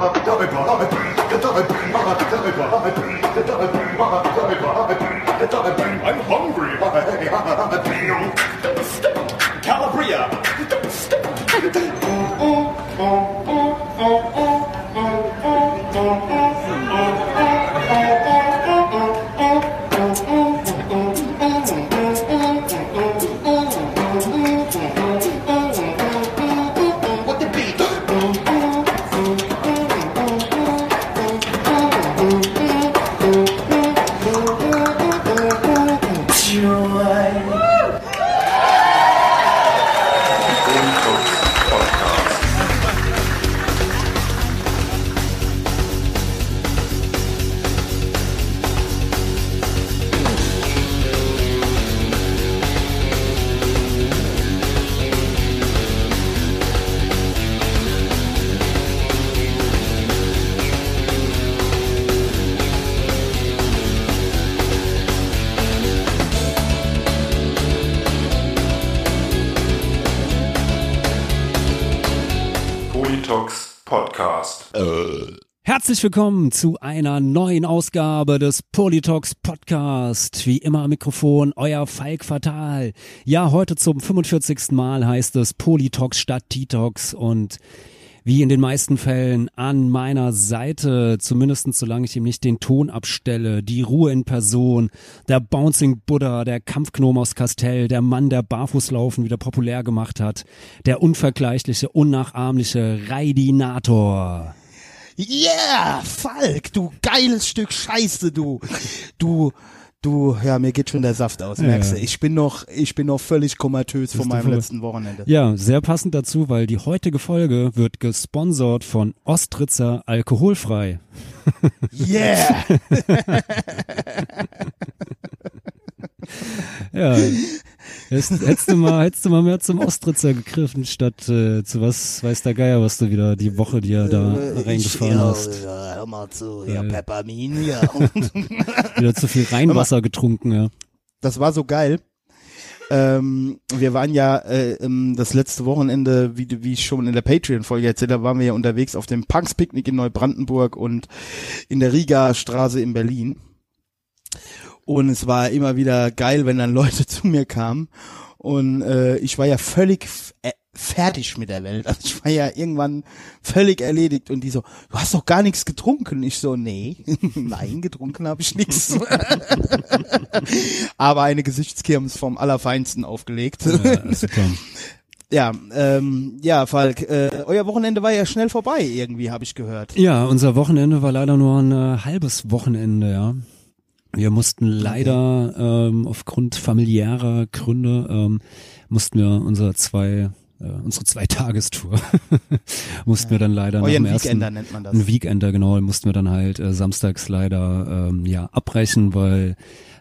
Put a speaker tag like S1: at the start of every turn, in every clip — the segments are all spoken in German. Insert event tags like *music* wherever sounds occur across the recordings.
S1: I'm hungry.
S2: Herzlich willkommen zu einer neuen Ausgabe des Politox Podcast. Wie immer am Mikrofon euer Falk Fatal. Ja, heute zum 45. Mal heißt es Politox statt Titox und wie in den meisten Fällen an meiner Seite, zumindest solange ich ihm nicht den Ton abstelle, die Ruhe in Person, der Bouncing Buddha, der Kampfgnom aus Kastell, der Mann, der Barfußlaufen wieder populär gemacht hat, der unvergleichliche, unnachahmliche Raidinator.
S3: Yeah, Falk, du geiles Stück Scheiße, du. Du, du, ja, mir geht schon der Saft aus, merkst du.
S2: Ja.
S3: Ich bin noch, ich bin noch völlig komatös von
S2: du
S3: meinem
S2: voll-
S3: letzten Wochenende.
S2: Ja, sehr passend dazu, weil die heutige Folge wird gesponsert von Ostritzer Alkoholfrei.
S3: Yeah! *laughs*
S2: Ja, *laughs* hättest, hättest, du mal, hättest du mal mehr zum Ostritzer gegriffen, statt äh, zu was weiß der Geier, was du wieder die Woche dir da reingefahren
S3: ich,
S2: hast.
S3: Ja, hör mal zu, ja,
S2: Ja.
S3: Peppermin, *laughs* ja. *laughs*
S2: Wieder zu viel Rheinwasser getrunken, ja.
S3: das war so geil. Ähm, wir waren ja äh, das letzte Wochenende, wie, wie ich schon in der Patreon-Folge erzählt habe, waren wir ja unterwegs auf dem Punks-Picknick in Neubrandenburg und in der Riga-Straße in Berlin. Und es war immer wieder geil, wenn dann Leute *laughs* zu mir kamen. Und äh, ich war ja völlig äh, fertig mit der Welt. Also ich war ja irgendwann völlig erledigt. Und die so, du hast doch gar nichts getrunken. Ich so, nee, *laughs* nein, getrunken habe ich nichts. *laughs* Aber eine Gesichtskirmes vom Allerfeinsten aufgelegt.
S2: ja super.
S3: Ja, ähm, ja, Falk, äh, euer Wochenende war ja schnell vorbei, irgendwie, habe ich gehört.
S2: Ja, unser Wochenende war leider nur ein äh, halbes Wochenende, ja. Wir mussten leider ähm, aufgrund familiärer Gründe ähm, mussten wir unsere zwei äh, unsere zwei *laughs* Tagestour *laughs* mussten wir dann leider nach
S3: Euren
S2: dem ersten
S3: Weekender nennt man das.
S2: Ein Weekender, genau, mussten wir dann halt äh, samstags leider ähm, ja abbrechen, weil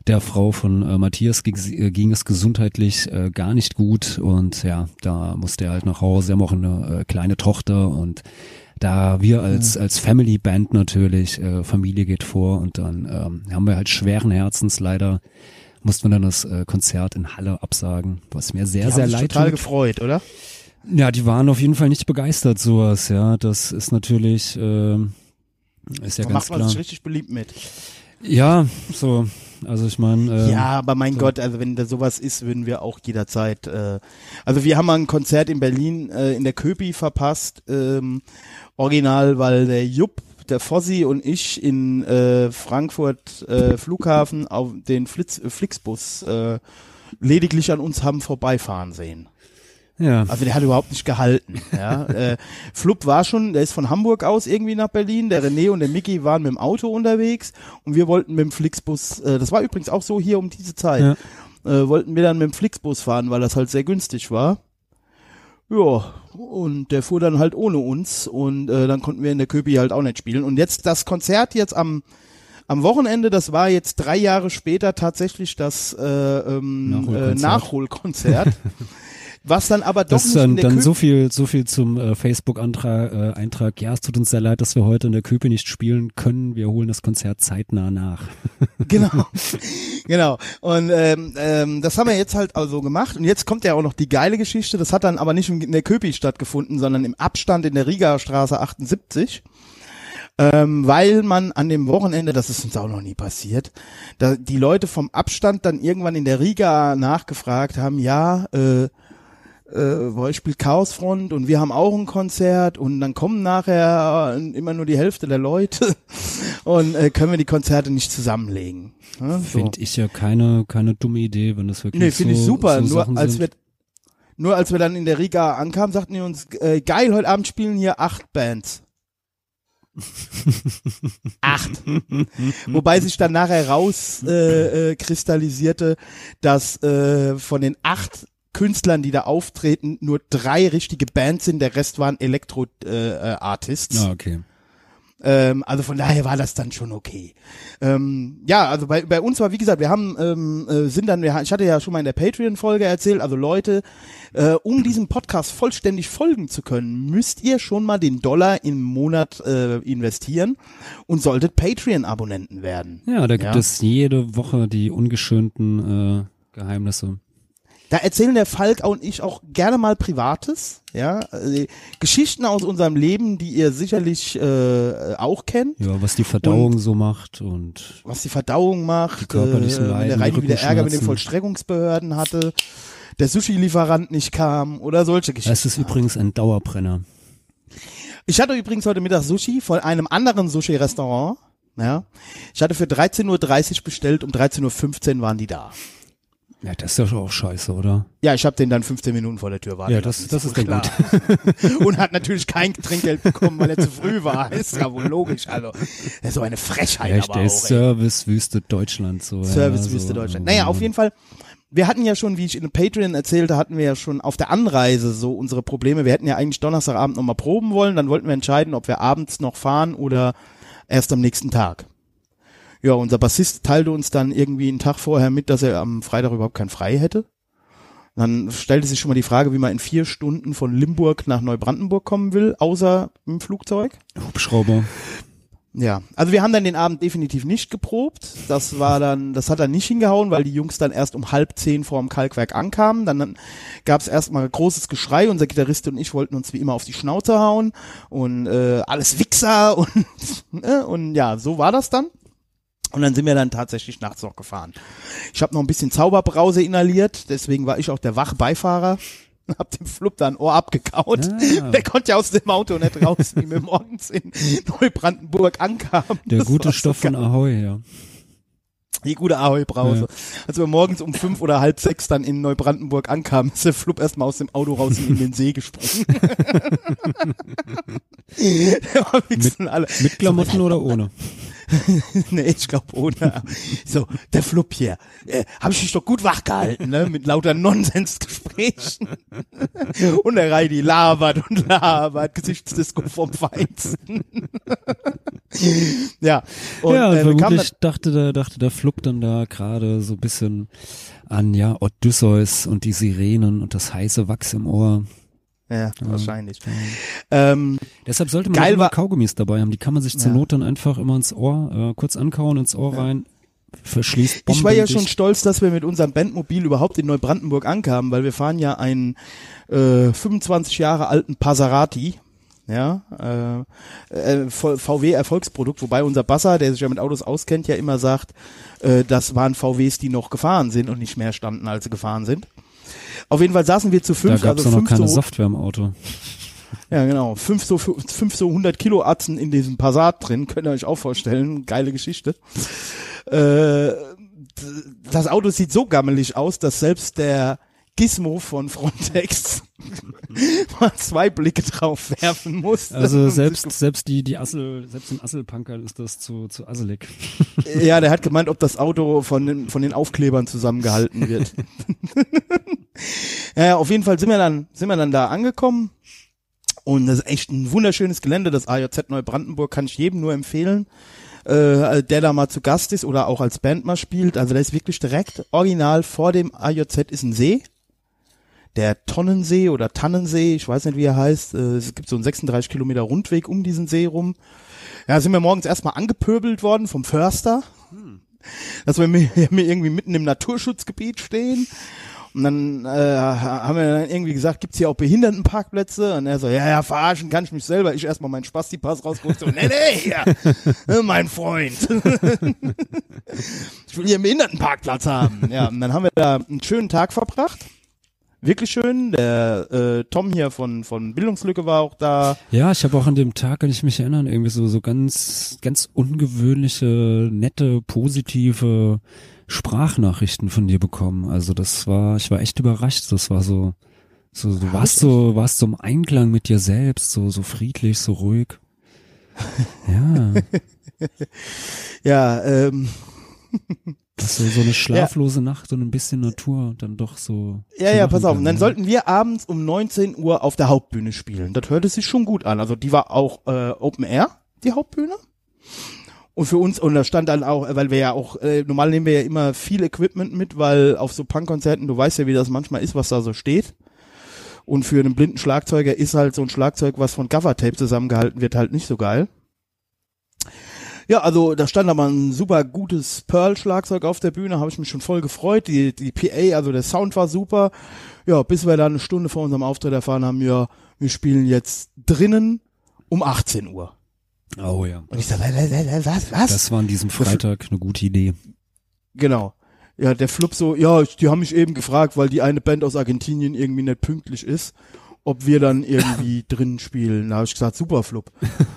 S2: der Frau von äh, Matthias ging, äh, ging es gesundheitlich äh, gar nicht gut und ja, da musste er halt nach Hause. Wir haben auch eine äh, kleine Tochter und da wir als als Family Band natürlich äh, Familie geht vor und dann ähm, haben wir halt schweren Herzens leider mussten wir dann das äh, Konzert in Halle absagen, was mir sehr
S3: Die
S2: sehr
S3: haben sich
S2: leid
S3: total
S2: tut.
S3: gefreut, oder?
S2: Ja, die waren auf jeden Fall nicht begeistert sowas, ja. Das ist natürlich, ähm, ist ja
S3: da
S2: ganz
S3: macht man
S2: klar.
S3: sich richtig beliebt mit.
S2: Ja, so, also ich meine, äh,
S3: ja, aber mein Gott, also wenn da sowas ist, würden wir auch jederzeit. Äh, also wir haben mal ein Konzert in Berlin äh, in der Köpi verpasst, ähm, original, weil der Jupp, der Fossi und ich in äh, Frankfurt äh, Flughafen auf den Flitz, äh, Flixbus äh, lediglich an uns haben vorbeifahren sehen.
S2: Ja,
S3: Also der hat überhaupt nicht gehalten. Ja. *laughs* äh, Flup war schon, der ist von Hamburg aus irgendwie nach Berlin. Der René und der Mickey waren mit dem Auto unterwegs und wir wollten mit dem Flixbus, äh, das war übrigens auch so hier um diese Zeit, äh, wollten wir dann mit dem Flixbus fahren, weil das halt sehr günstig war. Ja, und der fuhr dann halt ohne uns und äh, dann konnten wir in der Köpi halt auch nicht spielen. Und jetzt das Konzert jetzt am am Wochenende, das war jetzt drei Jahre später tatsächlich das äh, ähm,
S2: Nachholkonzert.
S3: äh, Nachholkonzert. *laughs* was dann aber doch
S2: das ist
S3: nicht in
S2: dann,
S3: der
S2: dann so viel, so viel zum äh, Facebook-Antrag, äh, Eintrag. Ja, es tut uns sehr leid, dass wir heute in der Köpe nicht spielen können. Wir holen das Konzert zeitnah nach. *laughs*
S3: Genau. *laughs* genau. Und ähm, ähm, das haben wir jetzt halt also gemacht. Und jetzt kommt ja auch noch die geile Geschichte. Das hat dann aber nicht in der Köpi stattgefunden, sondern im Abstand in der Riga Straße 78. ähm, weil man an dem Wochenende, das ist uns auch noch nie passiert, da die Leute vom Abstand dann irgendwann in der Riga nachgefragt haben, ja, äh, äh, wo spielt Chaosfront und wir haben auch ein Konzert und dann kommen nachher immer nur die Hälfte der Leute *laughs* und äh, können wir die Konzerte nicht zusammenlegen. Ja, so.
S2: Finde ich ja keine, keine dumme Idee, wenn das wirklich
S3: Nee,
S2: so,
S3: finde ich super.
S2: so
S3: nur
S2: Sachen
S3: als
S2: sind.
S3: wir nur als wir dann in der Riga ankamen, sagten die uns, äh, geil, heute Abend spielen hier acht Bands. *laughs* acht. Wobei sich dann nachher raus äh, äh, dass äh, von den acht Künstlern, die da auftreten, nur drei richtige Bands sind, der Rest waren Elektro-Artists. Äh, Artists.
S2: Ah, okay.
S3: Ähm, also von daher war das dann schon okay. Ähm, ja, also bei, bei uns war, wie gesagt, wir haben, ähm, äh, sind dann, wir, ich hatte ja schon mal in der Patreon-Folge erzählt, also Leute, äh, um diesem Podcast vollständig folgen zu können, müsst ihr schon mal den Dollar im Monat äh, investieren und solltet Patreon-Abonnenten werden.
S2: Ja, da gibt
S3: Ja.
S2: es jede Woche die ungeschönten äh, Geheimnisse.
S3: Da erzählen der Falk und ich auch gerne mal Privates, ja, äh, Geschichten aus unserem Leben, die ihr sicherlich äh, auch kennt.
S2: Ja, was die Verdauung so macht und
S3: was die Verdauung macht,
S2: Die körperlichen
S3: äh,
S2: Leiden,
S3: der Reini wieder Ärger mit den. Vollstreckungsbehörden hatte, der Sushi-Lieferant nicht kam oder solche Geschichten.
S2: es ist übrigens ein Dauerbrenner.
S3: Ich hatte übrigens heute Mittag Sushi von einem anderen Sushi-Restaurant. Ja, ich hatte für 13.30 Uhr bestellt, um 13.15 Uhr waren die da.
S2: Ja, das ist ja schon auch scheiße, oder?
S3: Ja, ich habe den dann 15 Minuten vor der Tür warten
S2: Ja, das, das ist dann
S3: klar.
S2: gut. *laughs*
S3: Und hat natürlich kein Trinkgeld bekommen, weil er zu früh war. *laughs* Ist ja wohl logisch. Also, das ist so eine Frechheit
S2: Echt,
S3: aber auch.
S2: Servicewüste Deutschland so.
S3: Servicewüste
S2: ja, so,
S3: Deutschland. Naja, auf jeden Fall. Wir hatten ja schon, wie ich in Patreon erzählte, hatten wir ja schon auf der Anreise so unsere Probleme. Wir hätten ja eigentlich Donnerstagabend nochmal proben wollen. Dann wollten wir entscheiden, ob wir abends noch fahren oder erst am nächsten Tag. Ja, unser Bassist teilte uns dann irgendwie einen Tag vorher mit, dass er am Freitag überhaupt kein Frei hätte. Dann stellte sich schon mal die Frage, wie man in vier Stunden von Limburg nach Neubrandenburg kommen will, außer im Flugzeug.
S2: Hubschrauber.
S3: Ja, also wir haben dann den Abend definitiv nicht geprobt. Das war dann, das hat dann nicht hingehauen, weil die Jungs dann erst um halb zehn vor dem Kalkwerk ankamen. Dann gab es erstmal großes Geschrei. Unser Gitarrist und ich wollten uns wie immer auf die Schnauze hauen und äh, alles Wichser *laughs* und äh, und ja, so war das dann. Und dann sind wir dann tatsächlich nachts noch gefahren. Ich habe noch ein bisschen Zauberbrause inhaliert, deswegen war ich auch der Wachbeifahrer. *laughs* Hab dem Flup da ein Ohr abgekaut.
S2: Ah. *laughs*
S3: Der konnte ja aus dem Auto nicht raus, wie wir morgens in *laughs* Neubrandenburg ankamen.
S2: Der
S3: Das
S2: gute
S3: so
S2: Stoff von. Ahoi, ja.
S3: Die gute Ahoi-Brause.
S2: Ja.
S3: Als wir morgens um fünf oder halb sechs dann in Neubrandenburg ankamen, ist der Flup erstmal aus dem Auto raus und in den See gesprungen. alle.
S2: Mit Klamotten oder ohne? *laughs*
S3: nee, ich glaube ohne. So, der Flup hier. Äh, Habe ich dich doch gut wach gehalten, ne? Mit lauter Nonsensgesprächen. *laughs* und der Reini labert und labert, Gesichtsdisco vom Feinsten. *laughs* ja. Und,
S2: ja,
S3: äh,
S2: vermutlich dachte der, dachte der Flup dann da gerade so ein bisschen an, ja, Odysseus und die Sirenen und das heiße Wachs im Ohr.
S3: Dann, ja, wahrscheinlich. Ähm,
S2: Deshalb sollte man immer Kaugummis dabei haben. Die kann man sich zur
S3: Ja.
S2: Not dann einfach immer ins Ohr, äh, kurz ankauen, ins Ohr rein, verschließt
S3: Ich war ja schon stolz, dass wir mit unserem Bandmobil überhaupt in Neubrandenburg ankamen, weil wir fahren ja einen äh, 25 Jahre alten Passerati, ja, äh, äh, VW Erfolgsprodukt, wobei unser Basser, der sich ja mit Autos auskennt, ja immer sagt, äh, das waren VWs, die noch gefahren sind und nicht mehr standen, als sie gefahren sind. Auf jeden Fall saßen wir zu
S2: Da
S3: fünf,
S2: gab es
S3: also
S2: noch keine
S3: so,
S2: Software im Auto. *laughs*
S3: ja genau, fünf so fünf so 100 Kilo Atzen in diesem Passat drin, könnt ihr euch auch vorstellen, geile Geschichte. Äh, das Auto sieht so gammelig aus, dass selbst der Gizmo von Frontex *laughs* mal zwei Blicke drauf werfen muss.
S2: Also selbst, selbst die, die Assel, selbst den Asselpunker ist das zu, zu asselig. *laughs*
S3: Ja, der hat gemeint, ob das Auto von den, von den Aufklebern zusammengehalten wird. *laughs* ja, auf jeden Fall sind wir dann, sind wir dann da angekommen. Und das ist echt ein wunderschönes Gelände. Das AJZ Neubrandenburg kann ich jedem nur empfehlen, äh, der da mal zu Gast ist oder auch als Band mal spielt. Also da ist wirklich direkt original vor dem AJZ ist ein See. Der Tonnensee oder Tannensee, ich weiß nicht, wie er heißt. Äh, Es gibt so einen 36 Kilometer Rundweg um diesen See rum. Ja, sind wir morgens erstmal angepöbelt worden vom Förster, dass wir *laughs* mir, irgendwie mitten im Naturschutzgebiet stehen. Und dann äh, haben wir dann irgendwie gesagt, gibt's hier auch Behindertenparkplätze? Und er so, ja, ja, verarschen kann ich mich selber. Ich erstmal meinen Spasti-Pass rausgeholt. So, nee, nee, hier, äh, *laughs* mein Freund. *laughs* ich will hier einen Behindertenparkplatz haben. Ja, und dann haben wir da einen schönen Tag verbracht. Wirklich schön. Der äh, Tom hier von von Bildungslücke war auch da.
S2: Ja, ich habe auch an dem Tag, kann ich mich erinnern, irgendwie so so ganz ganz ungewöhnliche, nette, positive Sprachnachrichten von dir bekommen. Also das war, ich war echt überrascht. Das war so, so du warst so, warst so im Einklang mit dir selbst, so so friedlich, so ruhig. *laughs* Ja,
S3: Ja, ähm, *laughs*
S2: das ist so, so eine schlaflose Nacht und ein bisschen Natur und dann doch so.
S3: Ja, ja, pass auf. Und dann
S2: ja.
S3: sollten wir abends um 19 Uhr auf der Hauptbühne spielen. Das hörte sich schon gut an. Also die war auch äh, Open Air, die Hauptbühne. Und für uns, und da stand dann auch, weil wir ja auch, äh, normal nehmen wir ja immer viel Equipment mit, weil auf so Punkkonzerten, du weißt ja, wie das manchmal ist, was da so steht. Und für einen blinden Schlagzeuger ist halt so ein Schlagzeug, was von Covertape zusammengehalten wird, halt nicht so geil. Ja, also da stand aber ein super gutes Pearl-Schlagzeug auf der Bühne, habe ich mich schon voll gefreut. Die, die PA, also der Sound war super. Ja, bis wir dann eine Stunde vor unserem Auftritt erfahren haben, ja, wir spielen jetzt drinnen um 18 Uhr.
S2: Oh ja.
S3: Und ich sag, was, was, was?
S2: Das war an diesem Freitag eine gute Idee.
S3: Genau. Ja, der Flip so, ja, die haben mich eben gefragt, weil die eine Band aus Argentinien irgendwie nicht pünktlich ist, ob wir dann irgendwie *laughs* drin spielen. Da habe ich gesagt, super Flip.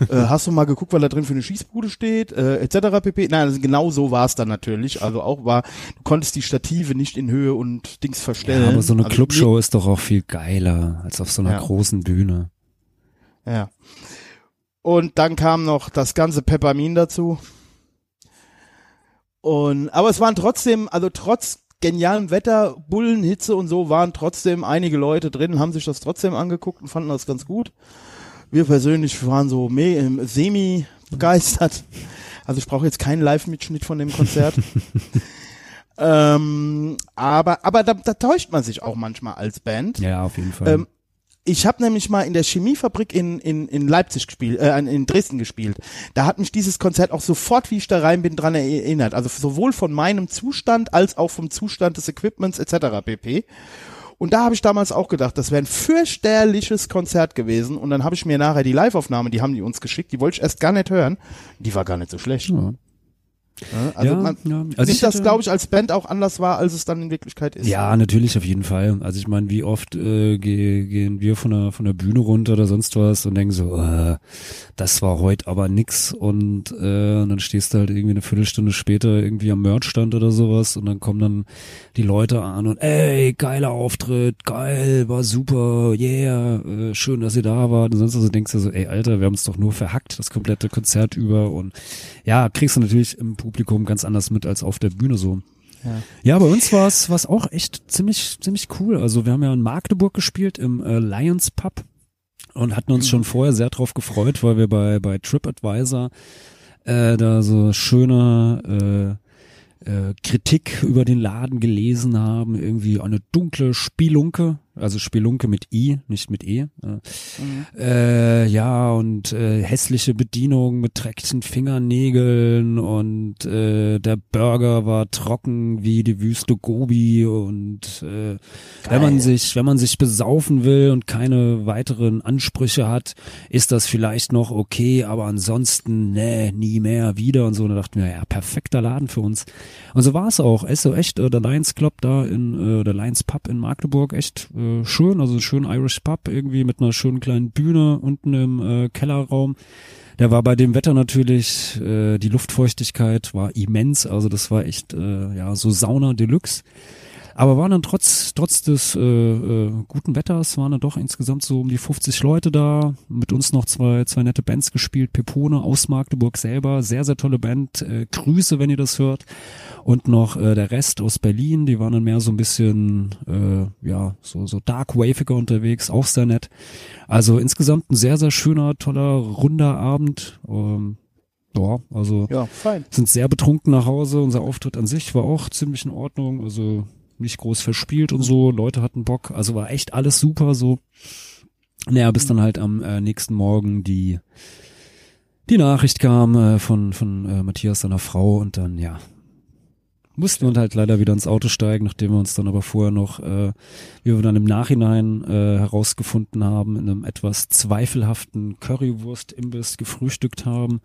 S3: äh, hast du mal geguckt, weil da drin für eine Schießbude steht, äh, etc. pp. Nein, also genau so war es dann natürlich. Also auch war, du konntest die Stative nicht in Höhe und Dings verstellen.
S2: Ja, aber so eine
S3: also,
S2: Clubshow ist doch auch viel geiler als auf so einer
S3: Ja.
S2: großen Bühne.
S3: Ja. Und dann kam noch das ganze Peppermin dazu. Und, aber es waren trotzdem, also trotz genialem Wetter, Bullen, Hitze und so, waren trotzdem einige Leute drin, haben sich das trotzdem angeguckt und fanden das ganz gut. Wir persönlich waren so ähm, semi begeistert. Also ich brauche jetzt keinen Live-Mitschnitt von dem Konzert. *laughs* ähm, aber aber da, da täuscht man sich auch manchmal als Band.
S2: Ja, auf jeden Fall.
S3: Ähm, ich habe nämlich mal in der Chemiefabrik in, in, in Leipzig gespielt, äh, in Dresden gespielt. Da hat mich dieses Konzert auch sofort, wie ich da rein bin, dran erinnert. Also sowohl von meinem Zustand als auch vom Zustand des Equipments etc. pp. Und da habe ich damals auch gedacht, das wäre ein fürchterliches Konzert gewesen. Und dann habe ich mir nachher die Live-Aufnahme, die haben die uns geschickt, die wollte ich erst gar nicht hören. Die war gar nicht so schlecht.
S2: ja.
S3: Also
S2: Ja,
S3: man
S2: ja. Also ich
S3: das, glaube ich, als Band auch anders wahr, als es dann in Wirklichkeit ist.
S2: Ja, natürlich auf jeden Fall. Also ich meine, wie oft äh, geh, gehen wir von der von der Bühne runter oder sonst was und denken so, äh, das war heute aber nix und, äh, und dann stehst du halt irgendwie eine Viertelstunde später irgendwie am Merchstand oder sowas und dann kommen dann die Leute an und ey, geiler Auftritt, geil, war super, yeah, äh, schön, dass ihr da wart und sonst was. Und denkst du so, ey Alter, wir haben es doch nur verhackt, das komplette Konzert über und ja, kriegst du natürlich im Publikum ganz anders mit als auf der Bühne so. Ja, bei uns war es auch echt ziemlich ziemlich cool. Also wir haben ja in Magdeburg gespielt im äh, Lions Pub und hatten uns schon vorher sehr drauf gefreut, weil wir bei bei TripAdvisor äh, da so schöne äh, äh, Kritik über den Laden gelesen haben, irgendwie eine dunkle Spielunke, also Spielunke mit I, nicht mit E. Äh, äh, ja, und äh, hässliche Bedienung mit dreckigen Fingernägeln und äh, der Burger war trocken wie die Wüste Gobi und äh, wenn man sich, wenn man sich besaufen will und keine weiteren Ansprüche hat, ist das vielleicht noch okay, aber ansonsten, nee, nie mehr wieder und so. Und da dachten wir, ja, perfekter Laden für uns. Und so war es auch. Es so echt, äh, der Lions Club da in, äh, der Lions Pub in Magdeburg, echt äh, schön, also schön Irish Pub irgendwie mit einer schönen kleinen Bühne unten im äh, Kellerraum. Der war bei dem Wetter natürlich, äh, die Luftfeuchtigkeit war immens, also das war echt, äh, ja, so Sauna Deluxe. Aber waren dann trotz, trotz des äh, äh, guten Wetters, waren dann doch insgesamt so um die 50 Leute da. Mit uns noch zwei, zwei nette Bands gespielt. Pepone aus Magdeburg selber, sehr, sehr tolle Band. Äh, Grüße, wenn ihr das hört. Und noch äh, der Rest aus Berlin, die waren dann mehr so ein bisschen, äh, ja, so, so dark waviger unterwegs, auch sehr nett. Also insgesamt ein sehr, sehr schöner, toller, runder Abend. Ähm, ja, also
S3: Ja, fein.
S2: sind sehr betrunken nach Hause. Unser Auftritt an sich war auch ziemlich in Ordnung. Also nicht groß verspielt und so. Leute hatten Bock. Also war echt alles super so. Naja, bis dann halt am äh, nächsten Morgen die die Nachricht kam äh, von von äh, Matthias seiner Frau und dann ja mussten wir halt leider wieder ins Auto steigen, nachdem wir uns dann aber vorher noch, äh, wie wir dann im Nachhinein äh, herausgefunden haben, in einem etwas zweifelhaften Currywurst-Imbiss gefrühstückt haben.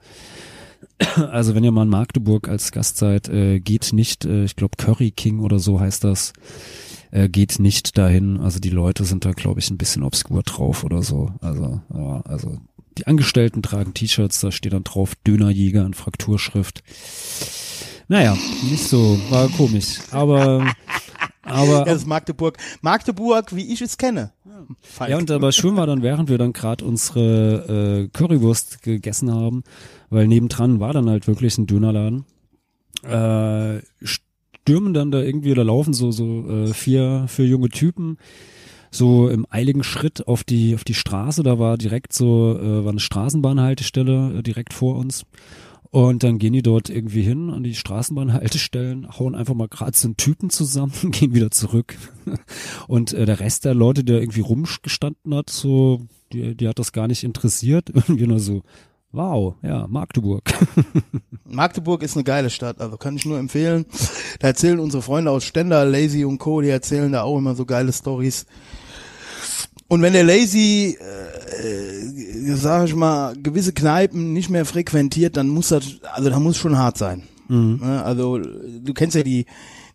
S2: Also wenn ihr mal in Magdeburg als Gast seid, äh, geht nicht, äh, ich glaube Curry King oder so heißt das, äh, geht nicht dahin. Also die Leute sind da, glaube ich, ein bisschen obskur drauf oder so. Also, ja, also die Angestellten tragen T-Shirts, da steht dann drauf Dönerjäger in Frakturschrift. Naja, nicht so, war komisch. Aber, aber. *laughs*
S3: Das ist Magdeburg. Magdeburg, wie ich es kenne. Falk.
S2: Ja, und aber schön war dann, während wir dann gerade unsere äh, Currywurst gegessen haben, weil nebendran war dann halt wirklich ein Dönerladen. Äh, stürmen dann da irgendwie oder laufen so so äh, vier vier junge Typen so im eiligen Schritt auf die auf die Straße. Da war direkt so äh, war eine Straßenbahnhaltestelle äh, direkt vor uns. Und dann gehen die dort irgendwie hin an die Straßenbahnhaltestellen, hauen einfach mal gerade so einen Typen zusammen, *laughs* gehen wieder zurück. Und äh, der Rest der Leute, der irgendwie rumgestanden hat, so, die, die hat das gar nicht interessiert. *laughs* Irgendwie nur so, wow, ja, Magdeburg. *laughs*
S3: Magdeburg ist eine geile Stadt, also kann ich nur empfehlen. Da erzählen unsere Freunde aus Stender, Lazy und Co., die erzählen da auch immer so geile Stories. Und wenn der Lazy, äh, äh, sag ich mal, gewisse Kneipen nicht mehr frequentiert, dann muss das, also da muss schon hart sein. Ne? Also du kennst ja die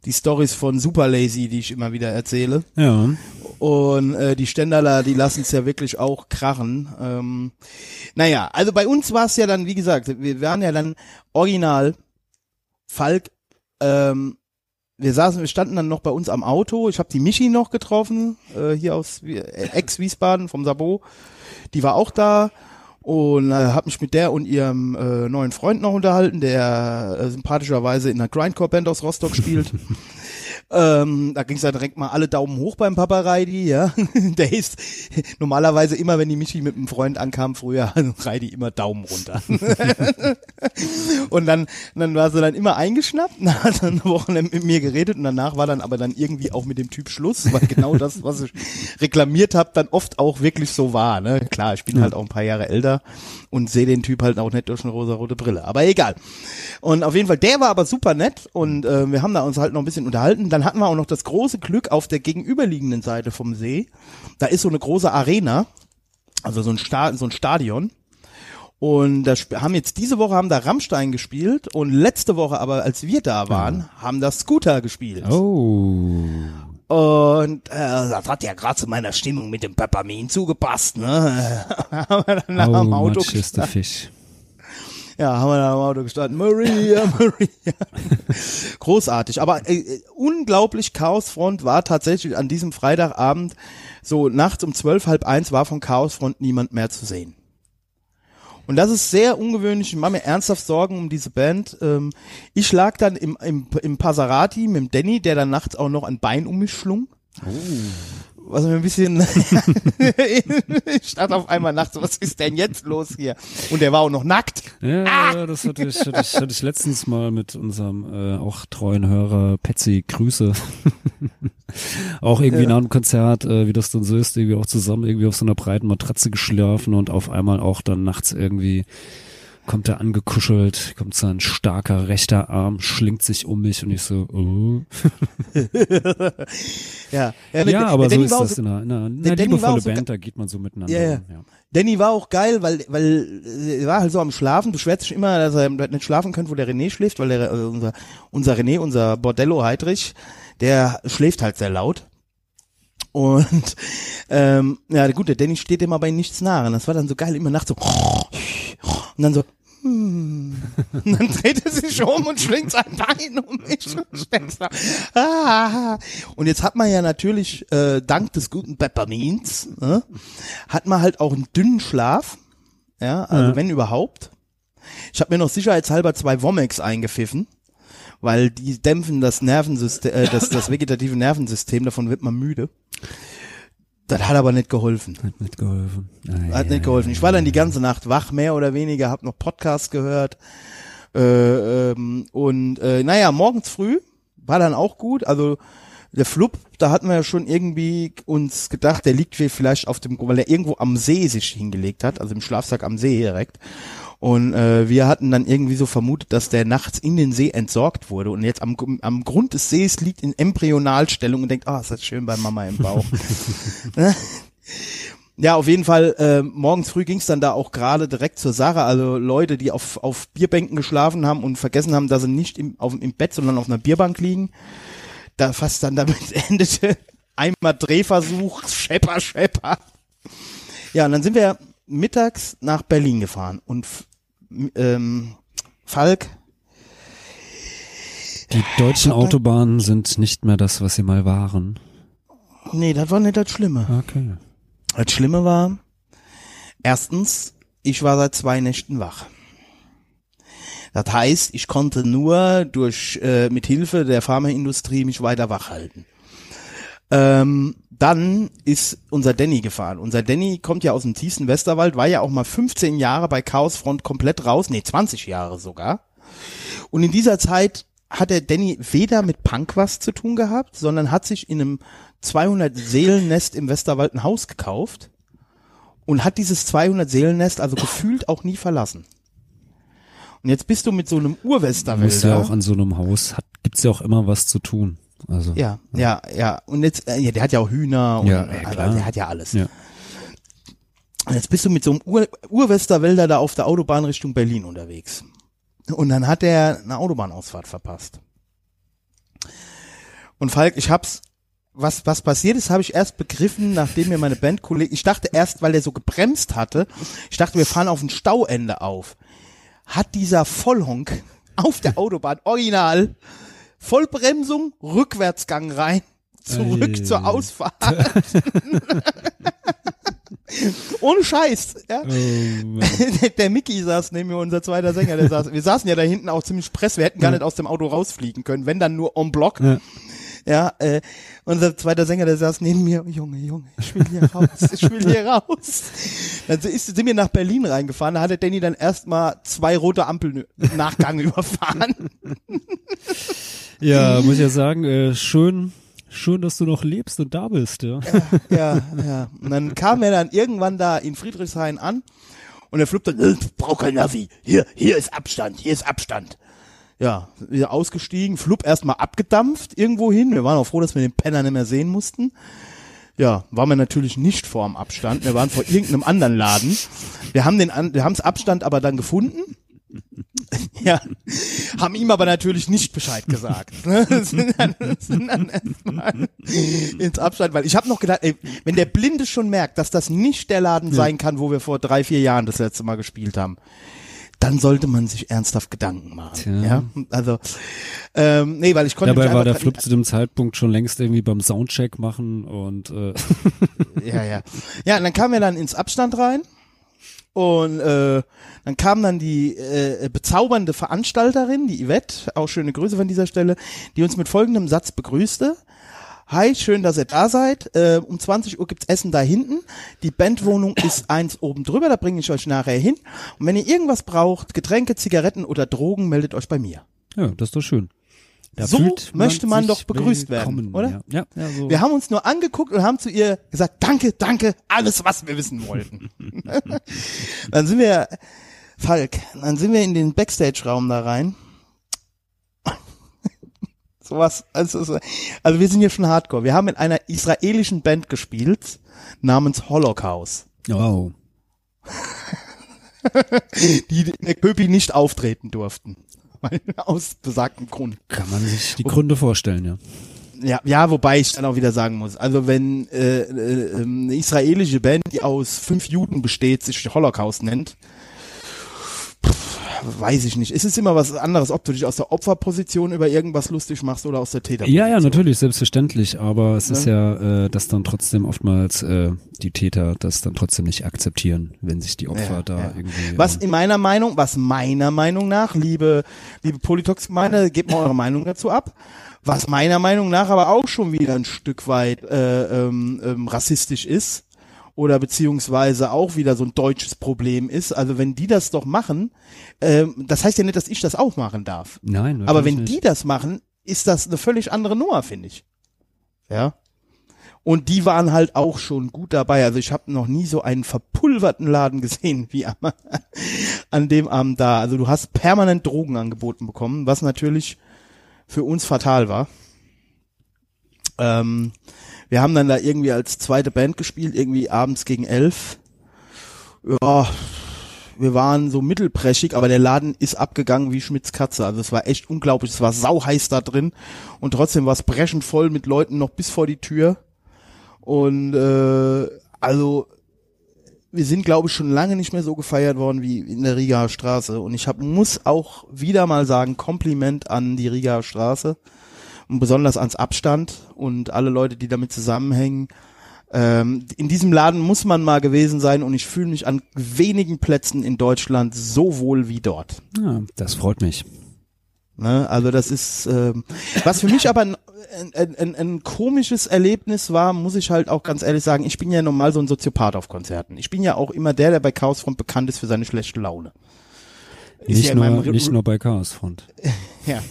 S3: die Stories von Super Lazy, die ich immer wieder erzähle.
S2: ja.
S3: Und äh, die Ständerler, die lassen es ja wirklich auch krachen. Ähm, naja, also bei uns war es ja dann, wie gesagt, wir waren ja dann original Falk, ähm, wir saßen, wir standen dann noch bei uns am Auto. Ich habe die Michi noch getroffen, äh, hier aus äh, Ex-Wiesbaden vom Sabo. Die war auch da und äh, habe mich mit der und ihrem äh, neuen Freund noch unterhalten, der äh, sympathischerweise in einer Grindcore-Band aus Rostock spielt. *laughs* Ähm, da ging es ja direkt mal alle Daumen hoch beim Papa Reidi, ja. *laughs* Der ist normalerweise immer, wenn die Michi mit einem Freund ankam, früher *laughs* Reidi immer Daumen runter. *laughs* und dann, dann war sie dann immer eingeschnappt, hat dann eine Woche mit mir geredet und danach war dann aber dann irgendwie auch mit dem Typ Schluss, weil genau das, was ich reklamiert habe, dann oft auch wirklich so war. Ne? Klar, ich bin halt auch ein paar Jahre älter und sehe den Typ halt auch nicht durch eine rosa-rote Brille. Aber egal. Und auf jeden Fall, der war aber super nett und äh, wir haben da uns halt noch ein bisschen unterhalten. Dann hatten wir auch noch das große Glück auf der gegenüberliegenden Seite vom See. Da ist so eine große Arena, also so ein, Sta so ein Stadion. Und da haben jetzt diese Woche haben da Rammstein gespielt und letzte Woche aber, als wir da waren, haben da Scooter gespielt.
S2: Oh.
S3: Und äh, das hat ja gerade zu meiner Stimmung mit dem Peppermin zugepasst, ne? *laughs* haben wir dann da
S2: Oh,
S3: am Auto gestanden.
S2: fish.
S3: Ja, haben wir da am Auto gestanden. Maria, *laughs* Maria. Großartig. Aber äh, unglaublich Chaosfront war tatsächlich an diesem Freitagabend so nachts um zwölf, halb eins war von Chaosfront niemand mehr zu sehen. Und das ist sehr ungewöhnlich. Ich mache mir ernsthaft Sorgen um diese Band. Ähm, ich lag dann im, im, im Passerati mit dem Danny, der dann nachts auch noch ein Bein um mich schlung. Was mir ein bisschen, *laughs* ich stand auf einmal nachts, was ist denn jetzt los hier? Und der war auch noch nackt.
S2: Ja,
S3: Ah!
S2: das hatte ich, hatte, ich, hatte ich letztens mal mit unserem äh, auch treuen Hörer Patsy Grüße. *laughs* auch irgendwie nach einem Konzert, äh, wie das dann so ist, irgendwie auch zusammen irgendwie auf so einer breiten Matratze geschlafen und auf einmal auch dann nachts irgendwie kommt er angekuschelt, kommt so ein starker rechter Arm, schlingt sich um mich und ich so, oh. *laughs*
S3: Ja,
S2: Ja,
S3: der-
S2: aber so
S3: Danny
S2: ist das in einer, in einer, in einer
S3: Danny war auch
S2: liebevolle
S3: so
S2: Band, da geht man so miteinander.
S3: Ja, ja.
S2: ja.
S3: Danny war auch geil, weil, weil er war halt so am Schlafen, beschwert sich immer, dass er nicht schlafen könnte, wo der René schläft, weil der, also unser, unser René, unser Bordello Heidrich, der schläft halt sehr laut. Und *laughs* ähm, ja gut, der Danny steht immer bei nichts nah. Und das war dann so geil, immer nachts so *laughs* und dann so hm. Und dann dreht er sich um und schwingt sein Bein um mich und. Ah. Und jetzt hat man ja natürlich, äh, dank des guten Peppermins, ne, hat man halt auch einen dünnen Schlaf. Ja, also
S2: Ja.
S3: wenn überhaupt. Ich habe mir noch sicherheitshalber zwei Womex eingepfiffen, weil die dämpfen das Nervensystem, äh, das, das vegetative Nervensystem, davon wird man müde. Das hat aber nicht geholfen.
S2: Hat nicht geholfen. Ah,
S3: Hat
S2: ja,
S3: nicht geholfen. Ich war dann die ganze Nacht wach, mehr oder weniger, hab noch Podcasts gehört. Äh, ähm, und äh, naja, morgens früh war dann auch gut. Also Der Flup, da hatten wir ja schon irgendwie uns gedacht, der liegt vielleicht auf dem, weil er irgendwo am See sich hingelegt hat, also im Schlafsack am See direkt. Und äh, wir hatten dann irgendwie so vermutet, dass der nachts in den See entsorgt wurde und jetzt am, am Grund des Sees liegt in Embryonalstellung und denkt, ah, ist das schön bei Mama im Bauch. *laughs* Ne? Ja, auf jeden Fall, äh, morgens früh ging's dann da auch gerade direkt zur Sache. Also Leute, die auf, auf Bierbänken geschlafen haben und vergessen haben, dass sie nicht im, auf, im Bett, sondern auf einer Bierbank liegen. Da fast dann damit *laughs* endete. Einmal Drehversuch, Schepper, Schepper. Ja, und dann sind wir mittags nach Berlin gefahren und ähm, Falk,
S2: Die deutschen Autobahnen sind nicht mehr das, was sie mal waren.
S3: nee, das war nicht das Schlimme.
S2: Okay.
S3: Das Schlimme war, erstens, ich war seit zwei Nächten wach. Das heißt, ich konnte nur durch äh, mit Hilfe der Pharmaindustrie mich weiter wach halten. Ähm, dann ist unser Danny gefahren. Unser Danny kommt ja aus dem tiefsten Westerwald, war ja auch mal 15 Jahre bei Chaosfront komplett raus, nee, 20 Jahre sogar. Und in dieser Zeit hat der Danny weder mit Punk was zu tun gehabt, sondern hat sich in einem 200 Seelennest im Westerwald ein Haus gekauft und hat dieses 200 Seelennest also gefühlt auch nie verlassen. Und jetzt bist du mit so einem
S2: Du musst ja
S3: Urwesterwälder.
S2: auch an so einem Haus, hat, gibt's ja auch immer was zu tun. Also.
S3: ja, ja, ja. Und jetzt, äh, ja, der hat ja auch Hühner und
S2: Ja, ja, klar.
S3: der hat ja alles.
S2: Ja.
S3: Und jetzt bist du mit so einem Ur Urwesterwälder da auf der Autobahn Richtung Berlin unterwegs. Und dann hat er eine Autobahnausfahrt verpasst. Und Falk, ich hab's, was, was passiert ist, habe ich erst begriffen, nachdem mir meine Bandkollegen, ich dachte erst, weil er so gebremst hatte, ich dachte, wir fahren auf ein Stauende auf. Hat dieser Vollhonk auf der Autobahn original Vollbremsung, Rückwärtsgang rein, zurück
S2: Ei.
S3: zur Ausfahrt. *laughs* Ohne Scheiß, ja.
S2: Oh,
S3: der, der Mickey saß neben mir, unser zweiter Sänger, der saß, wir saßen ja da hinten auch ziemlich press, wir hätten gar nicht aus dem Auto rausfliegen können, wenn dann nur en bloc.
S2: Ja.
S3: Ja, äh, unser zweiter Sänger, der saß neben mir, Junge, Junge, ich will hier raus, ich will hier raus. Dann ist, sind wir nach Berlin reingefahren, da hat der Danny dann erstmal zwei rote Ampeln Nachgang *laughs* überfahren.
S2: ja, muss ich ja sagen, äh, schön, schön, dass du noch lebst und da bist, ja.
S3: ja, ja. Und dann kam er dann irgendwann da in Friedrichshain an und der Flip dann, äh, brauch kein Navi, hier, hier ist Abstand, hier ist Abstand. Ja, wieder ausgestiegen, Flup erstmal abgedampft irgendwo hin. Wir waren auch froh, dass wir den Penner nicht mehr sehen mussten. Ja, waren wir natürlich nicht vor dem Abstand. Wir waren vor irgendeinem anderen Laden. Wir haben den, wir haben's Abstand aber dann gefunden. *laughs* Ja, haben ihm aber natürlich nicht Bescheid gesagt. Ne? *laughs* sind dann, sind dann erstmal ins Abstand, weil ich habe noch gedacht, ey, wenn der Blinde schon merkt, dass das nicht der Laden sein kann, wo wir vor drei, vier Jahren das letzte Mal gespielt haben, dann sollte man sich ernsthaft Gedanken machen.
S2: Tja.
S3: Ja, also ähm, nee, weil ich konnte
S2: Dabei war der Flip zu dem Zeitpunkt schon längst irgendwie beim Soundcheck machen und äh, *laughs*
S3: Ja, ja. Ja, und dann kamen wir dann ins Abstand rein und äh, dann kam dann die äh, bezaubernde Veranstalterin, die Yvette, auch schöne Grüße von dieser Stelle, die uns mit folgendem Satz begrüßte. Hi, schön, dass ihr da seid. Äh, um 20 Uhr gibt's Essen da hinten. Die Bandwohnung ist eins oben drüber, da bringe ich euch nachher hin. Und wenn ihr irgendwas braucht, Getränke, Zigaretten oder Drogen, meldet euch bei mir.
S2: ja, das ist doch schön. Da
S3: So möchte man
S2: sich
S3: doch begrüßt werden, oder?
S2: Ja, ja, ja so.
S3: Wir haben uns nur angeguckt und haben zu ihr gesagt, danke, danke, alles, was wir wissen wollten. *laughs* dann sind wir, Falk, dann sind wir in den Backstage-Raum da rein. Sowas, also, so- also wir sind hier schon hardcore. Wir haben mit einer israelischen Band gespielt, namens Holocaust,
S2: wow. *laughs*
S3: die der Köpi nicht auftreten durften. *laughs* Aus besagtem Grund.
S2: Kann man sich die Gründe vorstellen, ja.
S3: Ja, ja, wobei ich dann auch wieder sagen muss, also wenn äh, äh, ähm, eine israelische Band, die aus fünf Juden besteht, sich Holocaust nennt, weiß ich nicht. Es ist immer was anderes, ob du dich aus der Opferposition über irgendwas lustig machst oder aus der Täterposition.
S2: Ja, ja, natürlich, selbstverständlich, aber es ist ja, äh, dass dann trotzdem oftmals äh, die Täter das dann trotzdem nicht akzeptieren, wenn sich die Opfer
S3: Ja,
S2: da
S3: ja.
S2: irgendwie.
S3: Was
S2: äh,
S3: in meiner Meinung, was meiner Meinung nach, liebe, liebe Politox-Gemeinde, gebt mal eure Meinung dazu ab. Was meiner Meinung nach aber auch schon wieder ein Stück weit äh, ähm, ähm, rassistisch ist oder beziehungsweise auch wieder so ein deutsches Problem ist. Also wenn die das doch machen, ähm, das heißt ja nicht, dass ich das auch machen darf.
S2: nein,
S3: Aber wenn die
S2: nicht.
S3: das machen, ist das eine völlig andere Nummer, finde ich. Ja. Und die waren halt auch schon gut dabei. Also ich habe noch nie so einen verpulverten Laden gesehen wie am, *laughs* an dem Abend da. Also du hast permanent Drogen angeboten bekommen, was natürlich für uns fatal war. Ähm, wir haben dann da irgendwie als zweite Band gespielt, irgendwie abends gegen elf. Ja, wir waren so mittelprächig, aber der Laden ist abgegangen wie Schmitz Katze. Also es war echt unglaublich. Es war sauheiß da drin und trotzdem war es brechend voll mit Leuten noch bis vor die Tür. Und äh, also wir sind, glaube ich, schon lange nicht mehr so gefeiert worden wie in der Rigaer Straße. Und ich hab, muss auch wieder mal sagen, Kompliment an die Rigaer Straße und besonders ans Abstand und alle Leute, die damit zusammenhängen. Ähm, in diesem Laden muss man mal gewesen sein und ich fühle mich an wenigen Plätzen in Deutschland so wohl wie dort.
S2: Ja, das freut mich.
S3: Ne? Also das ist, ähm, was für mich aber ein, ein, ein, ein komisches Erlebnis war, muss ich halt auch ganz ehrlich sagen, ich bin ja normal so ein Soziopath auf Konzerten. Ich bin ja auch immer der, der bei Chaosfront bekannt ist für seine schlechte Laune. Ist
S2: Nicht,
S3: ja
S2: nur, nicht nur bei Chaosfront. *laughs*
S3: Ja.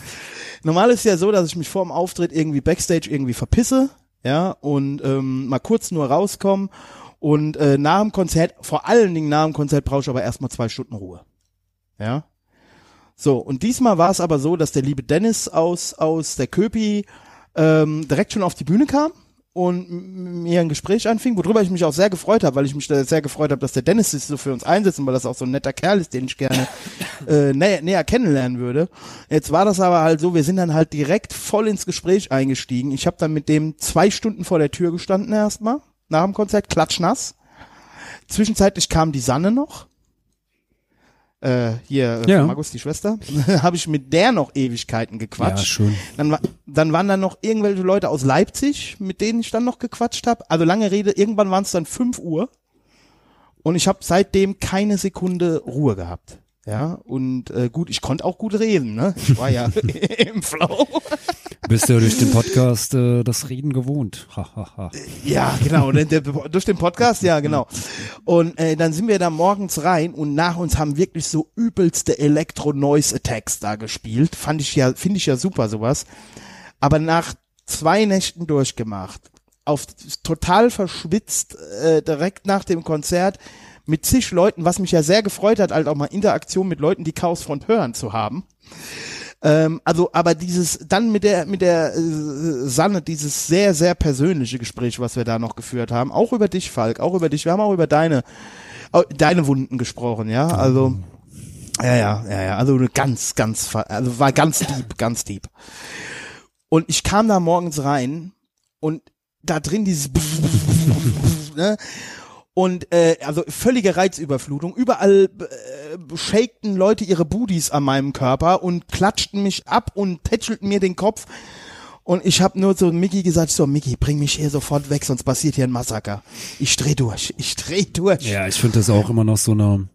S3: Normal ist ja so, dass ich mich vor dem Auftritt irgendwie Backstage irgendwie verpisse, ja, und ähm, mal kurz nur rauskomme und äh, nach dem Konzert, vor allen Dingen nach dem Konzert brauche ich aber erstmal zwei Stunden Ruhe. Ja. So, und diesmal war es aber so, dass der liebe Dennis aus, aus der Köpi ähm, direkt schon auf die Bühne kam und mir ein Gespräch anfing, worüber ich mich auch sehr gefreut habe, weil ich mich da sehr gefreut habe, dass der Dennis sich so für uns einsetzt und weil das auch so ein netter Kerl ist, den ich gerne äh, näher, näher kennenlernen würde. Jetzt war das aber halt so, wir sind dann halt direkt voll ins Gespräch eingestiegen. Ich habe dann mit dem zwei Stunden vor der Tür gestanden erstmal, nach dem Konzert, klatschnass. Zwischenzeitlich kam die Sanne noch. Äh, hier, äh,
S2: Ja.
S3: Margus, die Schwester, *laughs* habe ich mit der noch Ewigkeiten gequatscht.
S2: Ja, schön.
S3: Dann, dann waren da noch irgendwelche Leute aus Leipzig, mit denen ich dann noch gequatscht habe. Also lange Rede, irgendwann waren es dann 5 Uhr und ich habe seitdem keine Sekunde Ruhe gehabt. Ja, und äh, gut, ich konnte auch gut reden, ne? Ich war ja *laughs* *laughs* im Flow.
S2: Bist ja durch den Podcast äh, das Reden gewohnt. *laughs* Ha, ha, ha.
S3: Ja, genau, der, der, durch den Podcast, ja, genau. Und äh, dann sind wir da morgens rein und nach uns haben wirklich so übelste Elektro-Noise-Attacks da gespielt. Fand ich ja, finde ich ja super sowas. Aber nach zwei Nächten durchgemacht, auf total verschwitzt, äh, direkt nach dem Konzert mit zig Leuten, was mich ja sehr gefreut hat, halt auch mal Interaktion mit Leuten, die Chaosfront hören zu haben. Ähm, also, aber dieses, dann mit der, mit der äh, Sanne, dieses sehr, sehr persönliche Gespräch, was wir da noch geführt haben, auch über dich, Falk, auch über dich, wir haben auch über deine, deine Wunden gesprochen, ja, also, ja, ja, ja, ja, also ganz, ganz, also war ganz deep, ganz deep. Und ich kam da morgens rein und da drin dieses, *laughs* ne, und äh, also völlige Reizüberflutung. Überall äh, shakten Leute ihre Booties an meinem Körper und klatschten mich ab und tätschelten mir den Kopf. Und ich habe nur so Mickey gesagt, so Mickey, bring mich hier sofort weg, sonst passiert hier ein Massaker. Ich dreh durch, ich dreh durch.
S2: Ja, ich finde das auch immer noch so eine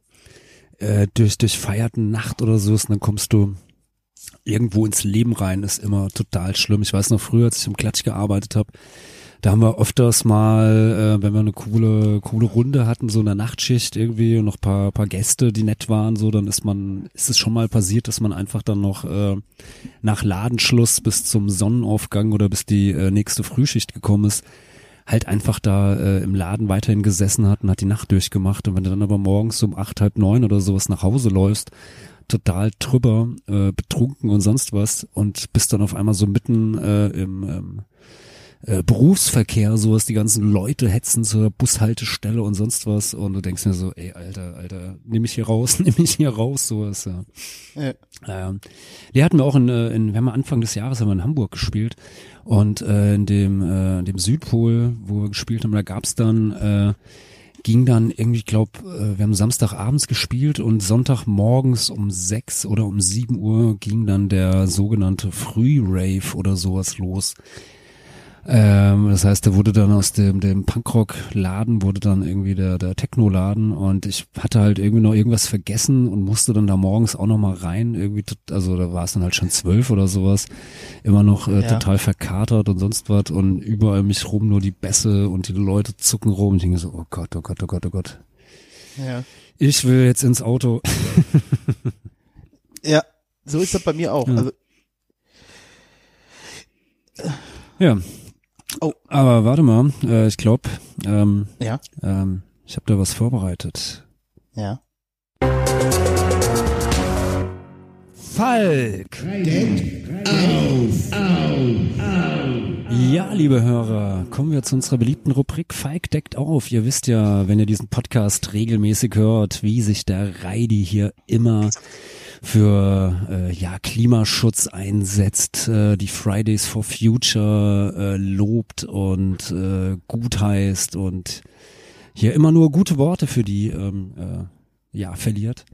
S2: äh, durch durch feierten Nacht oder so ist, dann kommst du irgendwo ins Leben rein, ist immer total schlimm. Ich weiß noch früher, als ich im Klatsch gearbeitet habe, da haben wir öfters mal, äh, wenn wir eine coole coole Runde hatten, so eine Nachtschicht irgendwie und noch paar paar Gäste, die nett waren, so dann ist man ist es schon mal passiert, dass man einfach dann noch äh, nach Ladenschluss bis zum Sonnenaufgang oder bis die äh, nächste Frühschicht gekommen ist, halt einfach da äh, im Laden weiterhin gesessen hat und hat die Nacht durchgemacht. Und wenn du dann aber morgens um acht, halb neun oder sowas nach Hause läufst, total drüber, äh, betrunken und sonst was und bist dann auf einmal so mitten äh, im ähm, äh, Berufsverkehr, sowas, die ganzen Leute hetzen zur Bushaltestelle und sonst was und du denkst mir so, ey, Alter, Alter, nimm mich hier raus, *laughs* nimm mich hier raus, sowas, ja.
S3: Ja.
S2: Ähm, die hatten wir auch in, äh, in, wir haben Anfang des Jahres haben wir in Hamburg gespielt und äh, in dem, äh, dem Südpol, wo wir gespielt haben, da gab's dann, äh, ging dann irgendwie, ich glaube, äh, wir haben Samstagabends gespielt und Sonntagmorgens um sechs oder um sieben Uhr ging dann der sogenannte Früh-Rave oder sowas los. Ähm, das heißt, da wurde dann aus dem, dem Punkrock-Laden wurde dann irgendwie der, der Techno-Laden und ich hatte halt irgendwie noch irgendwas vergessen und musste dann da morgens auch noch mal rein. Irgendwie, also da war es dann halt schon zwölf oder sowas. Immer noch äh,
S3: Ja.
S2: total verkatert und sonst was und überall mich rum nur die Bässe und die Leute zucken rum. Ich denke so, oh Gott, oh Gott, oh Gott, oh Gott.
S3: Ja.
S2: Ich will jetzt ins Auto. *laughs*
S3: ja, so ist das bei mir auch.
S2: Ja.
S3: Also,
S2: Ja.
S3: Oh.
S2: Aber warte mal, äh, ich glaube, ähm,
S3: Ja,
S2: ähm, ich habe da was vorbereitet.
S3: ja.
S2: Falk. Ja, liebe Hörer, kommen wir zu unserer beliebten Rubrik Falk deckt auf. Ihr wisst ja, wenn ihr diesen Podcast regelmäßig hört, wie sich der Reidi hier immer für äh, ja Klimaschutz einsetzt, äh, die Fridays for Future äh, lobt und äh, gut heißt und hier immer nur gute Worte für die ähm, äh, ja verliert.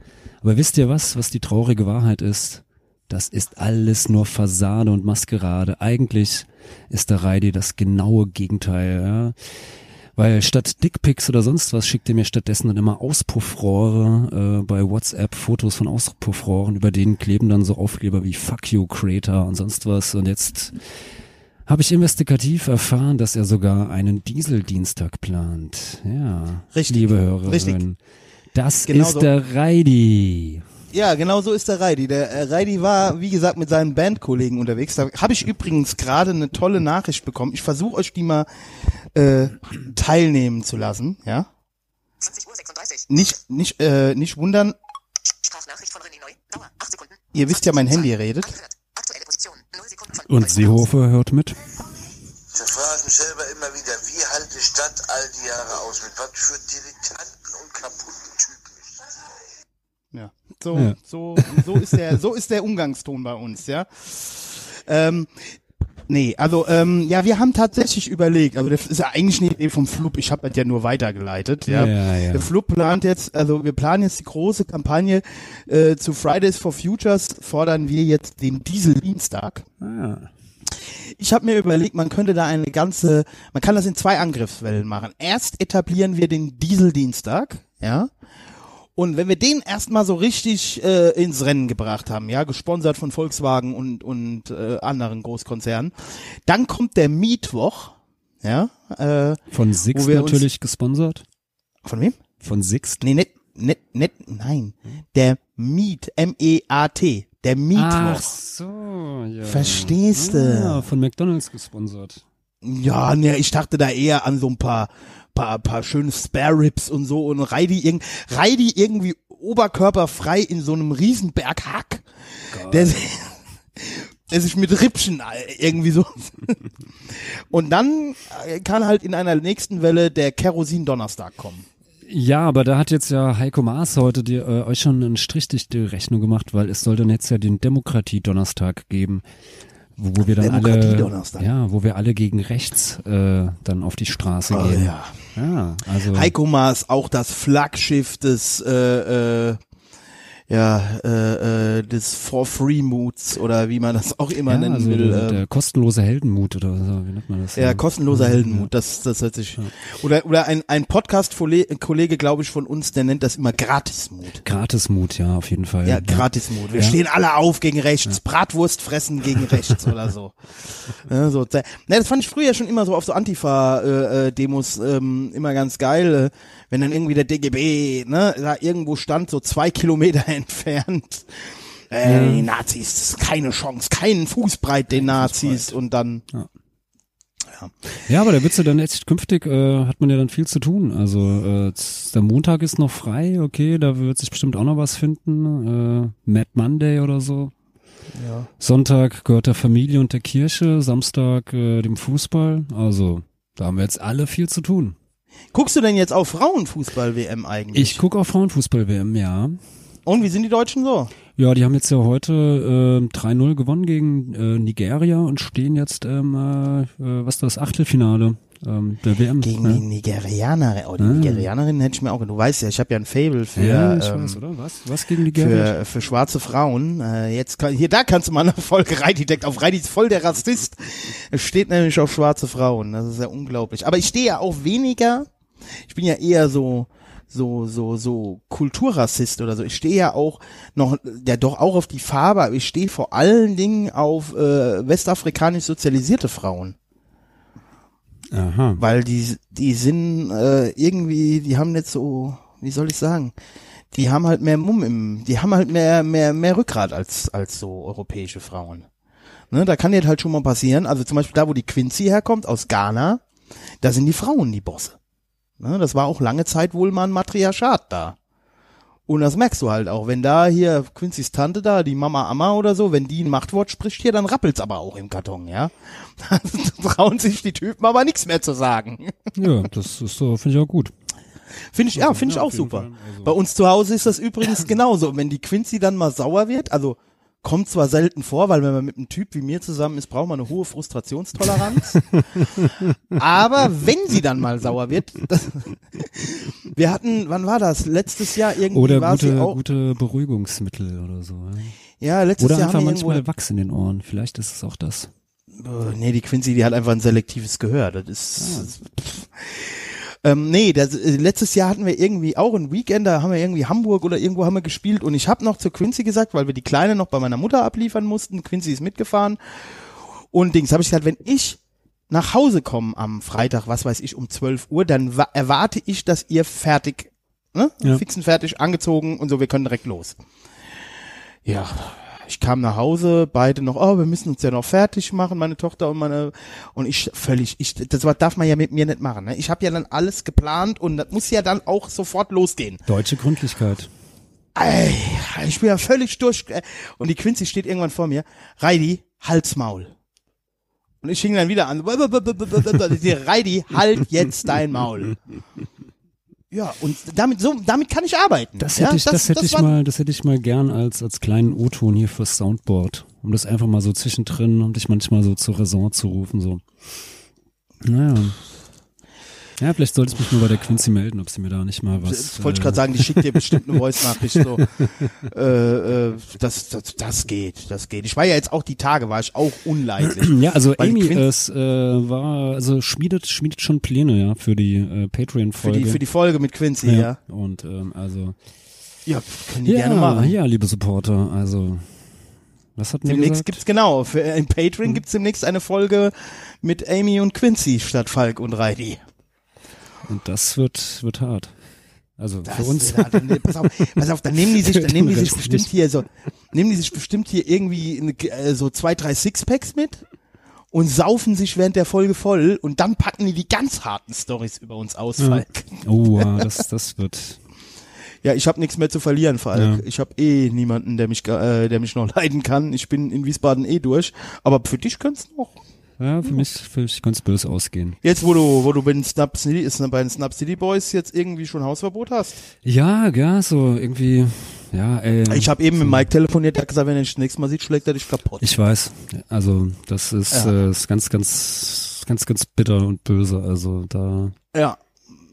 S2: Aber wisst ihr was, was die traurige Wahrheit ist? Das ist alles nur Fassade und Maskerade. Eigentlich ist der Reidi das genaue Gegenteil. Ja? Weil statt Dickpics oder sonst was schickt er mir stattdessen dann immer Auspuffrohre äh, bei WhatsApp, Fotos von Auspuffrohren, über denen kleben dann so Aufkleber wie Fuck you Creator und sonst was. Und jetzt habe ich investigativ erfahren, dass er sogar einen Dieseldienstag plant. Ja,
S3: Richtig.
S2: liebe Hörerin.
S3: Richtig.
S2: Das
S3: Genau
S2: ist
S3: so.
S2: der Reidi.
S3: Ja, genau so ist der Reidi. Der äh, Reidi war, wie gesagt, mit seinen Bandkollegen unterwegs. Da habe ich übrigens gerade eine tolle Nachricht bekommen. Ich versuche euch die mal äh, teilnehmen zu lassen, ja?
S4: 20 Uhr 36.
S3: Nicht, nicht, äh, nicht wundern,
S4: Sprachnachricht von René Neu. Dauer 8 Sekunden.
S3: ihr wisst ja, mein Handy redet.
S4: Aktuelle Position 0 Sekunden von
S2: Und Seehofer hört mit.
S5: Ich frage mich selber immer wieder, wie halte ich das all die Jahre aus? Mit was für Dilettanten und kaputten Typen ich das
S3: Ja. So,
S2: Ja.
S3: so, so ist der, so ist der Umgangston bei uns, ja. Ähm, nee, also ähm, ja, wir haben tatsächlich überlegt, also das ist ja eigentlich eine Idee vom Flub, ich habe das ja nur weitergeleitet, ja.
S2: Ja, ja.
S3: Der Flub plant jetzt, also wir planen jetzt die große Kampagne äh, zu Fridays for Futures, fordern wir jetzt den Dieseldienstag.
S2: Ah,
S3: Ich habe mir überlegt, man könnte da eine ganze, man kann das in zwei Angriffswellen machen. Erst etablieren wir den Dieseldienstag, ja. Und wenn wir den erstmal so richtig äh, ins Rennen gebracht haben, ja, gesponsert von Volkswagen und und äh, anderen Großkonzernen, dann kommt der Mittwoch, ja, äh,
S2: Von
S3: uns-
S2: natürlich gesponsert.
S3: von wem?
S2: Von Sixt.
S3: Nee, net, net, net, nein, der Meet, M-E-A-T, der Mittwoch.
S2: Ach so, ja.
S3: Verstehst du?
S2: Ah, von McDonalds gesponsert.
S3: Ja, ne, ich dachte da eher an so ein paar, paar, paar schöne Spare Ribs und so und Reidi, irg Reidi irgendwie oberkörperfrei in so einem Riesenberg Hack. Der, der sich mit Rippchen äh, irgendwie so. *laughs* Und dann äh, kann halt in einer nächsten Welle der Kerosin Donnerstag kommen.
S2: Ja, aber da hat jetzt ja Heiko Maas heute die, äh, euch schon einen Strich durch die Rechnung gemacht, weil es soll dann jetzt ja den Demokratie-Donnerstag geben, wo, wir dann alle, ja, wo wir alle gegen rechts äh, dann auf die Straße
S3: Oh,
S2: gehen.
S3: ja.
S2: Ja, also
S3: Heiko Maas, auch das Flaggschiff des, äh, äh, ja, äh, äh, des For Free Moods oder wie man das auch immer
S2: ja,
S3: nennen
S2: also
S3: will.
S2: der,
S3: ähm.
S2: der kostenlose Heldenmut oder so, wie nennt man das?
S3: Ja, kostenloser Heldenmut, das, das hört sich. Oder, oder ein, ein Podcast-Kollege, glaube ich, von uns, der nennt das immer Gratismut.
S2: Gratismut, ja, auf jeden Fall.
S3: Ja, Gratismut. Wir
S2: Ja.
S3: stehen alle auf gegen rechts. Bratwurst fressen gegen rechts oder so. *laughs* Ja, so. Ne, das fand ich früher schon immer so auf so Antifa-Demos ähm, immer ganz geil, äh, wenn dann irgendwie der DGB ne, da irgendwo stand, so zwei Kilometer entfernt. Äh, Die Nazis, das ist keine Chance, keinen Fußbreit den Nazis und dann
S2: Ja, aber der Witze dann echt künftig äh, hat man ja dann viel zu tun. Also äh, der Montag ist noch frei, okay, da wird sich bestimmt auch noch was finden. Äh, Mad Monday oder so.
S3: Ja.
S2: Sonntag gehört der Familie und der Kirche, Samstag äh, dem Fußball. Also da haben wir jetzt alle viel zu tun.
S3: Guckst du denn jetzt auf Frauenfußball-WM eigentlich?
S2: Ich gucke auf Frauenfußball-WM, ja.
S3: Und wie sind die Deutschen so?
S2: Ja, die haben jetzt ja heute äh, 3-0 gewonnen gegen äh, Nigeria und stehen jetzt ähm, äh, äh, was ist das Achtelfinale ähm, der WM.
S3: Gegen
S2: ja.
S3: die Nigerianerin. Oh, die
S2: Ah.
S3: Nigerianerin hätte ich mir auch. Du weißt ja, ich habe ja ein Fable für,
S2: ja, ich
S3: ähm,
S2: weiß, oder? Was? Was gegen Nigeria?
S3: für, für schwarze Frauen. Äh, jetzt kann, hier, da kannst du mal eine Folge Reidi deckt auf. Reidi ist voll der Rassist. Es steht nämlich auf schwarze Frauen. Das ist ja unglaublich. Aber ich stehe ja auch weniger, ich bin ja eher so, so, so, so Kulturrassist oder so. Ich stehe ja auch noch, ja doch auch auf die Farbe, aber ich stehe vor allen Dingen auf äh, westafrikanisch sozialisierte Frauen.
S2: Aha.
S3: weil die die sind äh, irgendwie, die haben nicht so, wie soll ich sagen, die haben halt mehr Mumm im, die haben halt mehr mehr mehr Rückgrat als als so europäische Frauen. Ne, da kann jetzt halt schon mal passieren. Also zum Beispiel da, wo die Quincy herkommt, aus Ghana, da sind die Frauen die Bosse. Ne, das war auch lange Zeit wohl mal ein Matriarchat da. Und das merkst du halt auch, wenn da hier Quincy's Tante da, die Mama Amma oder so, wenn die ein Machtwort spricht hier, dann rappelt's aber auch im Karton, ja. *laughs* Dann trauen sich die Typen aber nichts mehr zu sagen.
S2: Ja, das ist so, finde ich auch gut.
S3: Finde ich, ja, finde ich auch super.
S2: Also-
S3: Bei uns zu Hause ist das übrigens genauso. Wenn die Quincy dann mal sauer wird, also kommt zwar selten vor, weil wenn man mit einem Typ wie mir zusammen ist, braucht man eine hohe Frustrationstoleranz. *laughs* Aber wenn sie dann mal sauer wird, das, wir hatten, wann war das? Letztes Jahr irgendwie
S2: Oder
S3: war sie
S2: gute,
S3: auch.
S2: gute Beruhigungsmittel oder so. Ja.
S3: Ja, letztes
S2: Oder
S3: Jahr
S2: einfach
S3: haben wir
S2: manchmal Wachs in den Ohren. Vielleicht ist es auch das.
S3: Äh, nee, die Quincy, die hat einfach ein selektives Gehör. Das ist. Pff. Ähm, nee, das, äh, letztes Jahr hatten wir irgendwie auch ein Weekend, da haben wir irgendwie Hamburg oder irgendwo haben wir gespielt und ich habe noch zu Quincy gesagt, weil wir die Kleine noch bei meiner Mutter abliefern mussten, Quincy ist mitgefahren und Dings, habe ich gesagt, wenn ich nach Hause komme am Freitag, was weiß ich, um 12 Uhr, dann wa- erwarte ich, dass ihr fertig, ne,
S2: Ja.
S3: fix und fertig, angezogen und so, wir können direkt los. Ja, ich kam nach Hause, beide noch, oh, wir müssen uns ja noch fertig machen, meine Tochter und meine und ich völlig, ich das darf man ja mit mir nicht machen. Ne? Ich habe ja dann alles geplant und das muss ja dann auch sofort losgehen.
S2: Deutsche Gründlichkeit.
S3: Ey, ich bin ja völlig durch äh, und die Quincy steht irgendwann vor mir, Reidi, Halsmaul. Und ich hing dann wieder an, *laughs* die Reidi, halt jetzt dein Maul. Ja, und damit so damit kann ich arbeiten.
S2: Das
S3: ja,
S2: hätte ich, das, hätte ich
S3: war-
S2: mal, das hätte ich mal gern als, als kleinen O-Ton hier fürs Soundboard. Um das einfach mal so zwischendrin, um dich manchmal so zur Raison zu rufen, so. Naja. Ja, vielleicht sollte ich mich mal bei der Quincy melden, ob sie mir da nicht mal was.
S3: Das wollte ich
S2: äh,
S3: gerade sagen, die schickt dir bestimmt eine *laughs* Voice-Nachricht so. äh, äh, das, das, das geht, das geht. Ich war ja jetzt auch die Tage, war ich auch unleidlich. *clears throat*
S2: Ja, also Amy ist, äh, war, also schmiedet, schmiedet schon Pläne, ja, für die äh,
S3: Für
S2: Patreon-Folge.
S3: die, für die Folge mit Quincy, ja.
S2: ja. Und ähm, also
S3: Ja, können die
S2: ja,
S3: gerne machen.
S2: ja, liebe Supporter, also was wir
S3: Demnächst gibt's genau, für, äh, in Patreon gibt's demnächst eine Folge mit Amy und Quincy statt Falk und Reidi.
S2: Und das wird wird hart. Also
S3: Das
S2: für uns.
S3: wird halt- pass auf, pass auf, dann nehmen die sich, *laughs* dann nehmen die sich bestimmt hier so, nehmen die sich bestimmt hier irgendwie eine, äh, so zwei, drei Sixpacks mit und saufen sich während der Folge voll und dann packen die die ganz harten Stories über uns aus, Falk.
S2: Oh, ja, das das wird. *laughs*
S3: Ja, ich habe nichts mehr zu verlieren, Falk.
S2: Ja.
S3: Ich habe eh niemanden, der mich, äh, der mich noch *laughs* leiden kann. Ich bin in Wiesbaden eh durch. Aber für dich könnte noch.
S2: Ja, für mich, für mich es böse ausgehen.
S3: Jetzt, wo du, wo du bei den Snap City, ist bei den Snap City Boys jetzt irgendwie schon Hausverbot hast.
S2: Ja, ja, so irgendwie, ja, ey.
S3: Ich habe eben mit Mike telefoniert, der hat gesagt, wenn er dich das nächste Mal sieht, schlägt er dich kaputt.
S2: Ich weiß. Also das ist,
S3: Ja.
S2: äh, ist ganz, ganz, ganz, ganz bitter und böse. Also da.
S3: ja,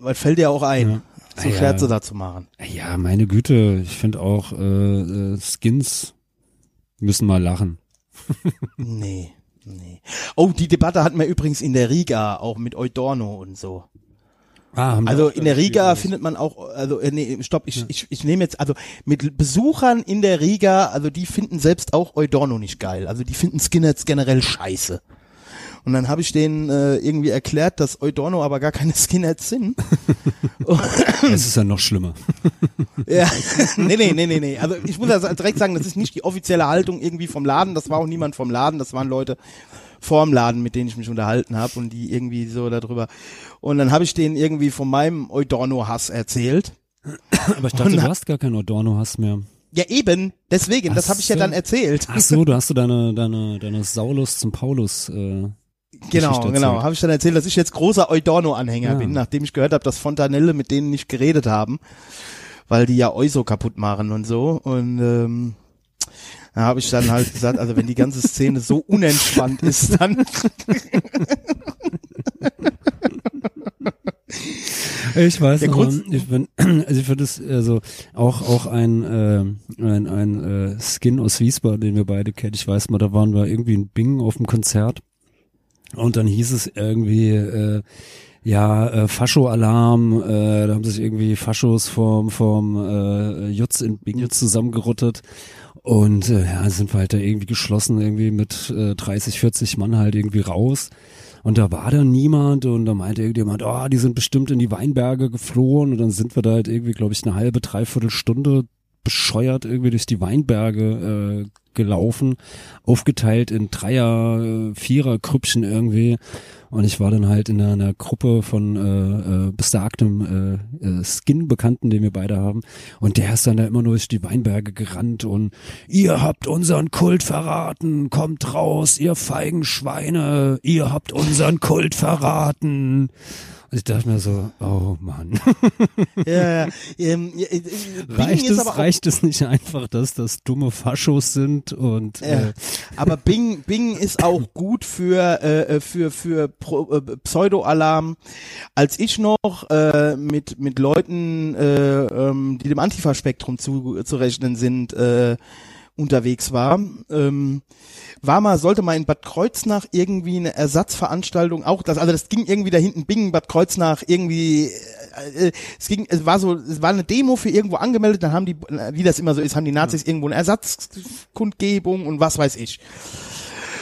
S3: was fällt dir auch ein,
S2: Ja.
S3: so
S2: Ja.
S3: Scherze da zu machen.
S2: Ja, meine Güte, ich finde auch äh, äh, Skins müssen mal lachen.
S3: Nee, nee. Oh, die Debatte hatten wir übrigens in der Riga, auch mit Eudorno und so.
S2: Ah,
S3: Also in der Riga findet man auch, also äh, nee, stopp, ich, ich, ich nehme jetzt, also mit Besuchern in der Riga, also die finden selbst auch Eudorno nicht geil. Also die finden Skinheads generell scheiße. Und dann habe ich denen äh, irgendwie erklärt, dass Eudorno aber gar keine *laughs* Skinheads sind.
S2: Es ist ja noch schlimmer. *laughs*
S3: ja, nee, nee, nee, nee, nee. Also ich muss also direkt sagen, das ist nicht die offizielle Haltung irgendwie vom Laden. Das war auch niemand vom Laden. Das waren Leute vorm Laden, mit denen ich mich unterhalten habe und die irgendwie so darüber. Und dann habe ich denen irgendwie von meinem Eudorno-Hass erzählt.
S2: Aber ich dachte, du hast gar keinen Adorno-Hass mehr.
S3: Ja, eben. Deswegen, das
S2: Ach
S3: habe ich ja
S2: so.
S3: dann erzählt.
S2: Ach so, du hast du deine, deine, deine Saulus zum Paulus. Äh,
S3: Genau, genau. Habe ich dann erzählt, dass ich jetzt großer Eudorno-Anhänger
S2: Ja.
S3: bin, nachdem ich gehört habe, dass Fontanelle mit denen nicht geredet haben, weil die ja Euso kaputt machen und so. Und ähm, da habe ich dann halt gesagt, also wenn die ganze Szene so unentspannt ist, dann
S2: Ich weiß
S3: Ja,
S2: aber,
S3: kurz-
S2: ich bin, *clears throat* also ich finde es also auch auch ein äh, ein, ein äh, Skin aus Wiesbaden, den wir beide kennen. Ich weiß mal, da waren wir irgendwie in Bingen auf dem Konzert und dann hieß es irgendwie äh, ja äh, Fascho-Alarm, äh, da haben sich irgendwie Faschos vom vom äh, Jutz in Bingen zusammengerottet. Und äh, ja, sind wir halt da irgendwie geschlossen, irgendwie mit äh, 30, 40 Mann halt irgendwie raus. Und da war dann niemand und da meinte irgendjemand, oh, die sind bestimmt in die Weinberge geflohen und dann sind wir da halt irgendwie, glaube ich, eine halbe, dreiviertel Stunde bescheuert irgendwie durch die Weinberge äh, gelaufen, aufgeteilt in Dreier, Vierer Krüppchen irgendwie. Und ich war dann halt in einer, Gruppe von äh, äh, besagtem äh, äh, Skin-Bekannten, den wir beide haben. Und der ist dann da immer nur durch die Weinberge gerannt und ihr habt unseren Kult verraten, kommt raus, ihr feigen Schweine, ihr habt unseren Kult verraten. Und ich dachte mir so, oh Mann.
S3: Ja, ja. *laughs* Ähm, äh,
S2: reicht, es,
S3: aber auch-
S2: reicht es nicht einfach, dass das dumme Faschos sind und äh,
S3: Aber *laughs* Bing, Bing ist auch gut für, äh, für, für Pro, äh, Pseudo-Alarm. Als ich noch äh, mit, mit Leuten, äh, ähm, die dem Antifa-Spektrum zu, zu rechnen sind, äh, unterwegs war, ähm, war mal, sollte mal in Bad Kreuznach irgendwie eine Ersatzveranstaltung auch, das, also das ging irgendwie da hinten Bingen, Bad Kreuznach, irgendwie, äh, äh, es ging, es war so, es war eine Demo für irgendwo angemeldet, dann haben die, wie das immer so ist, haben die Nazis irgendwo eine Ersatzkundgebung und was weiß ich.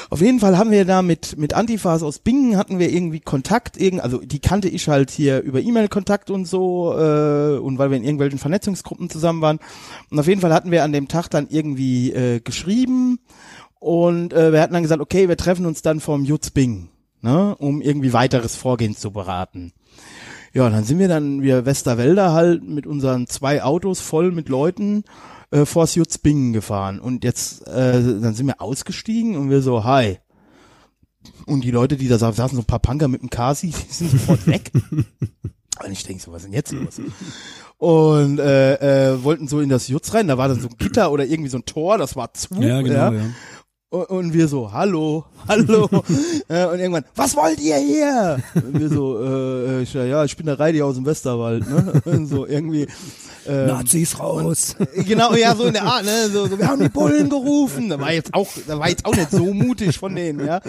S3: Auf jeden Fall haben wir da mit, mit Antifas aus Bingen hatten wir irgendwie Kontakt, irgend, also die kannte ich halt hier über E-Mail-Kontakt und so, äh, und weil wir in irgendwelchen Vernetzungsgruppen zusammen waren. Und auf jeden Fall hatten wir an dem Tag dann irgendwie äh, geschrieben und äh, wir hatten dann gesagt, okay, wir treffen uns dann vom Jutz Bingen, ne, um irgendwie weiteres Vorgehen zu beraten. Ja, dann sind wir dann, wir Westerwälder halt mit unseren zwei Autos voll mit Leuten äh, vors Jutzbingen gefahren. Und jetzt, äh, dann sind wir ausgestiegen und wir so, hi. Und die Leute, die da sa- saßen, so ein paar Punker mit dem Kasi, *laughs* die sind sofort weg. *laughs* Und ich denke so, was ist denn jetzt los? Und äh, äh, wollten so in das Jutz rein, da war dann so ein Gitter oder irgendwie so ein Tor, das war zu.
S2: ja genau, ja.
S3: Und, und wir so, hallo, hallo. *laughs* äh, und irgendwann, was wollt ihr hier? Und wir so, äh, ich, ja, ich bin der Reidi aus dem Westerwald, ne? *laughs* Und so irgendwie. Ähm,
S2: Nazis raus.
S3: Genau, ja, so in der Art, ne? So, so, wir haben die Bullen gerufen. Da war jetzt auch, da war jetzt auch nicht so mutig von denen, ja.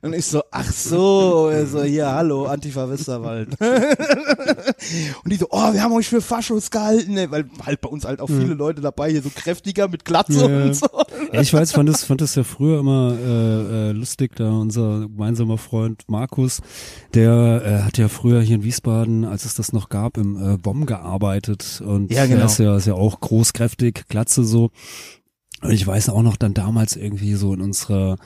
S3: Und ich so, ach so, so, ja, hallo, Antifa Westerwald. *laughs* Und die so, oh, wir haben euch für Faschos gehalten, ne? weil halt bei uns halt auch viele Leute dabei, hier so kräftiger mit Glatze
S2: Ja.
S3: und so.
S2: Ja, ich weiß, fand das, fand das ja früher immer äh, äh, lustig, da unser gemeinsamer Freund Markus, der äh, hat ja früher hier in Wiesbaden, als es das noch gab, im äh, BOM gearbeitet und
S3: Ja, genau.
S2: er ist ja, ist ja auch großkräftig, Glatze so. Und ich weiß auch noch dann damals irgendwie so in unserer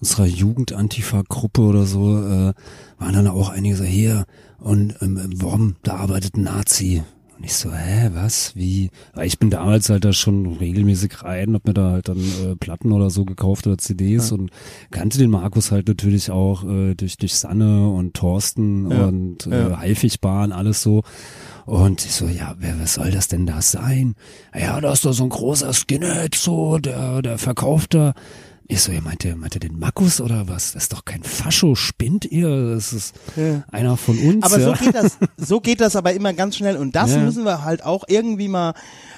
S2: unserer Jugend-Antifa-Gruppe oder so, äh, waren dann auch einige so, hier, und ähm, im WOM, da arbeitet ein Nazi. Und ich so, hä, was, wie? Weil ich bin damals halt da schon regelmäßig rein, hab mir da halt dann äh, Platten oder so gekauft oder CDs und kannte den Markus halt natürlich auch äh, durch, durch Sanne und Thorsten
S3: Ja,
S2: und
S3: ja.
S2: äh, Haifigbahn, alles so. Und ich so, ja, wer, was soll das denn da sein? Ja, da ist doch so ein großer Skinhead, so, der, der verkauft da. Ich so, ihr meint ihr, meint ihr den Markus oder was? Das ist doch kein Fascho, spinnt ihr? Das ist einer von uns.
S3: Aber
S2: ja.
S3: so geht das, *laughs* so geht das aber immer ganz schnell und das
S2: Ja.
S3: müssen wir halt auch irgendwie mal,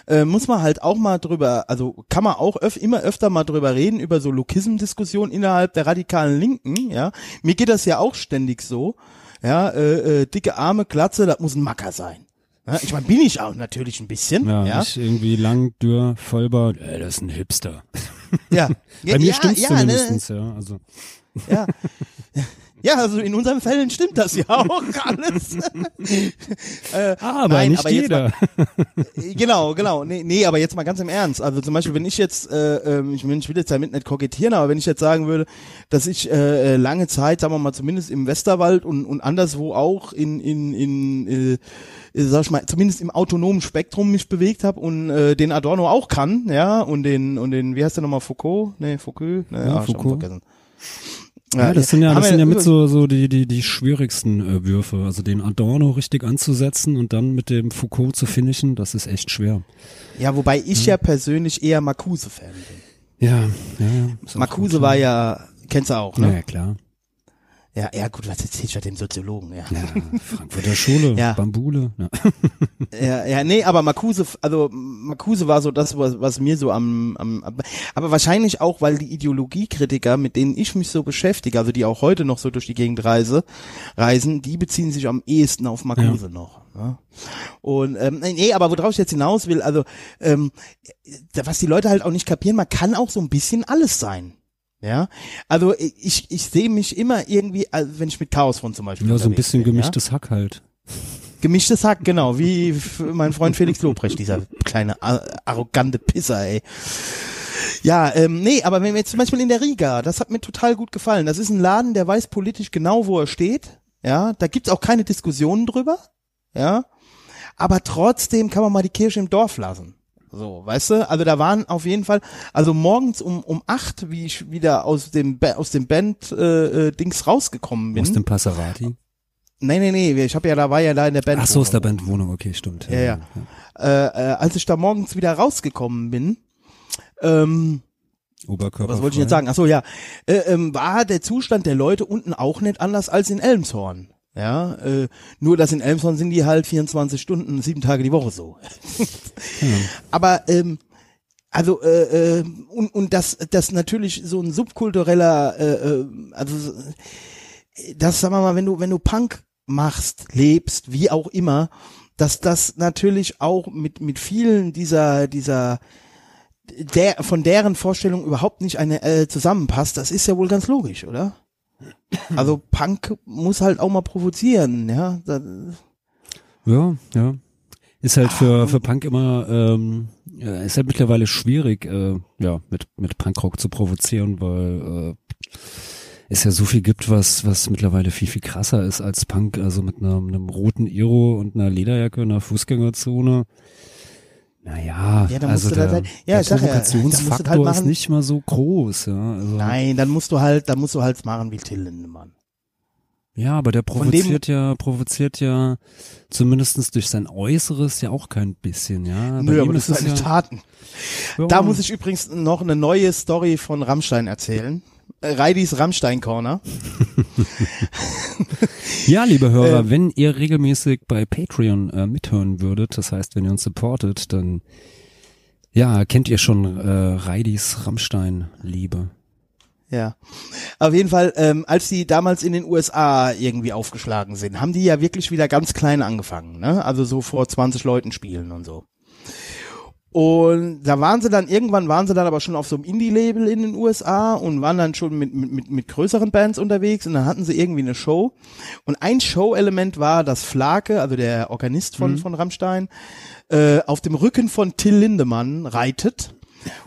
S3: äh, muss man halt auch mal drüber, also kann man auch öf immer öfter mal drüber reden, über so Lokism-Diskussionen innerhalb der radikalen Linken, ja. Mir geht das ja auch ständig so, ja, äh, äh, dicke Arme, Glatze, das muss ein Macker sein. Ja, ich meine, bin ich auch natürlich ein bisschen,
S2: Ja,
S3: ja.
S2: nicht irgendwie lang, dürr, vollbar. Äh, das ist ein Hipster.
S3: Ja, *laughs*
S2: Bei mir
S3: ja,
S2: stimmt's
S3: ja,
S2: zumindestens, ja. Also,
S3: Ja. Ja, also in unseren Fällen stimmt das ja auch alles. *laughs* äh,
S2: aber
S3: nein,
S2: nicht
S3: aber
S2: jeder.
S3: Äh, Genau, genau. Nee, nee, aber jetzt mal ganz im Ernst. Also zum Beispiel, wenn ich jetzt, äh, ähm, ich, will jetzt damit nicht kokettieren, aber wenn ich jetzt sagen würde, dass ich äh, äh, lange Zeit, sagen wir mal, zumindest im Westerwald und, und anderswo auch in, in, in äh, sag ich mal, zumindest im autonomen Spektrum mich bewegt habe und äh, den Adorno auch kann, ja, und den, und den, wie heißt der nochmal, Foucault? Nee, Foucault? Nee,
S2: Ja,
S3: ah, hab ihn
S2: Foucault.
S3: vergessen.
S2: Ja, das sind ja, das sind ja mit so, so die, die, die schwierigsten äh, Würfe. Also den Adorno richtig anzusetzen und dann mit dem Foucault zu finishen, das ist echt schwer.
S3: Ja, wobei ich ja persönlich eher Marcuse-Fan bin.
S2: Ja, ja, ja.
S3: Marcuse war
S2: ja.
S3: ja, kennst du auch,
S2: Ja,
S3: ne?
S2: ja, klar.
S3: Ja, ja, gut, was erzählst du dem Soziologen, ja.
S2: Ja, *laughs* Frankfurter Schule,
S3: Ja.
S2: Bambule. Ja. *laughs*
S3: Ja, ja, nee, aber Marcuse, also Marcuse war so das, was, was mir so am, am, aber wahrscheinlich auch, weil die Ideologiekritiker, mit denen ich mich so beschäftige, also die auch heute noch so durch die Gegend reise, reisen, die beziehen sich am ehesten auf Marcuse noch. Ne? Und ähm, nee, aber worauf ich jetzt hinaus will, also ähm, was die Leute halt auch nicht kapieren, man kann auch so ein bisschen alles sein. Ja, also ich, ich sehe mich immer irgendwie, also wenn ich mit Chaosfront zum Beispiel
S2: ja, so ein bisschen
S3: bin, ja?
S2: gemischtes Hack halt.
S3: Gemischtes Hack, genau, wie mein Freund Felix Lobrecht, dieser kleine arrogante Pisser, ey. Ja, ähm, nee, aber wenn wir jetzt zum Beispiel in der Riga, das hat mir total gut gefallen. Das ist ein Laden, der weiß politisch genau, wo er steht. Ja, da gibt's auch keine Diskussionen drüber. Ja, aber trotzdem kann man mal die Kirche im Dorf lassen. So, weißt du? Also da waren auf jeden Fall, also morgens um um acht, wie ich wieder aus dem Ba- aus dem Band äh, äh, Dings rausgekommen bin.
S2: Aus dem Passerati.
S3: nee, nee, nee, ich habe ja da war ja da in der Band.
S2: Ach so, ist der Bandwohnung, okay, stimmt.
S3: Ja, ja. Äh, äh, als ich da morgens wieder rausgekommen bin, ähm,
S2: Oberkörper.
S3: was wollte ich jetzt sagen? Ach so, ja, äh, ähm, war der Zustand der Leute unten auch nicht anders als in Elmshorn. Ja, äh, nur dass in Elmshorn sind die halt 24 Stunden, sieben Tage die Woche so. *laughs* Aber ähm, also äh, äh, und und das das natürlich so ein subkultureller äh, äh, also so- das sagen wir mal wenn du wenn du Punk machst lebst wie auch immer dass das natürlich auch mit mit vielen dieser dieser der von deren Vorstellung überhaupt nicht eine äh, zusammenpasst das ist ja wohl ganz logisch oder also Punk muss halt auch mal provozieren ja da,
S2: Ja, ja. Ist halt für, für Punk immer, ähm, ja, ist halt mittlerweile schwierig, äh, ja, mit, mit Punkrock zu provozieren, weil äh, es ja so viel gibt, was, was mittlerweile viel, viel krasser ist als Punk, also mit einem, einem roten Iro und einer Lederjacke in einer Fußgängerzone. Naja,
S3: Ja, da
S2: also
S3: musst du
S2: der,
S3: halt- ja,
S2: der
S3: sag ja,
S2: Provokationsfaktor
S3: halt
S2: ist nicht mal so groß, ja. Also,
S3: nein dann musst du halt dann musst du halt machen wie Till Lindemann
S2: Ja, aber der
S3: Von dem-
S2: provoziert ja, provoziert ja zumindestens durch sein Äußeres ja auch kein bisschen, ja.
S3: Nö, aber das
S2: ist
S3: sind seine
S2: ja,
S3: Taten.
S2: ja,
S3: Da muss ich übrigens noch eine neue Story von Rammstein erzählen. Äh, Reidis Rammstein Corner. *laughs*
S2: Ja, liebe Hörer,
S3: Ähm,
S2: wenn ihr regelmäßig bei Patreon äh, mithören würdet, das heißt, wenn ihr uns supportet, dann ja, kennt ihr schon äh, Reidis Rammstein-Liebe.
S3: Ja. Auf jeden Fall, ähm, als die damals in den USA irgendwie aufgeschlagen sind, haben die ja wirklich wieder ganz klein angefangen, ne? Also so vor 20 Leuten spielen und so. Und da waren sie dann, irgendwann waren sie dann aber schon auf so einem Indie-Label in den USA und waren dann schon mit, mit, mit, größeren Bands unterwegs und dann hatten sie irgendwie eine Show. Und ein Show-Element war, dass Flake, also der Organist von, von Rammstein, äh, auf dem Rücken von Till Lindemann reitet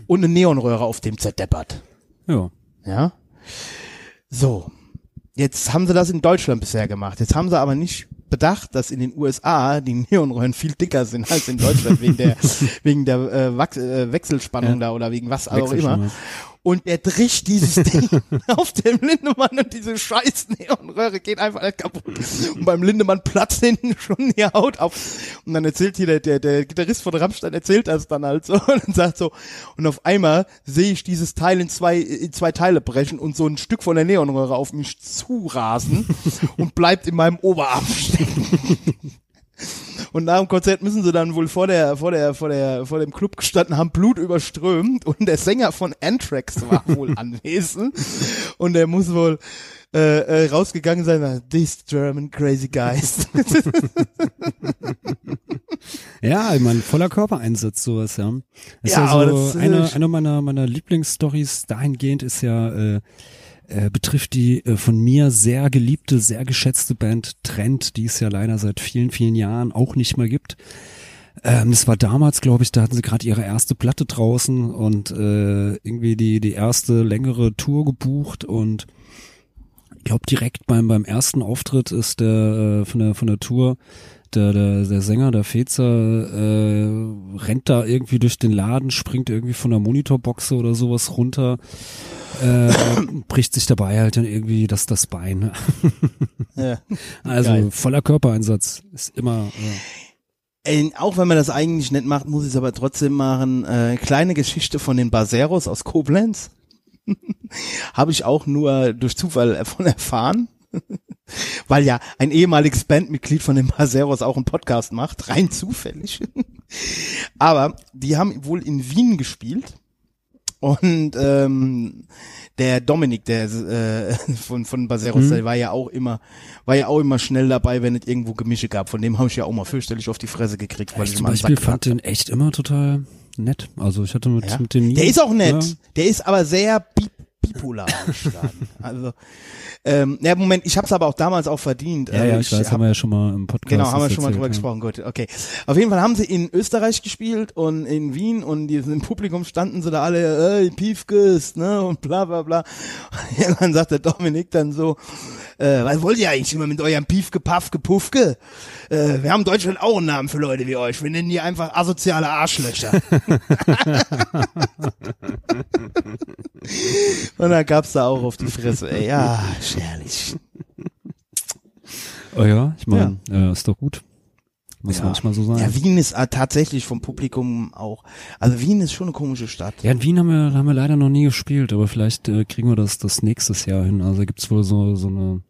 S3: und eine Neonröhre auf dem zerdeppert.
S2: Ja.
S3: Ja. So. Jetzt haben sie das in Deutschland bisher gemacht. Jetzt haben sie aber nicht bedacht, dass in den USA die Neonröhren viel dicker sind als in Deutschland wegen der *laughs* wegen der äh, Wachs, äh, Wechselspannung da oder wegen was auch immer. Und er bricht dieses *laughs* Ding auf dem Lindemann und diese scheiß Neonröhre geht einfach nicht kaputt. Und beim Lindemann platzt hinten schon die Haut auf. Und dann erzählt hier der, der, der Gitarrist von Rammstein erzählt das dann halt so *laughs* und sagt so, und auf einmal sehe ich dieses Teil in zwei, in zwei Teile brechen und so ein Stück von der Neonröhre auf mich zurasen *laughs* und bleibt in meinem Oberarm stecken. Und nach dem Konzert müssen sie dann wohl vor der, vor der, vor der, vor dem Club gestanden haben, Blut überströmt und der Sänger von Anthrax war wohl *laughs* anwesend und der muss wohl äh, äh, rausgegangen sein, these German crazy guys. *laughs*
S2: Ja, ich meine, voller Körpereinsatz sowas, ja. Ist
S3: Ja,
S2: ja,
S3: aber
S2: so
S3: das,
S2: eine, eine meiner, meiner Lieblingsstories dahingehend ist ja, äh, äh, betrifft die äh, von mir sehr geliebte, sehr geschätzte Band Trend, die es ja leider seit vielen, vielen Jahren auch nicht mehr gibt. Ähm, das war damals, glaube ich, da hatten sie gerade ihre erste Platte draußen und äh, irgendwie die, die erste längere Tour gebucht und ich glaube direkt beim, beim ersten Auftritt ist der äh, von der von der Tour der, der, der Sänger, der Fezer, äh, rennt da irgendwie durch den Laden, springt irgendwie von der Monitorboxe oder sowas runter, äh, *coughs* bricht sich dabei halt dann irgendwie das, das Bein. *laughs*
S3: ja.
S2: Also
S3: Geil.
S2: voller Körpereinsatz ist immer. Ja.
S3: Äh, auch wenn man das eigentlich nicht macht, muss ich es aber trotzdem machen. Äh, kleine Geschichte von den Baseros aus Koblenz. *laughs* Habe ich auch nur durch Zufall davon *laughs* erfahren. Weil ja ein ehemaliges Bandmitglied von den Baseros auch einen Podcast macht, rein zufällig. *laughs* Aber die haben wohl in Wien gespielt. Und ähm, der Dominik, der äh, *laughs* von von Baseros, der war ja auch immer, war ja auch immer schnell dabei, wenn es irgendwo Gemische gab. Von dem habe ich ja auch mal fürchterlich auf die Fresse gekriegt, weil
S2: Ich
S3: ich
S2: zum Beispiel fand den echt immer total nett. Also ich hatte mit,
S3: Ja.
S2: mit dem nie,
S3: Der ist auch nett.
S2: Ja,
S3: Der ist aber sehr bipolar. *laughs* Also, ähm, ja, Moment, ich habe es aber auch damals auch verdient.
S2: Ja,
S3: Also
S2: ja, ich weiß,
S3: hab-
S2: haben wir ja schon mal im Podcast.
S3: Genau, haben wir schon mal drüber
S2: ja.
S3: gesprochen. Gut, okay. Auf jeden Fall haben sie in Österreich gespielt und in Wien und die, im Publikum standen sie da alle, ey, Piefkes, ne, und bla bla bla. *laughs* Und irgendwann sagt der Dominik dann so, äh, was wollt ihr eigentlich immer mit eurem Piefke, Paffke, Puffke? Äh, wir haben in Deutschland auch einen Namen für Leute wie euch. Wir nennen die einfach asoziale Arschlöcher. *laughs* und dann gab's da auch auf die Fresse, ey, ja, schärlich.
S2: Oh ja, ich meine, äh, ist doch gut. Muss
S3: Ja.
S2: manchmal so sein.
S3: Ja, Wien ist äh, tatsächlich vom Publikum auch. Also Wien ist schon eine komische Stadt.
S2: Ja, in Wien haben wir, haben wir leider noch nie gespielt, aber vielleicht äh, kriegen wir das das nächstes Jahr hin. Also gibt's wohl so so eine.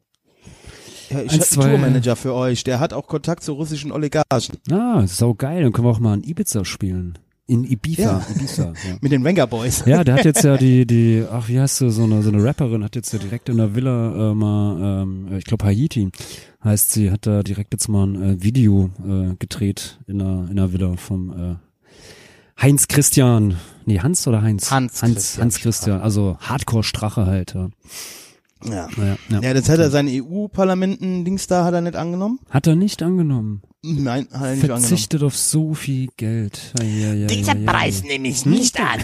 S3: Ja, ich
S2: Eins,
S3: habe einen Tourmanager für euch, der hat auch Kontakt zu russischen Oligarchen.
S2: Ah, sau geil. Dann können wir auch mal in Ibiza spielen. In Ibiza.
S3: Ja.
S2: Ibiza. *laughs* Ja.
S3: Mit den Wenger Boys.
S2: Ja, der hat jetzt ja *laughs* die, die, ach, wie heißt sie, so eine, so eine Rapperin, hat jetzt ja direkt in der Villa äh, mal, ähm, ich glaube Haiti heißt sie, hat da direkt jetzt mal ein äh, Video äh, gedreht in der, in der Villa vom äh, Heinz Christian. Nee, Hans oder Heinz?
S3: Hans
S2: Hans,
S3: Christian
S2: Hans Christian, also Hardcore-Strache halt. Ja.
S3: Ja.
S2: Ja, ja.
S3: Ja, das hat er sein EU-Parlamenten-Dings da, hat er nicht angenommen?
S2: Hat er nicht angenommen.
S3: Nein, hat er nicht angenommen.
S2: Verzichtet auf so viel Geld. Ja, ja,
S6: Dieser
S2: ja, ja.
S6: Preis nehme ich nicht an. *laughs*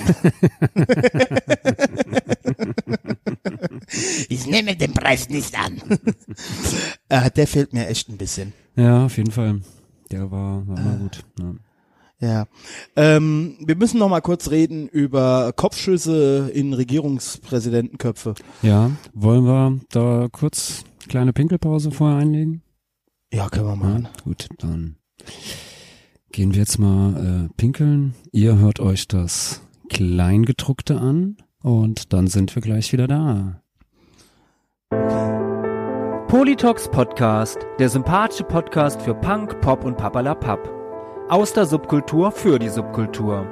S6: ich nehme den Preis nicht an.
S3: Äh, der fehlt mir echt ein bisschen.
S2: Ja, auf jeden Fall. Der war, war mal gut. Ja.
S3: Ja. Ähm, wir müssen noch mal kurz reden über Kopfschüsse in Regierungspräsidentenköpfe.
S2: Ja, wollen wir da kurz kleine Pinkelpause vorher einlegen?
S3: Ja, können wir machen.
S2: Ja, gut, dann gehen wir jetzt mal äh, pinkeln. Ihr hört euch das Kleingedruckte an und dann sind wir gleich wieder da. Politox Podcast, der sympathische Podcast für Punk, Pop und Papalapap. Aus der Subkultur für die Subkultur.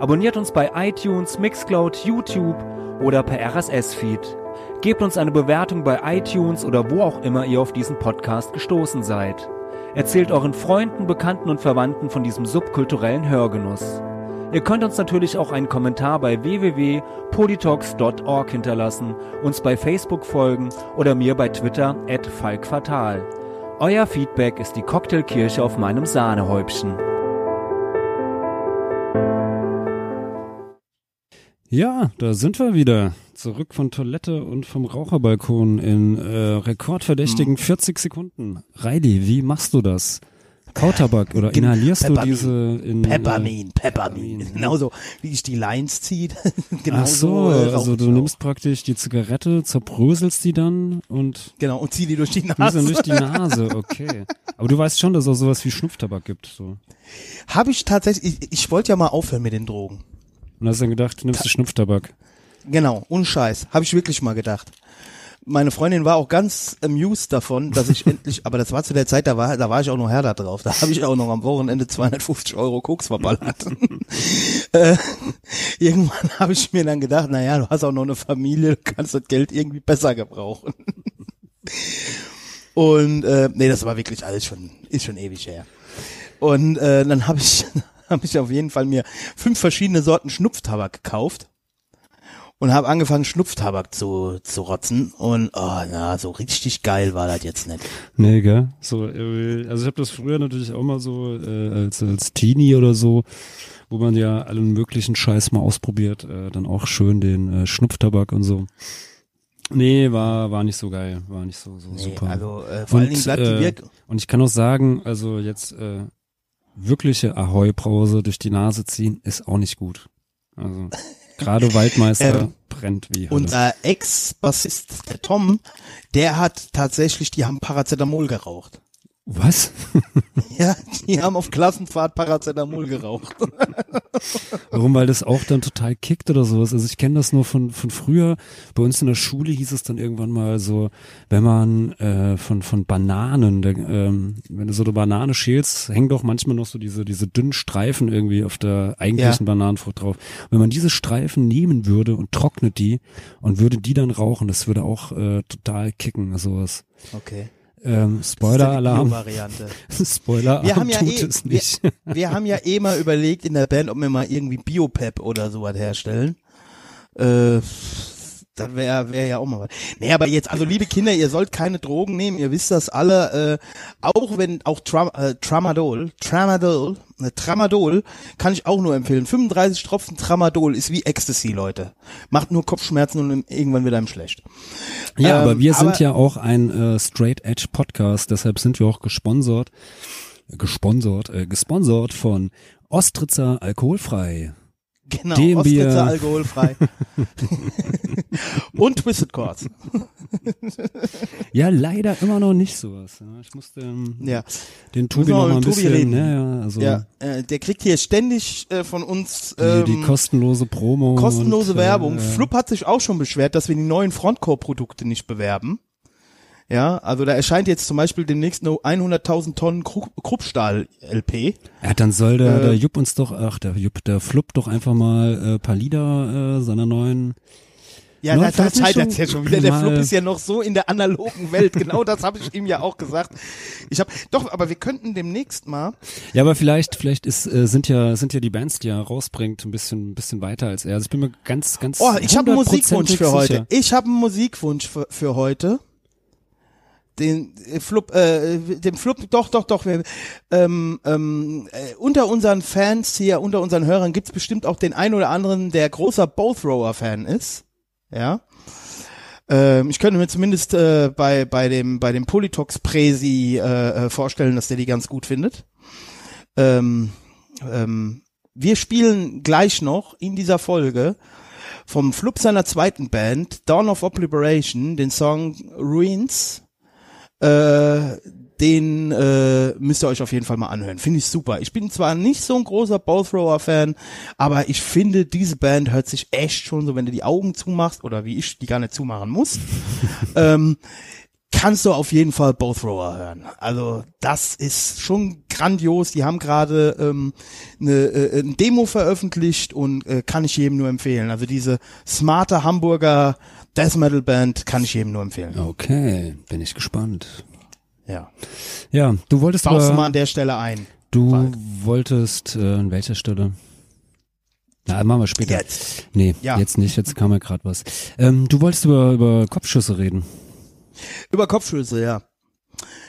S2: Abonniert uns bei iTunes, Mixcloud, YouTube oder per RSS-Feed. Gebt uns eine Bewertung bei iTunes oder wo auch immer ihr auf diesen Podcast gestoßen seid. Erzählt euren Freunden, Bekannten und Verwandten von diesem subkulturellen Hörgenuss. Ihr könnt uns natürlich auch einen Kommentar bei www.politox.org hinterlassen, uns bei Facebook folgen oder mir bei Twitter at falkfatal. Euer Feedback ist die Cocktailkirche auf meinem Sahnehäubchen. Ja, da sind wir wieder. Zurück von Toilette und vom Raucherbalkon in äh, rekordverdächtigen 40 Sekunden. Reidi, wie machst du das? Kautabak oder inhalierst du
S3: Peppermin.
S2: diese in
S3: Peppermin, Peppermin. Genauso wie ich die Lines zieht. *laughs* Genauso,
S2: Ach so,
S3: äh,
S2: also du nimmst praktisch die Zigarette, zerbröselst die dann und
S3: Genau, und zieh die durch die Nase.
S2: durch die Nase, okay. Aber du weißt schon, dass es auch sowas wie Schnupftabak gibt, so.
S3: Habe ich tatsächlich, ich, ich wollte ja mal aufhören mit den Drogen.
S2: Und hast dann gedacht, du nimmst du Schnupftabak.
S3: Genau, ohne Scheiß. Habe ich wirklich mal gedacht. Meine Freundin war auch ganz amused davon, dass ich *laughs* endlich, aber das war zu der Zeit, da war, da war ich auch noch härter drauf. Da habe ich auch noch am Wochenende 250 Euro Koks verballert. *laughs* äh, irgendwann habe ich mir dann gedacht, naja, du hast auch noch eine Familie, du kannst das Geld irgendwie besser gebrauchen. *laughs* Und äh, nee, das war wirklich alles schon, ist schon ewig her. Und äh, dann habe ich, habe ich auf jeden Fall mir fünf verschiedene Sorten Schnupftabak gekauft und habe angefangen Schnupftabak zu, zu rotzen und oh na, so richtig geil war das jetzt nicht.
S2: Nee, gell? So, äh, also ich habe das früher natürlich auch mal so äh, als, als Teenie oder so, wo man ja allen möglichen Scheiß mal ausprobiert, äh, dann auch schön den äh, Schnupftabak und so. Nee, war, war nicht so geil, war nicht so, so
S3: Nee,
S2: super.
S3: also äh, vor allen Dingen bleibt die
S2: äh,
S3: Wirkung.
S2: Und ich kann auch sagen, also jetzt äh, wirkliche Ahoi-Brause durch die Nase ziehen ist auch nicht gut. Also gerade Waldmeister
S3: Ähm,
S2: brennt wie Hölle.
S3: Unser Ex-Bassist, der Tom, der hat tatsächlich, die haben Paracetamol geraucht.
S2: Was? *laughs*
S3: Ja, die haben auf Klassenfahrt Paracetamol geraucht.
S2: Warum? Weil das auch dann total kickt oder sowas. Also ich kenne das nur von, von früher. Bei uns in der Schule hieß es dann irgendwann mal so, wenn man äh, von, von Bananen, der, ähm, wenn du so eine Banane schälst, hängen doch manchmal noch so diese, diese dünnen Streifen irgendwie auf der eigentlichen Bananenfrucht drauf. wenn man diese Streifen nehmen würde und trocknet die und würde die dann rauchen, das würde auch äh, total kicken, sowas.
S3: Okay.
S2: Ähm, Spoiler-Alarm. Spoiler-Alarm *laughs*
S3: Wir haben ja
S2: tut
S3: eh,
S2: es nicht.
S3: Wir, *laughs* wir haben ja eh mal überlegt in der Band, ob wir mal irgendwie Biopep oder sowas herstellen. Äh, Das wäre wär ja auch mal was. Nee, aber jetzt, also liebe Kinder, ihr sollt keine Drogen nehmen, ihr wisst das alle, äh, auch wenn, auch Tra äh, Tramadol, Tramadol, äh, Tramadol kann ich auch nur empfehlen. 35 Tropfen Tramadol ist wie Ecstasy, Leute. Macht nur Kopfschmerzen und irgendwann wird einem schlecht.
S2: Ja,
S3: Ähm,
S2: aber wir sind
S3: aber-
S2: ja auch ein äh, Straight Edge Podcast, deshalb sind wir auch gesponsert, gesponsert, äh, gesponsert von Ostritzer Alkoholfrei.
S3: Genau,
S2: Dem
S3: Ostritzer
S2: wir-
S3: alkoholfrei. *laughs* und Twisted Chords. *laughs*
S2: Ja, leider immer noch nicht sowas. Ja, ich musste ähm,
S3: Ja.
S2: den Tobi noch mal ein
S3: Tobi
S2: bisschen,
S3: reden.
S2: ja, ja, also
S3: Ja, äh, der kriegt hier ständig äh, von uns
S2: die,
S3: ähm,
S2: die kostenlose Promo.
S3: kostenlose
S2: und,
S3: Werbung.
S2: Äh,
S3: Flup hat sich auch schon beschwert, dass wir die neuen Frontcore-Produkte nicht bewerben. Ja, also da erscheint jetzt zum Beispiel demnächst nur 100.000 Tonnen Kru Kruppstahl-LP.
S2: ja, dann soll der,
S3: Äh,
S2: der Jupp uns doch, ach, der Jupp, der Flup doch einfach mal äh, paar Lieder äh, seiner neuen
S3: Ja,
S2: Nur
S3: da, da
S2: vielleicht nicht
S3: scheitert ja schon wieder. Der
S2: mal-
S3: Flup ist ja noch so in der analogen Welt. Genau das habe ich ihm ja auch gesagt. Ich habe doch, aber wir könnten demnächst mal.
S2: Ja, aber vielleicht, vielleicht ist, äh, sind ja, sind ja die Bands, die er rausbringt, ein bisschen, ein bisschen weiter als er. Also ich bin mir ganz, ganz.
S3: Oh, ich habe einen Musikwunsch für heute. Ich habe einen Musikwunsch für, für heute. Den äh, Flup, äh, dem Flup, doch, doch, doch. Wir, ähm, ähm, äh, unter unseren Fans hier, unter unseren Hörern gibt's bestimmt auch den einen oder anderen, der großer Both Rower Fan ist. Ja. Ähm, ich könnte mir zumindest äh, bei bei dem bei dem Politox Presi äh, äh, vorstellen, dass der die ganz gut findet. Ähm, ähm, wir spielen gleich noch in dieser Folge vom Flup seiner zweiten Band, Dawn of Obliteration, den Song Ruins. Äh, den äh, müsst ihr euch auf jeden Fall mal anhören. Finde ich super. Ich bin zwar nicht so ein großer Bothrower-Fan, aber ich finde, diese Band hört sich echt schon so, wenn du die Augen zumachst, oder wie ich die gar nicht zumachen muss, *laughs* ähm, kannst du auf jeden Fall Bothrower hören. Also das ist schon grandios. Die haben gerade ähm, eine, äh, ein Demo veröffentlicht und äh, kann ich jedem nur empfehlen. Also diese smarte Hamburger Death Metal Band kann ich jedem nur empfehlen.
S2: Okay, bin ich gespannt.
S3: Ja.
S2: Ja, du wolltest
S3: du
S2: aber,
S3: mal an der Stelle ein.
S2: du
S3: Falk.
S2: wolltest, äh, an welcher Stelle? Na, machen wir später.
S3: Jetzt.
S2: Nee,
S3: Ja.
S2: jetzt nicht, jetzt kam ja gerade was. Ähm, du wolltest über, über Kopfschüsse reden.
S3: Über Kopfschüsse, ja.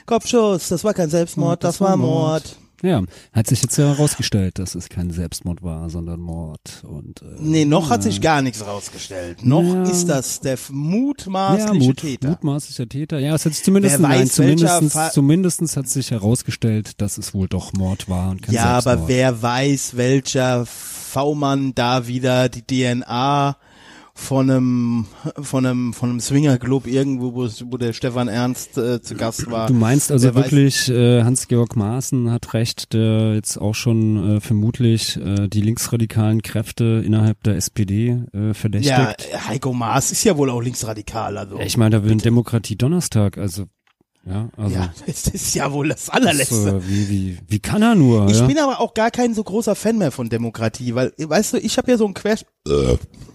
S3: Kopfschuss, das war kein Selbstmord, das, war Mord.
S2: Ja, hat sich jetzt ja herausgestellt, dass es kein Selbstmord war, sondern Mord. Und äh,
S3: Nee, noch hat sich gar nichts rausgestellt. Noch
S2: Ja.
S3: ist das der f-
S2: ja,
S3: mutmaßliche
S2: Mut,
S3: Täter.
S2: mutmaßlicher Täter. Ja, es hat sich zumindest,
S3: Wer weiß,
S2: nein, zumindestens,
S3: Fall-
S2: zumindestens hat sich herausgestellt, dass es wohl doch Mord war und kein
S3: Ja,
S2: Selbstmord.
S3: aber wer weiß, welcher V-Mann da wieder die DNA von einem von einem von einem Swingerclub irgendwo, wo, wo der Stefan Ernst äh, zu Gast war.
S2: Du meinst also
S3: weiß-
S2: wirklich, äh, Hans-Georg Maaßen hat recht, der jetzt auch schon äh, vermutlich äh, die linksradikalen Kräfte innerhalb der SPD äh, verdächtigt.
S3: Ja, Heiko Maas ist ja wohl auch linksradikal, also.
S2: Ich meine, da will ein Demokratie Donnerstag, also ja, also
S3: ja, *laughs* das ist ja wohl das
S2: das,
S3: allerletzte.
S2: äh, wie, wie, wie kann er nur?
S3: Ich
S2: ja?
S3: bin aber auch gar kein so großer Fan mehr von Demokratie, weil, weißt du, ich habe ja so einen Quersch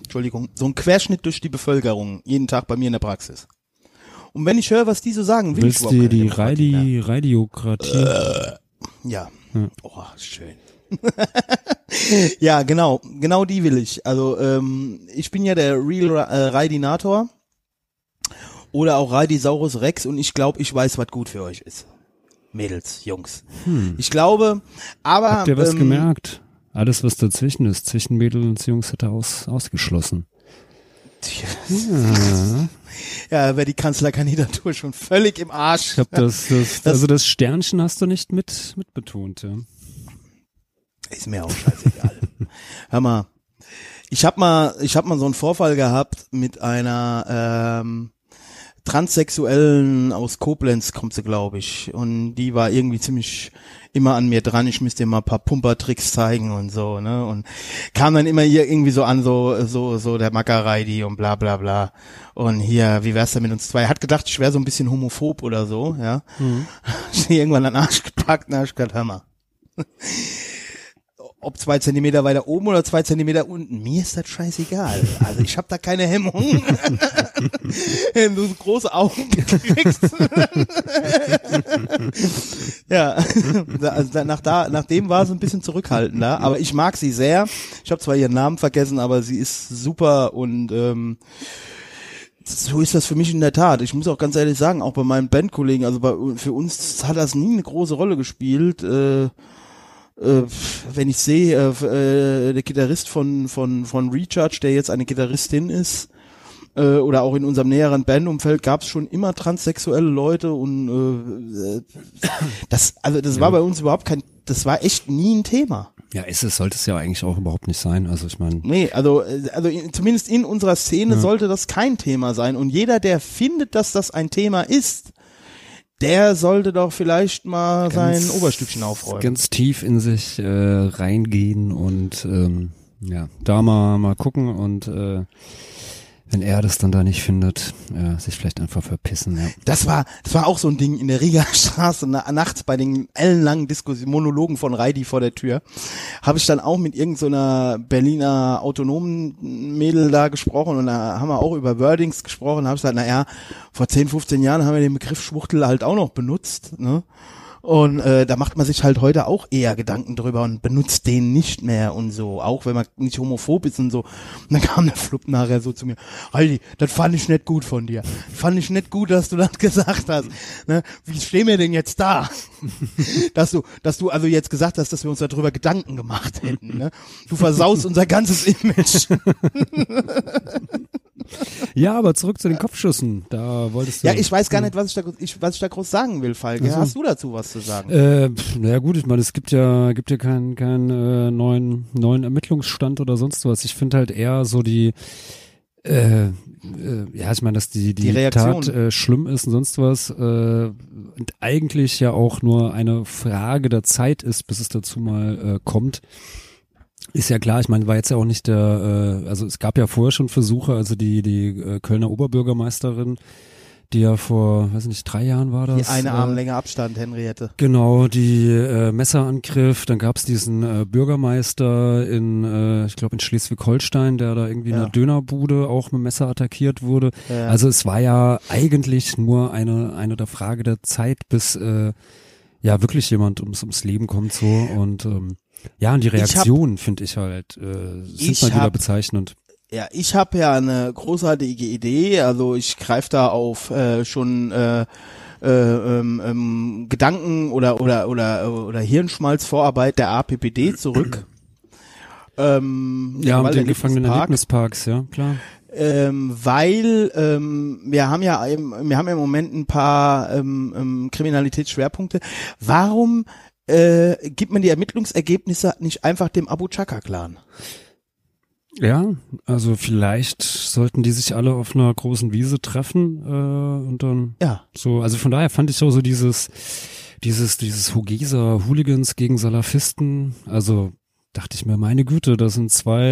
S3: Entschuldigung, so einen Querschnitt durch die Bevölkerung jeden Tag bei mir in der Praxis. Und wenn ich höre, was die so sagen, will ich
S2: Willst
S3: überhaupt
S2: du
S3: keine
S2: die. Radi Radiokratie?
S3: Ja.
S2: Hm.
S3: Oh, schön. *laughs* ja, genau, genau die will ich. Also ähm, ich bin ja der Real äh, Raidinator oder auch Raidisaurus Rex und ich glaube, ich weiß, was gut für euch ist. Mädels, Jungs. Ich glaube, aber
S2: Hm. Habt ihr was
S3: ähm,
S2: gemerkt? Alles, was dazwischen ist, zwischen Mädel und Jungs, hat er aus, ausgeschlossen.
S3: Ja, *laughs* wäre die Kanzlerkandidatur schon völlig im Arsch.
S2: Ich hab das, das,
S3: Das-
S2: also das Sternchen hast du nicht mit, mit betont, ja.
S3: Ist mir auch scheißegal. *laughs* Hör mal, ich hab mal, ich hab mal so einen Vorfall gehabt mit einer ähm, Transsexuellen aus Koblenz, kommt sie, glaube ich. Und die war irgendwie ziemlich immer an mir dran. Ich müsste ihr mal ein paar Pumpertricks zeigen und so, ne? Und kam dann immer hier irgendwie so an, so, so, so der Mackerei und bla bla bla. Und hier, wie wär's denn mit uns zwei? Hat gedacht, ich wäre so ein bisschen homophob oder so, ja. *laughs* Ich irgendwann an den Arsch gepackt, na, ich gedacht, mal ob zwei Zentimeter weiter oben oder zwei Zentimeter unten. Mir ist das scheißegal. Also ich habe da keine Hemmung. *laughs* Wenn du große Augen kriegst. *laughs* ja, also nach, da, nach dem war sie ein bisschen zurückhaltender, aber ich mag sie sehr. Ich habe zwar ihren Namen vergessen, aber sie ist super und ähm, So ist das für mich in der Tat. Ich muss auch ganz ehrlich sagen, auch bei meinen Bandkollegen, also bei, für uns hat das nie eine große Rolle gespielt. Äh, äh, wenn ich sehe, äh, äh, der Gitarrist von, von, von Recharge, der jetzt eine Gitarristin ist, äh, oder auch in unserem näheren Bandumfeld gab es schon immer transsexuelle Leute und äh, das, also das war bei uns überhaupt kein, das war echt nie ein Thema.
S2: Ja, ist es, sollte es ja eigentlich auch überhaupt nicht sein. Also ich meine,
S3: Nee, also, äh, also in, zumindest in unserer Szene sollte das kein Thema sein. Und jeder, der findet, dass das ein Thema ist, der sollte doch vielleicht mal sein Oberstückchen aufräumen.
S2: ganz tief in sich äh, reingehen und ähm, ja, da mal mal gucken und äh, wenn er das dann da nicht findet, äh, sich vielleicht einfach verpissen. Ja.
S3: Das war, das war auch so ein Ding in der Riga Straße na, nachts bei den ellenlangen Diskussionen, Monologen von Reidi vor der Tür. Habe ich dann auch mit irgendeiner so Berliner autonomen Mädel da gesprochen und da haben wir auch über Wordings gesprochen. Habe ich gesagt, na ja, vor 10, 15 Jahren haben wir den Begriff Schwuchtel halt auch noch benutzt. Ne? Und äh, da macht man sich halt heute auch eher Gedanken drüber und benutzt den nicht mehr und so, auch wenn man nicht homophob ist und so. Und dann kam der Flupp nachher so zu mir, Heidi, das fand ich nicht gut von dir. Fand ich nicht gut, dass du das *laughs* gesagt hast. Ne? Wie stehen wir denn jetzt da? *laughs* dass du, dass du also jetzt gesagt hast, dass wir uns darüber Gedanken gemacht hätten. Ne? Du versaust unser ganzes Image. *laughs*
S2: ja, aber zurück zu den Kopfschüssen. Da wolltest du.
S3: ja, ich weiß gar nicht, was ich da, ich, was ich da groß sagen will, Falk.
S2: Ach so.
S3: Hast du dazu was zu sagen?
S2: Äh, naja gut, ich meine, es gibt ja, gibt ja keinen keinen äh, neuen neuen Ermittlungsstand oder sonst was. Ich finde halt eher so die äh, äh, ja, ich meine, dass die die,
S3: Die Reaktion.
S2: Tat äh, schlimm ist und sonst was äh, und eigentlich ja auch nur eine Frage der Zeit ist, bis es dazu mal äh, kommt. Ist ja klar, ich meine, war jetzt ja auch nicht der, äh, also es gab ja vorher schon Versuche, also die die äh, Kölner Oberbürgermeisterin, die ja vor, weiß nicht, drei Jahren war das.
S3: Die eine
S2: äh,
S3: Armlänge Abstand, Henriette.
S2: Genau, die äh, Messerangriff, dann gab's diesen äh, Bürgermeister in, äh, ich glaube in Schleswig-Holstein, der da irgendwie in
S3: Ja.
S2: einer Dönerbude auch mit Messer attackiert wurde.
S3: Ja.
S2: Also es war ja eigentlich nur eine, eine der Frage der Zeit, bis äh, ja wirklich jemand ums, ums Leben kommt so und ähm, ja, und die Reaktionen finde ich halt äh, sind mal wieder bezeichnend.
S3: Ja, ich habe ja eine großartige Idee. Also ich greife da auf äh, schon äh, äh, ähm, ähm, Gedanken oder oder oder oder Hirnschmalzvorarbeit der APPD zurück. *clears throat* ähm,
S2: Ja, mit den gefangenen
S3: Erlebnispark,
S2: Erlebnisparks, ja, klar.
S3: ähm, weil ähm, wir haben ja im, wir haben ja im Moment ein paar ähm, ähm, Kriminalitätsschwerpunkte. Warum äh, gibt man die Ermittlungsergebnisse nicht einfach dem Abu Chaka Clan?
S2: Ja, also vielleicht sollten die sich alle auf einer großen Wiese treffen äh, und dann
S3: Ja.
S2: so, also von daher fand ich auch so dieses, dieses, dieses Hugeser Hooligans gegen Salafisten, also dachte ich mir, meine Güte, das sind zwei,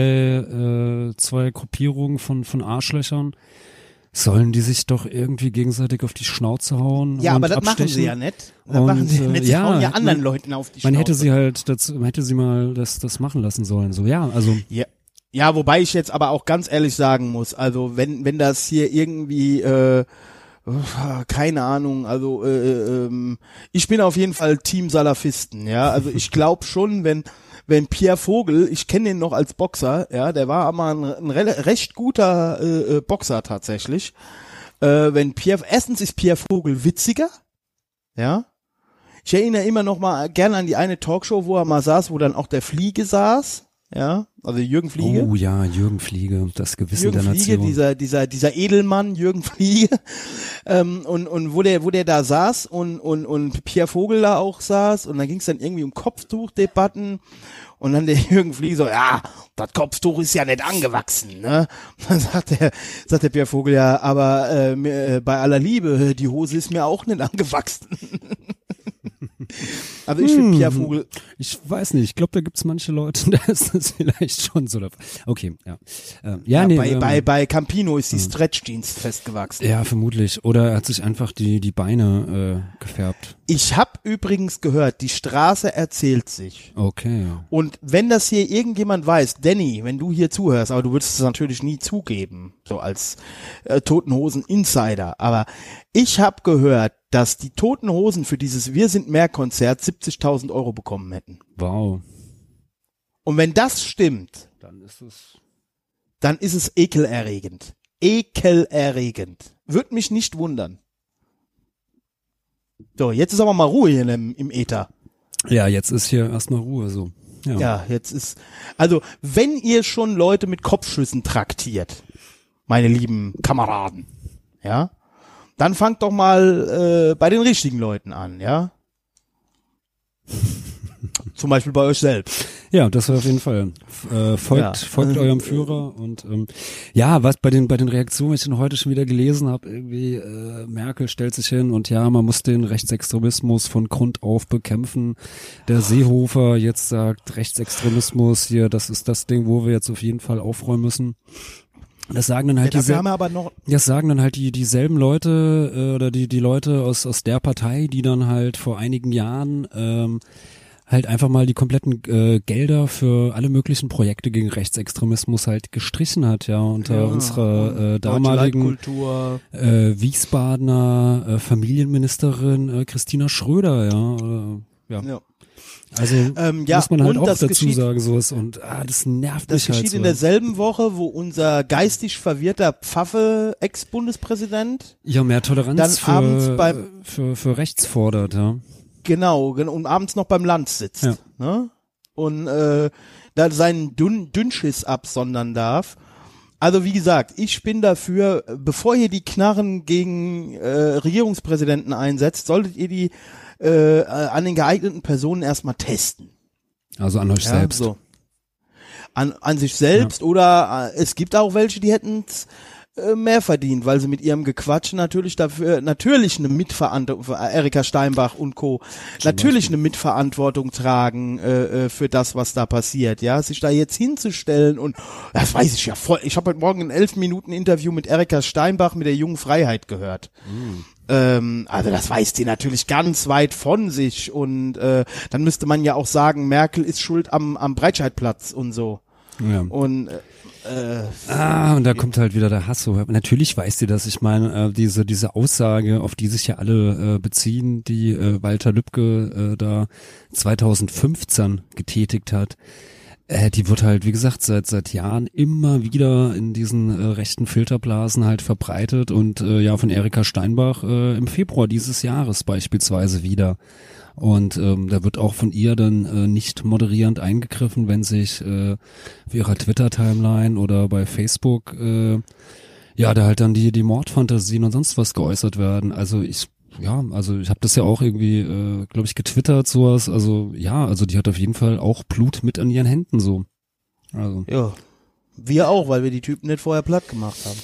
S2: äh, zwei Gruppierungen von, von Arschlöchern. Sollen die sich doch irgendwie gegenseitig auf die Schnauze hauen?
S3: Ja, aber das machen
S2: abstechen?
S3: sie ja nicht. Das
S2: Und,
S3: machen sie ja
S2: äh,
S3: nicht. Sie
S2: ja,
S3: hauen ja anderen
S2: man-
S3: Leuten auf die
S2: Man
S3: Schnauze.
S2: hätte sie halt dazu, man hätte sie mal das, das machen lassen sollen. So, ja, also.
S3: Ja. Ja, wobei ich jetzt aber auch ganz ehrlich sagen muss, also wenn wenn das hier irgendwie äh, keine Ahnung, also äh, ähm, ich bin auf jeden Fall Team Salafisten, ja, also ich glaube schon, wenn wenn Pierre Vogel, ich kenne ihn noch als Boxer, ja, der war aber ein, ein recht guter äh, äh, Boxer tatsächlich. Äh, wenn Pierre, erstens ist Pierre Vogel witziger, ja. Ich erinnere immer noch mal gerne an die eine Talkshow, wo er mal saß, wo dann auch der Fliege saß, ja, also Jürgen Fliege.
S2: Oh ja, Jürgen Fliege, das Gewissen
S3: Jürgen
S2: der
S3: Fliege,
S2: Nation.
S3: dieser, dieser, dieser Edelmann, Jürgen Fliege, ähm, und, und wo der, wo der da saß und, und, und Pierre Vogel da auch saß und dann ging es dann irgendwie um Kopftuchdebatten und dann der *laughs* Jürgen Fliege so, ja, das Kopftuch ist ja nicht angewachsen, ne? Dann sagt der, sagt der Pierre Vogel, ja, aber äh, äh, bei aller Liebe, die Hose ist mir auch nicht angewachsen. *laughs* also ich finde Pierre Vogel,
S2: Ich weiß nicht, ich glaube, da gibt's manche Leute, *laughs* da ist das vielleicht schon so. Okay, ja. Ähm, ja,
S3: ja,
S2: nee,
S3: bei,
S2: ähm,
S3: bei, bei Campino ist die Stretch Jeans festgewachsen.
S2: ja, vermutlich. Oder er hat sich einfach die, die Beine äh, gefärbt.
S3: Ich habe übrigens gehört, die Straße erzählt sich.
S2: Okay.
S3: Und wenn das hier irgendjemand weiß, Danny, wenn du hier zuhörst, aber du würdest es natürlich nie zugeben, so als äh, Toten Hosen Insider, aber ich habe gehört, dass die Toten Hosen für dieses Wir sind mehr Konzert 70.000 Euro bekommen hätten.
S2: Wow.
S3: Und wenn das stimmt,
S2: Dann ist es.
S3: dann ist es ekelerregend. ekelerregend. Würde mich nicht wundern. So, jetzt ist aber mal Ruhe hier im, im Äther.
S2: Ja, jetzt ist hier erstmal Ruhe so. Ja.
S3: Ja, jetzt ist, also, wenn ihr schon Leute mit Kopfschüssen traktiert, meine lieben Kameraden, ja, dann fangt doch mal äh, bei den richtigen Leuten an, ja. *laughs* Zum Beispiel bei euch selbst.
S2: Ja, das war auf jeden Fall. Äh, folgt,
S3: Ja.
S2: folgt *laughs* eurem Führer und ähm, ja, was bei den bei den Reaktionen, was ich denn heute schon wieder gelesen habe, irgendwie äh, Merkel stellt sich hin und ja, man muss den Rechtsextremismus von Grund auf bekämpfen. Der Seehofer jetzt sagt Rechtsextremismus hier, das ist das Ding, wo wir jetzt auf jeden Fall aufräumen müssen. Das sagen dann halt
S3: Ja,
S2: diese
S3: dafür haben wir aber noch,
S2: das sagen dann halt die dieselben Leute äh, oder die die Leute aus aus der Partei, die dann halt vor einigen Jahren ähm, halt einfach mal die kompletten äh, Gelder für alle möglichen Projekte gegen Rechtsextremismus halt gestrichen hat, ja, unter unserer äh, damaligen äh, Wiesbadener äh, Familienministerin äh, Christina Schröder, ja. Äh, ja.
S3: Ja.
S2: Also
S3: Ähm, ja,
S2: muss man halt
S3: und
S2: auch
S3: das
S2: dazu
S3: geschieht-
S2: sagen, sowas und ah, das nervt
S3: Das
S2: mich halt
S3: geschieht
S2: so.
S3: in derselben Woche, wo unser geistig verwirrter Pfaffe Ex-Bundespräsident
S2: ja, mehr Toleranz
S3: dann
S2: für,
S3: abends beim-
S2: für, für rechts fordert, ja.
S3: Genau, gen- und abends noch beim Land sitzt.
S2: Ja.
S3: Ne? Und äh, da seinen Dünn Dünnschiss absondern darf. Also wie gesagt, ich bin dafür, bevor ihr die Knarren gegen äh, Regierungspräsidenten einsetzt, solltet ihr die äh, äh, an den geeigneten Personen erstmal testen.
S2: Also an euch
S3: Ja,
S2: selbst.
S3: So. An, an sich selbst oder äh, es gibt auch welche, die hätten äh, mehr verdient, weil sie mit ihrem Gequatsch natürlich dafür natürlich eine Mitverantwortung für Erika Steinbach und Co. natürlich eine Mitverantwortung tragen äh, äh, für das, was da passiert. Ja, sich da jetzt hinzustellen und das weiß ich ja voll. Ich habe heute Morgen ein elf Minuten Interview mit Erika Steinbach mit der jungen Freiheit gehört. Ähm, also das weiß die natürlich ganz weit von sich und äh, dann müsste man ja auch sagen, Merkel ist schuld am, am Breitscheidplatz und so.
S2: Ja.
S3: Und äh,
S2: Ah, und da kommt halt wieder der Hass. So. Natürlich weiß sie das. Ich meine, äh, diese diese Aussage, auf die sich ja alle äh, beziehen, die äh, Walter Lübcke äh, da 2015 getätigt hat, äh, die wird halt, wie gesagt, seit seit Jahren immer wieder in diesen äh, rechten Filterblasen halt verbreitet und äh, ja von Erika Steinbach äh, im Februar dieses Jahres beispielsweise wieder. Und ähm, da wird auch von ihr dann äh, nicht moderierend eingegriffen, wenn sich äh, auf ihrer Twitter-Timeline oder bei Facebook äh, ja da halt dann die die Mordfantasien und sonst was geäußert werden. Also ich ja, also ich habe das ja auch irgendwie, äh, glaube ich, getwittert sowas. Also ja, also die hat auf jeden Fall auch Blut mit an ihren Händen so. Also
S3: ja, wir auch, weil wir die Typen nicht vorher platt gemacht haben.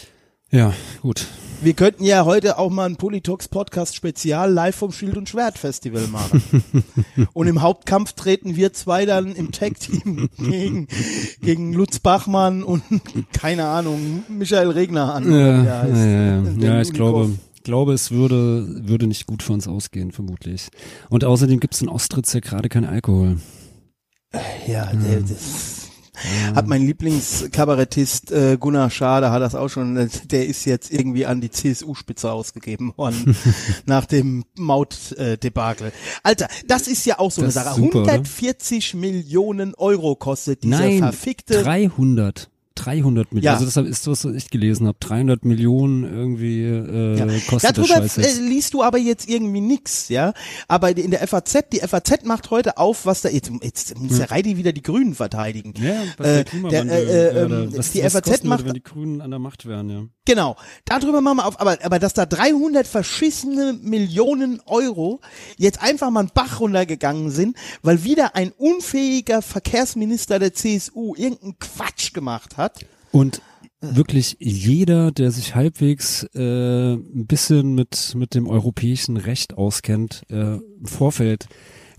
S2: ja, gut.
S3: Wir könnten ja heute auch mal ein Politox Podcast Spezial live vom Schild und Schwert Festival machen. *laughs* und im Hauptkampf treten wir zwei dann im Tag Team gegen, gegen Lutz Bachmann und keine Ahnung, Michael Regner an.
S2: Ja, ja, ja, ja. Ja ich
S3: Unikov.
S2: glaube, glaube, es würde, würde nicht gut für uns ausgehen, vermutlich. Und außerdem gibt es in Ostritz ja gerade keinen Alkohol.
S3: Ja, der, das hat mein Lieblingskabarettist äh, Gunnar Schade hat das auch schon, äh, der ist jetzt irgendwie an die CSU-Spitze ausgegeben worden *laughs* nach dem Maut-Debakel. Alter, das ist ja auch so
S2: Das
S3: eine Sache.
S2: super, oder?
S3: 140 Millionen Euro kostet dieser
S2: Nein,
S3: verfickte
S2: 300. 300 Millionen.
S3: Ja.
S2: Also das ist das, was ich gelesen habe. 300 Millionen irgendwie äh,
S3: Ja.
S2: kostet
S3: Darüber
S2: Scheiß
S3: äh,
S2: jetzt.
S3: liest du aber jetzt irgendwie nix, ja. Aber in der FAZ, die FAZ macht heute auf, was da jetzt, jetzt muss der Reidi wieder die Grünen verteidigen.
S2: Ja, was
S3: äh,
S2: der
S3: der, äh,
S2: äh, oder
S3: ähm,
S2: was,
S3: die
S2: was
S3: FAZ macht
S2: würde, wenn die Grünen an der Macht wären, ja.
S3: Genau, darüber machen wir auf, aber, aber dass da 300 verschissene Millionen Euro jetzt einfach mal einen Bach runtergegangen sind, weil wieder ein unfähiger Verkehrsminister der CSU irgendeinen Quatsch gemacht hat.
S2: Und wirklich jeder, der sich halbwegs äh, ein bisschen mit mit dem europäischen Recht auskennt, äh, im Vorfeld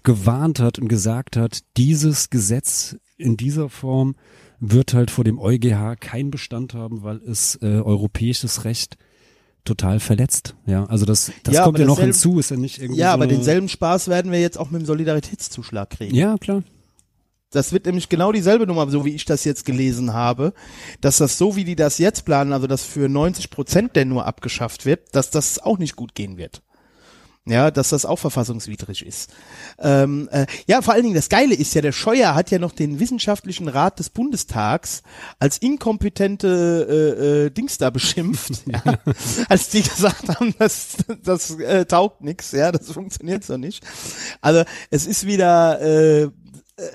S2: gewarnt hat und gesagt hat, dieses Gesetz in dieser Form wird halt vor dem EuGH keinen Bestand haben, weil es äh, europäisches Recht total verletzt. Ja, also das, das
S3: Ja,
S2: kommt
S3: aber
S2: ja noch hinzu, ist ja nicht irgendwie
S3: Ja,
S2: so
S3: aber denselben Spaß werden wir jetzt auch mit dem Solidaritätszuschlag kriegen.
S2: Ja, klar.
S3: Das wird nämlich genau dieselbe Nummer, so wie ich das jetzt gelesen habe, dass das so wie die das jetzt planen, also dass für 90 Prozent der nur abgeschafft wird, dass das auch nicht gut gehen wird. Ja, dass das auch verfassungswidrig ist. Ähm, äh, ja, vor allen Dingen das Geile ist ja, der Scheuer hat ja noch den wissenschaftlichen Rat des Bundestags als inkompetente äh, äh, Dings da beschimpft, *laughs* ja, als die gesagt haben, das, das äh, taugt nix, ja, das funktioniert so nicht. Also es ist wieder äh, äh,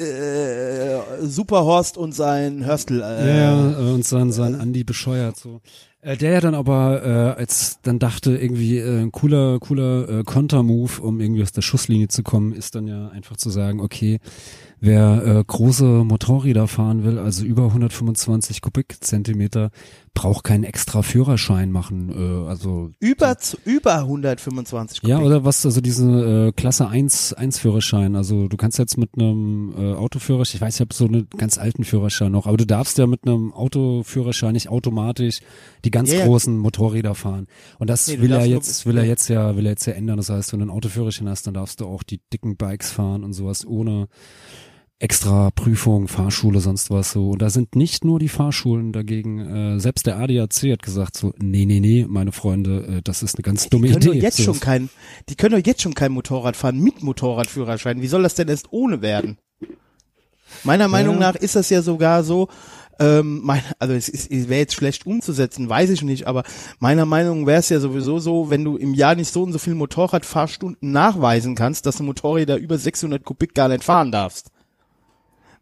S3: äh, Superhorst und sein Hörstel. Äh,
S2: Ja, ja, und sein, sein Andi bescheuert so. Äh, der ja dann aber, äh, als dann dachte, irgendwie äh, ein cooler, cooler äh, Kontermove, um irgendwie aus der Schusslinie zu kommen, ist dann ja einfach zu sagen, okay, wer äh, große Motorräder fahren will, also über 125 Kubikzentimeter, braucht keinen extra Führerschein machen. Äh, also
S3: über über 125
S2: ja,
S3: Kubik.
S2: oder was, also diese äh, Klasse 1, 1 Führerschein. Also du kannst jetzt mit einem äh, Autoführerschein, ich weiß, ich habe so einen ganz alten Führerschein noch, aber du darfst ja mit einem Autoführerschein nicht automatisch die ganz
S3: Ja, ja.
S2: großen Motorräder fahren. Und das
S3: Nee,
S2: will er jetzt, will er
S3: ja.
S2: jetzt ja, will er jetzt ja ändern. Das heißt, wenn du einen Autoführerschein hast, dann darfst du auch die dicken Bikes fahren und sowas ohne extra Prüfung, Fahrschule, sonst was so. Und da sind nicht nur die Fahrschulen dagegen, äh, selbst der ADAC hat gesagt so, nee, nee, nee, meine Freunde, äh, das ist eine ganz dumme
S3: die können
S2: Idee.
S3: jetzt
S2: So.
S3: schon kein, die können doch jetzt schon kein Motorrad fahren mit Motorradführerschein. Wie soll das denn erst ohne werden? Meiner Meinung nach ist das ja sogar so, ähm, mein, also es, ist- es wäre jetzt schlecht umzusetzen, weiß ich nicht, aber meiner Meinung wäre es ja sowieso so, wenn du im Jahr nicht so und so viel Motorradfahrstunden nachweisen kannst, dass du Motorräder über 600 Kubik gar nicht fahren darfst.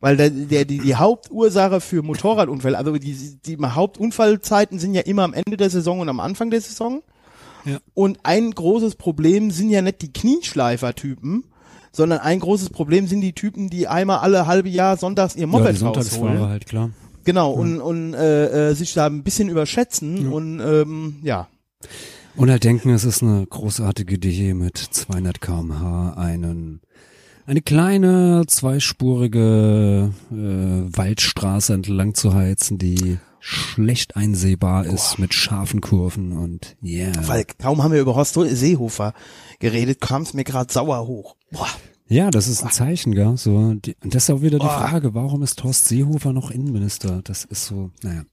S3: Weil der, der, die, die Hauptursache für Motorradunfälle, also die, die Hauptunfallzeiten sind ja immer am Ende der Saison und am Anfang der Saison. Und ein großes Problem sind ja nicht die Knieschleifer-Typen, sondern ein großes Problem sind die Typen, die einmal alle halbe Jahr sonntags ihr
S2: ja,
S3: Moped
S2: die Sonntagsfahrer
S3: rausholen.
S2: halt, klar.
S3: Genau, und, und äh, äh, sich da ein bisschen überschätzen und ähm, ja.
S2: Und halt denken, es ist eine großartige Idee mit 200 kmh einen eine kleine zweispurige äh, Waldstraße entlang zu heizen, die schlecht einsehbar ist mit scharfen Kurven und yeah.
S3: Weil kaum haben wir über Horst Seehofer geredet, kam es mir gerade sauer hoch. Boah.
S2: Ja, das ist ein Zeichen, gell? So, die, und das ist auch wieder die Frage, warum ist Horst Seehofer noch Innenminister? Das ist so, naja.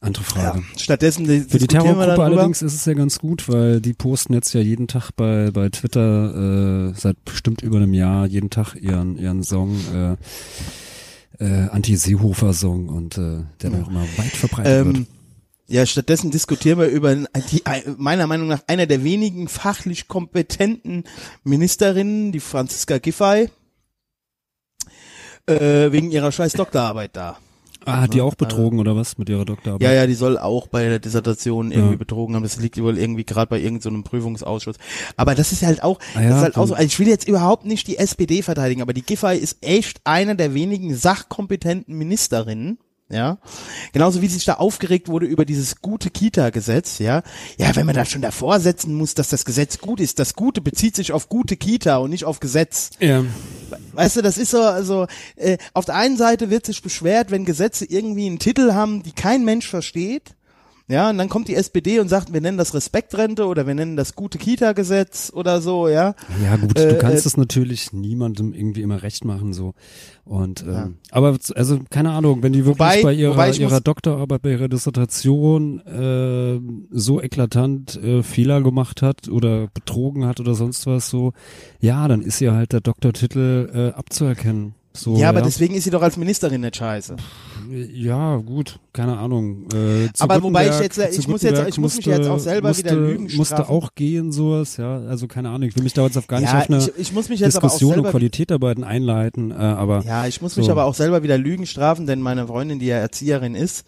S2: Andere Frage.
S3: Ja. Stattdessen
S2: Für die
S3: diskutieren wir
S2: Terrorgruppe
S3: darüber.
S2: allerdings ist es ja ganz gut, weil die posten jetzt ja jeden Tag bei, bei Twitter äh, seit bestimmt über einem Jahr jeden Tag ihren, ihren Song, äh, äh, Anti-Seehofer-Song und äh, der dann auch immer weit verbreitet wird.
S3: Ähm, ja, stattdessen diskutieren wir über die, meiner Meinung nach einer der wenigen fachlich kompetenten Ministerinnen, die Franziska Giffey, äh, wegen ihrer scheiß Doktorarbeit da.
S2: Ah, hat die auch betrogen oder was mit ihrer Doktorarbeit?
S3: Ja, ja, die soll auch bei der Dissertation irgendwie
S2: Ja.
S3: betrogen haben. Das liegt wohl irgendwie gerade bei irgendeinem so Prüfungsausschuss. Aber das ist halt auch,
S2: Ah ja,
S3: das ist halt auch so, also ich will jetzt überhaupt nicht die SPD verteidigen, aber die Giffey ist echt einer der wenigen sachkompetenten Ministerinnen. Ja, genauso wie sich da aufgeregt wurde über dieses gute Kita-Gesetz, ja. Ja, wenn man da schon davor setzen muss, dass das Gesetz gut ist. Das Gute bezieht sich auf gute Kita und nicht auf Gesetz.
S2: ja.
S3: Weißt du, das ist so, also äh, auf der einen Seite wird sich beschwert, wenn Gesetze irgendwie einen Titel haben, die kein Mensch versteht. Ja, und dann kommt die SPD und sagt, wir nennen das Respektrente oder wir nennen das gute Kita-Gesetz oder so, ja.
S2: Ja gut,
S3: Äh,
S2: du kannst
S3: äh,
S2: es natürlich niemandem irgendwie immer recht machen so und ähm, aber also keine Ahnung, wenn die wirklich
S3: Wobei-
S2: bei ihrer ihrer Doktorarbeit bei ihrer Dissertation äh, so eklatant äh, Fehler gemacht hat oder betrogen hat oder sonst was so, ja, dann ist ihr halt der Doktortitel äh, abzuerkennen. So,
S3: ja, aber deswegen ist sie doch als Ministerin nicht scheiße.
S2: ja, gut, keine Ahnung. Äh,
S3: Aber wobei ich jetzt- ich
S2: zu
S3: muss jetzt- ich muss mich jetzt auch selber
S2: musste,
S3: wieder Lügen
S2: Musste
S3: strafen.
S2: auch gehen, sowas, ja. Also keine Ahnung, ich will mich da jetzt auf gar nicht
S3: Ja,
S2: auf eine
S3: ich, ich muss mich jetzt aber auch
S2: Diskussion und
S3: selber
S2: Qualitätarbeiten einleiten, äh, aber
S3: Ja, ich muss mich
S2: So.
S3: aber auch selber wieder Lügen strafen, denn meine Freundin, die ja Erzieherin ist,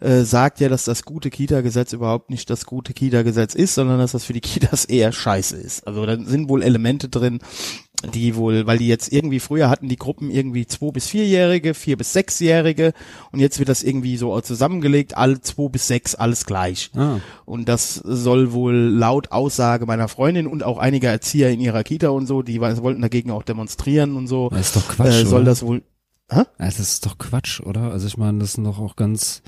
S3: äh, sagt ja, dass das gute Kita-Gesetz überhaupt nicht das gute Kita-Gesetz ist, sondern dass das für die Kitas eher scheiße ist. Also da sind wohl Elemente drin, die wohl, weil die jetzt irgendwie früher hatten die Gruppen irgendwie zwei bis vierjährige, vier bis sechsjährige und jetzt wird das irgendwie so zusammengelegt, alle zwei bis sechs, alles gleich.
S2: Ah.
S3: Und das soll wohl laut Aussage meiner Freundin und auch einiger Erzieher in ihrer Kita und so, die wollten dagegen auch demonstrieren und so.
S2: Das ist doch Quatsch,
S3: Äh, soll
S2: oder?
S3: das wohl
S2: Ja, das ist doch Quatsch, oder? Also ich meine, das sind doch auch ganz,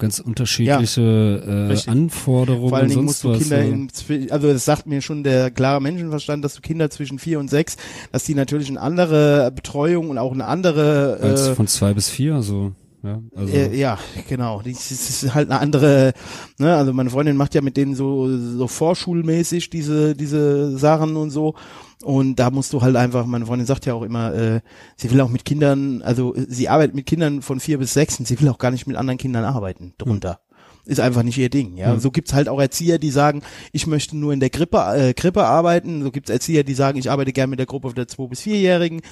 S2: ganz unterschiedliche äh,
S3: richtig.
S2: Anforderungen
S3: Vor allen Dingen musst du
S2: was.
S3: Kinder in, also das sagt mir schon der klare Menschenverstand, dass du Kinder zwischen vier und sechs, dass die natürlich eine andere Betreuung und auch eine andere
S2: als
S3: äh,
S2: von zwei bis vier, so. Ja, also,
S3: Äh, ja, genau. Das ist ist halt eine andere, ne, also meine Freundin macht ja mit denen so, so vorschulmäßig diese, diese Sachen und so. Und da musst du halt einfach, meine Freundin sagt ja auch immer, äh, sie will auch mit Kindern, also äh, sie arbeitet mit Kindern von vier bis sechs und sie will auch gar nicht mit anderen Kindern arbeiten drunter. Ist einfach nicht ihr Ding, ja. So gibt's halt auch Erzieher, die sagen, ich möchte nur in der Krippe, äh, Krippe arbeiten. So gibt's Erzieher, die sagen, ich arbeite gerne mit der Gruppe der zwei bis vierjährigen.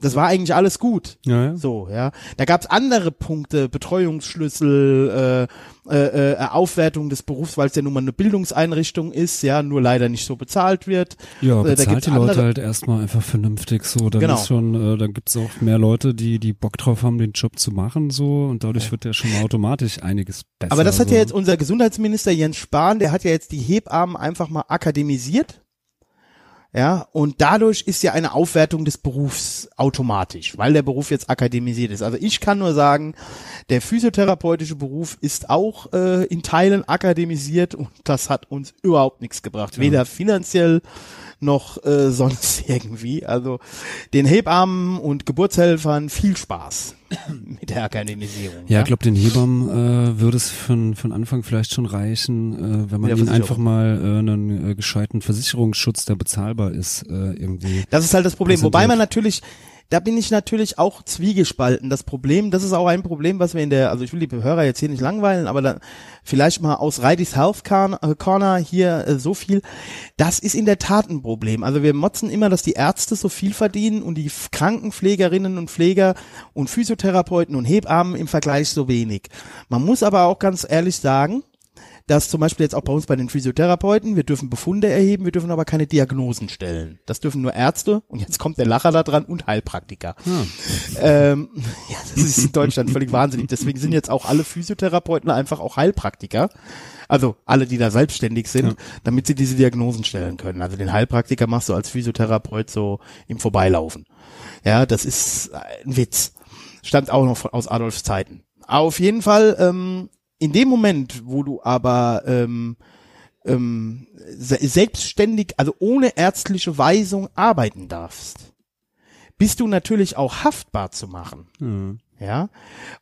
S3: Das war eigentlich alles gut.
S2: ja, ja.
S3: So, ja. Da gab's andere Punkte, Betreuungsschlüssel, äh, äh, äh, Aufwertung des Berufs, weil es ja nun mal eine Bildungseinrichtung ist, ja, nur leider nicht so bezahlt wird.
S2: Ja,
S3: Äh, da
S2: bezahlt
S3: gibt's
S2: die Leute halt erstmal einfach vernünftig so. Dann
S3: Genau.
S2: ist schon, äh, dann gibt's auch mehr Leute, die die Bock drauf haben, den Job zu machen so und dadurch wird ja schon mal automatisch einiges besser.
S3: Aber das hat
S2: so.
S3: ja jetzt unser Gesundheitsminister Jens Spahn, der hat ja jetzt die Hebammen einfach mal akademisiert. Ja, und dadurch ist ja eine Aufwertung des Berufs automatisch, weil der Beruf jetzt akademisiert ist. Also ich kann nur sagen, der physiotherapeutische Beruf ist auch äh, in Teilen akademisiert und das hat uns überhaupt nichts gebracht. Weder finanziell noch äh, *laughs* sonst irgendwie. Also den Hebammen und Geburtshelfern viel Spaß *coughs* mit der Akademisierung.
S2: Ja, ich glaube, den Hebammen äh, würde es von, von Anfang vielleicht schon reichen, äh, wenn man ihnen einfach mal äh, einen äh, gescheiten Versicherungsschutz, der bezahlbar ist, äh, irgendwie.
S3: Das ist halt das Problem. Wobei man natürlich, da bin ich natürlich auch zwiegespalten. Das Problem, das ist auch ein Problem, was wir in der, also ich will die Hörer jetzt hier nicht langweilen, aber dann vielleicht mal aus Reidis Health Corner äh, Corner hier äh, so viel. Das ist in der Tat ein Problem. Also wir motzen immer, dass die Ärzte so viel verdienen und die Krankenpflegerinnen und Pfleger und Physiotherapeuten und Hebammen im Vergleich so wenig. Man muss aber auch ganz ehrlich sagen, dass zum Beispiel jetzt auch bei uns bei den Physiotherapeuten, wir dürfen Befunde erheben, wir dürfen aber keine Diagnosen stellen. Das dürfen nur Ärzte und jetzt kommt der Lacher da dran und Heilpraktiker. Ähm, *laughs* ja, das ist in Deutschland völlig wahnsinnig. Deswegen sind jetzt auch alle Physiotherapeuten einfach auch Heilpraktiker. Also alle, die da selbstständig sind, damit sie diese Diagnosen stellen können. Also den Heilpraktiker machst du als Physiotherapeut so im Vorbeilaufen. Ja, das ist ein Witz. Stammt auch noch aus Adolfs Zeiten. Auf jeden Fall, ähm, in dem Moment, wo du aber ähm, ähm, se selbstständig, also ohne ärztliche Weisung arbeiten darfst, bist du natürlich auch haftbar zu machen.
S2: Ja.
S3: Ja,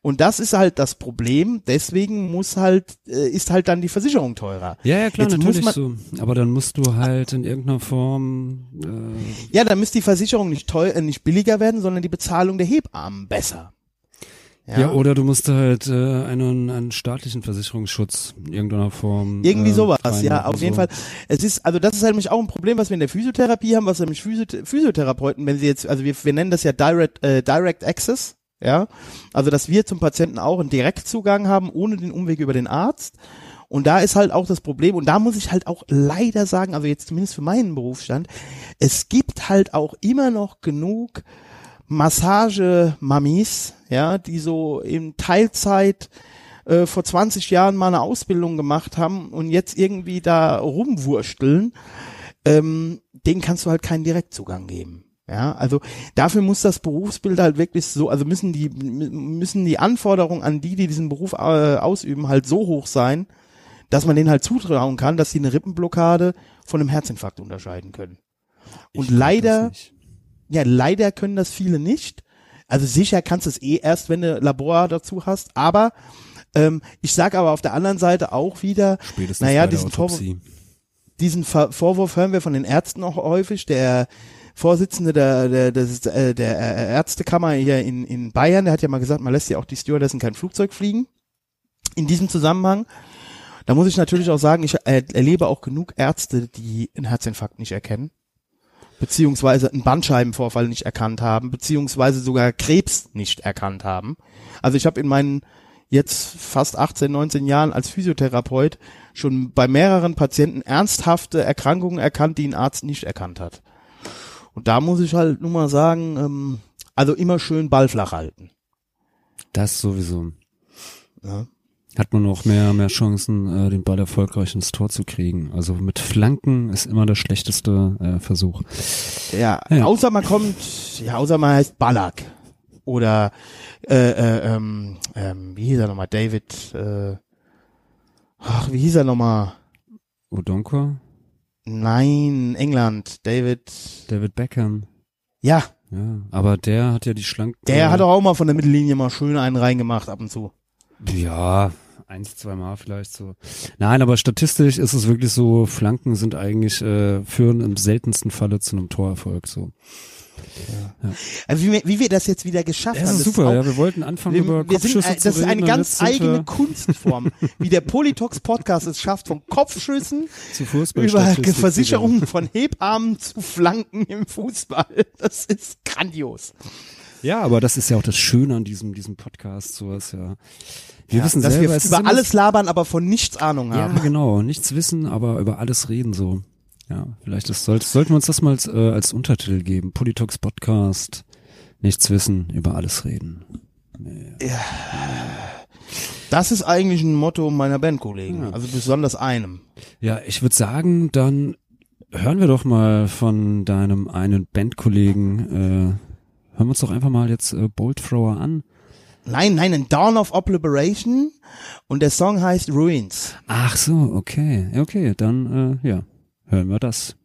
S3: und das ist halt das Problem. Deswegen muss halt äh, ist halt dann die Versicherung teurer.
S2: Ja, ja, klar,
S3: Jetzt
S2: natürlich so. Aber dann musst du halt in irgendeiner Form, äh,
S3: Ja, dann müsste die Versicherung nicht teuer, äh, nicht billiger werden, sondern die Bezahlung der Hebammen besser.
S2: Ja. oder du musst halt äh, einen, einen staatlichen Versicherungsschutz in irgendeiner Form.
S3: Irgendwie
S2: äh,
S3: sowas, ja, auf jeden
S2: so.
S3: Fall. Es ist, also das ist halt nämlich auch ein Problem, was wir in der Physiotherapie haben, was nämlich Physioth Physiotherapeuten, wenn sie jetzt, also wir, wir nennen das ja Direct, äh, Direct Access, ja, also dass wir zum Patienten auch einen Direktzugang haben, ohne den Umweg über den Arzt. Und da ist halt auch das Problem, und da muss ich halt auch leider sagen, also jetzt zumindest für meinen Berufsstand, es gibt halt auch immer noch genug Massage-Mamis, ja, die so in Teilzeit äh, vor 20 Jahren mal eine Ausbildung gemacht haben und jetzt irgendwie da rumwursteln, ähm, denen kannst du halt keinen Direktzugang geben. Ja, also dafür muss das Berufsbild halt wirklich so, also müssen die müssen die Anforderungen an die, die diesen Beruf äh, ausüben, halt so hoch sein, dass man denen halt zutrauen kann, dass sie eine Rippenblockade von einem Herzinfarkt unterscheiden können. Und leider ja, leider können das viele nicht. Also sicher kannst du es eh erst, wenn du Labor dazu hast. Aber ähm, ich sage aber auf der anderen Seite auch wieder,
S2: Spätestens
S3: naja, diesen Vorwurf, diesen Ver Vorwurf hören wir von den Ärzten auch häufig. Der Vorsitzende der, der, des, äh, der Ärztekammer hier in, in Bayern, der hat ja mal gesagt, man lässt ja auch die Stewardessen kein Flugzeug fliegen. In diesem Zusammenhang, da muss ich natürlich auch sagen, ich äh, erlebe auch genug Ärzte, die einen Herzinfarkt nicht erkennen beziehungsweise einen Bandscheibenvorfall nicht erkannt haben, beziehungsweise sogar Krebs nicht erkannt haben. Also ich habe in meinen jetzt fast 18, 19 Jahren als Physiotherapeut schon bei mehreren Patienten ernsthafte Erkrankungen erkannt, die ein Arzt nicht erkannt hat. Und da muss ich halt nur mal sagen, ähm, also immer schön Ball flach halten.
S2: Das sowieso.
S3: Ja.
S2: Hat man auch mehr, mehr Chancen, äh, den Ball erfolgreich ins Tor zu kriegen. Also mit Flanken ist immer der schlechteste äh, Versuch.
S3: Ja,
S2: Ja.
S3: außer man kommt, ja, außer man heißt Ballack. Oder äh, äh, ähm, ähm, wie hieß er nochmal? David, äh, ach, wie hieß er nochmal?
S2: Odonko,
S3: Nein, England, David.
S2: David Beckham.
S3: Ja,
S2: Ja, aber der hat ja die schlank.
S3: Der hat doch auch mal von der Mittellinie mal schön einen reingemacht ab und zu.
S2: Ja, eins, zwei Mal vielleicht so. Nein, aber statistisch ist es wirklich so, Flanken sind eigentlich, äh, führen im seltensten Falle zu einem Torerfolg, so.
S3: Also wie, wir- wie wir das jetzt wieder geschafft
S2: Das
S3: haben.
S2: ist super,
S3: auch-
S2: ja, wir wollten anfangen über
S3: wir, wir sind,
S2: Kopfschüsse
S3: äh,
S2: zu
S3: das ist
S2: reden.
S3: eine
S2: und
S3: ganz
S2: sind
S3: eigene Kunstform, wie der Politox Podcast es schafft, von Kopfschüssen
S2: zu
S3: über
S2: Fußballstatistik zu
S3: Versicherungen von Hebammen zu Flanken im Fußball. Das ist grandios.
S2: Ja, aber das ist ja auch das Schöne an diesem, diesem Podcast, sowas, ja. Wir wissen
S3: Dass
S2: selber,
S3: wir über alles labern, aber von nichts Ahnung
S2: Ja,
S3: haben.
S2: genau. Nichts wissen, aber über alles reden so. Ja, vielleicht das sollte, sollten wir uns das mal als, äh, als Untertitel geben. Politox Podcast. Nichts wissen, über alles reden.
S3: Das ist eigentlich ein Motto meiner Bandkollegen.
S2: Ja.
S3: Also besonders einem.
S2: Ja, ich würde sagen, dann hören wir doch mal von deinem einen Bandkollegen, äh, hören wir uns doch einfach mal jetzt äh, Bolt Thrower an.
S3: Nein, nein, ein Dawn of Obliteration und der Song heißt Ruins.
S2: Ach so, okay. Okay, dann, äh, ja, hören wir das.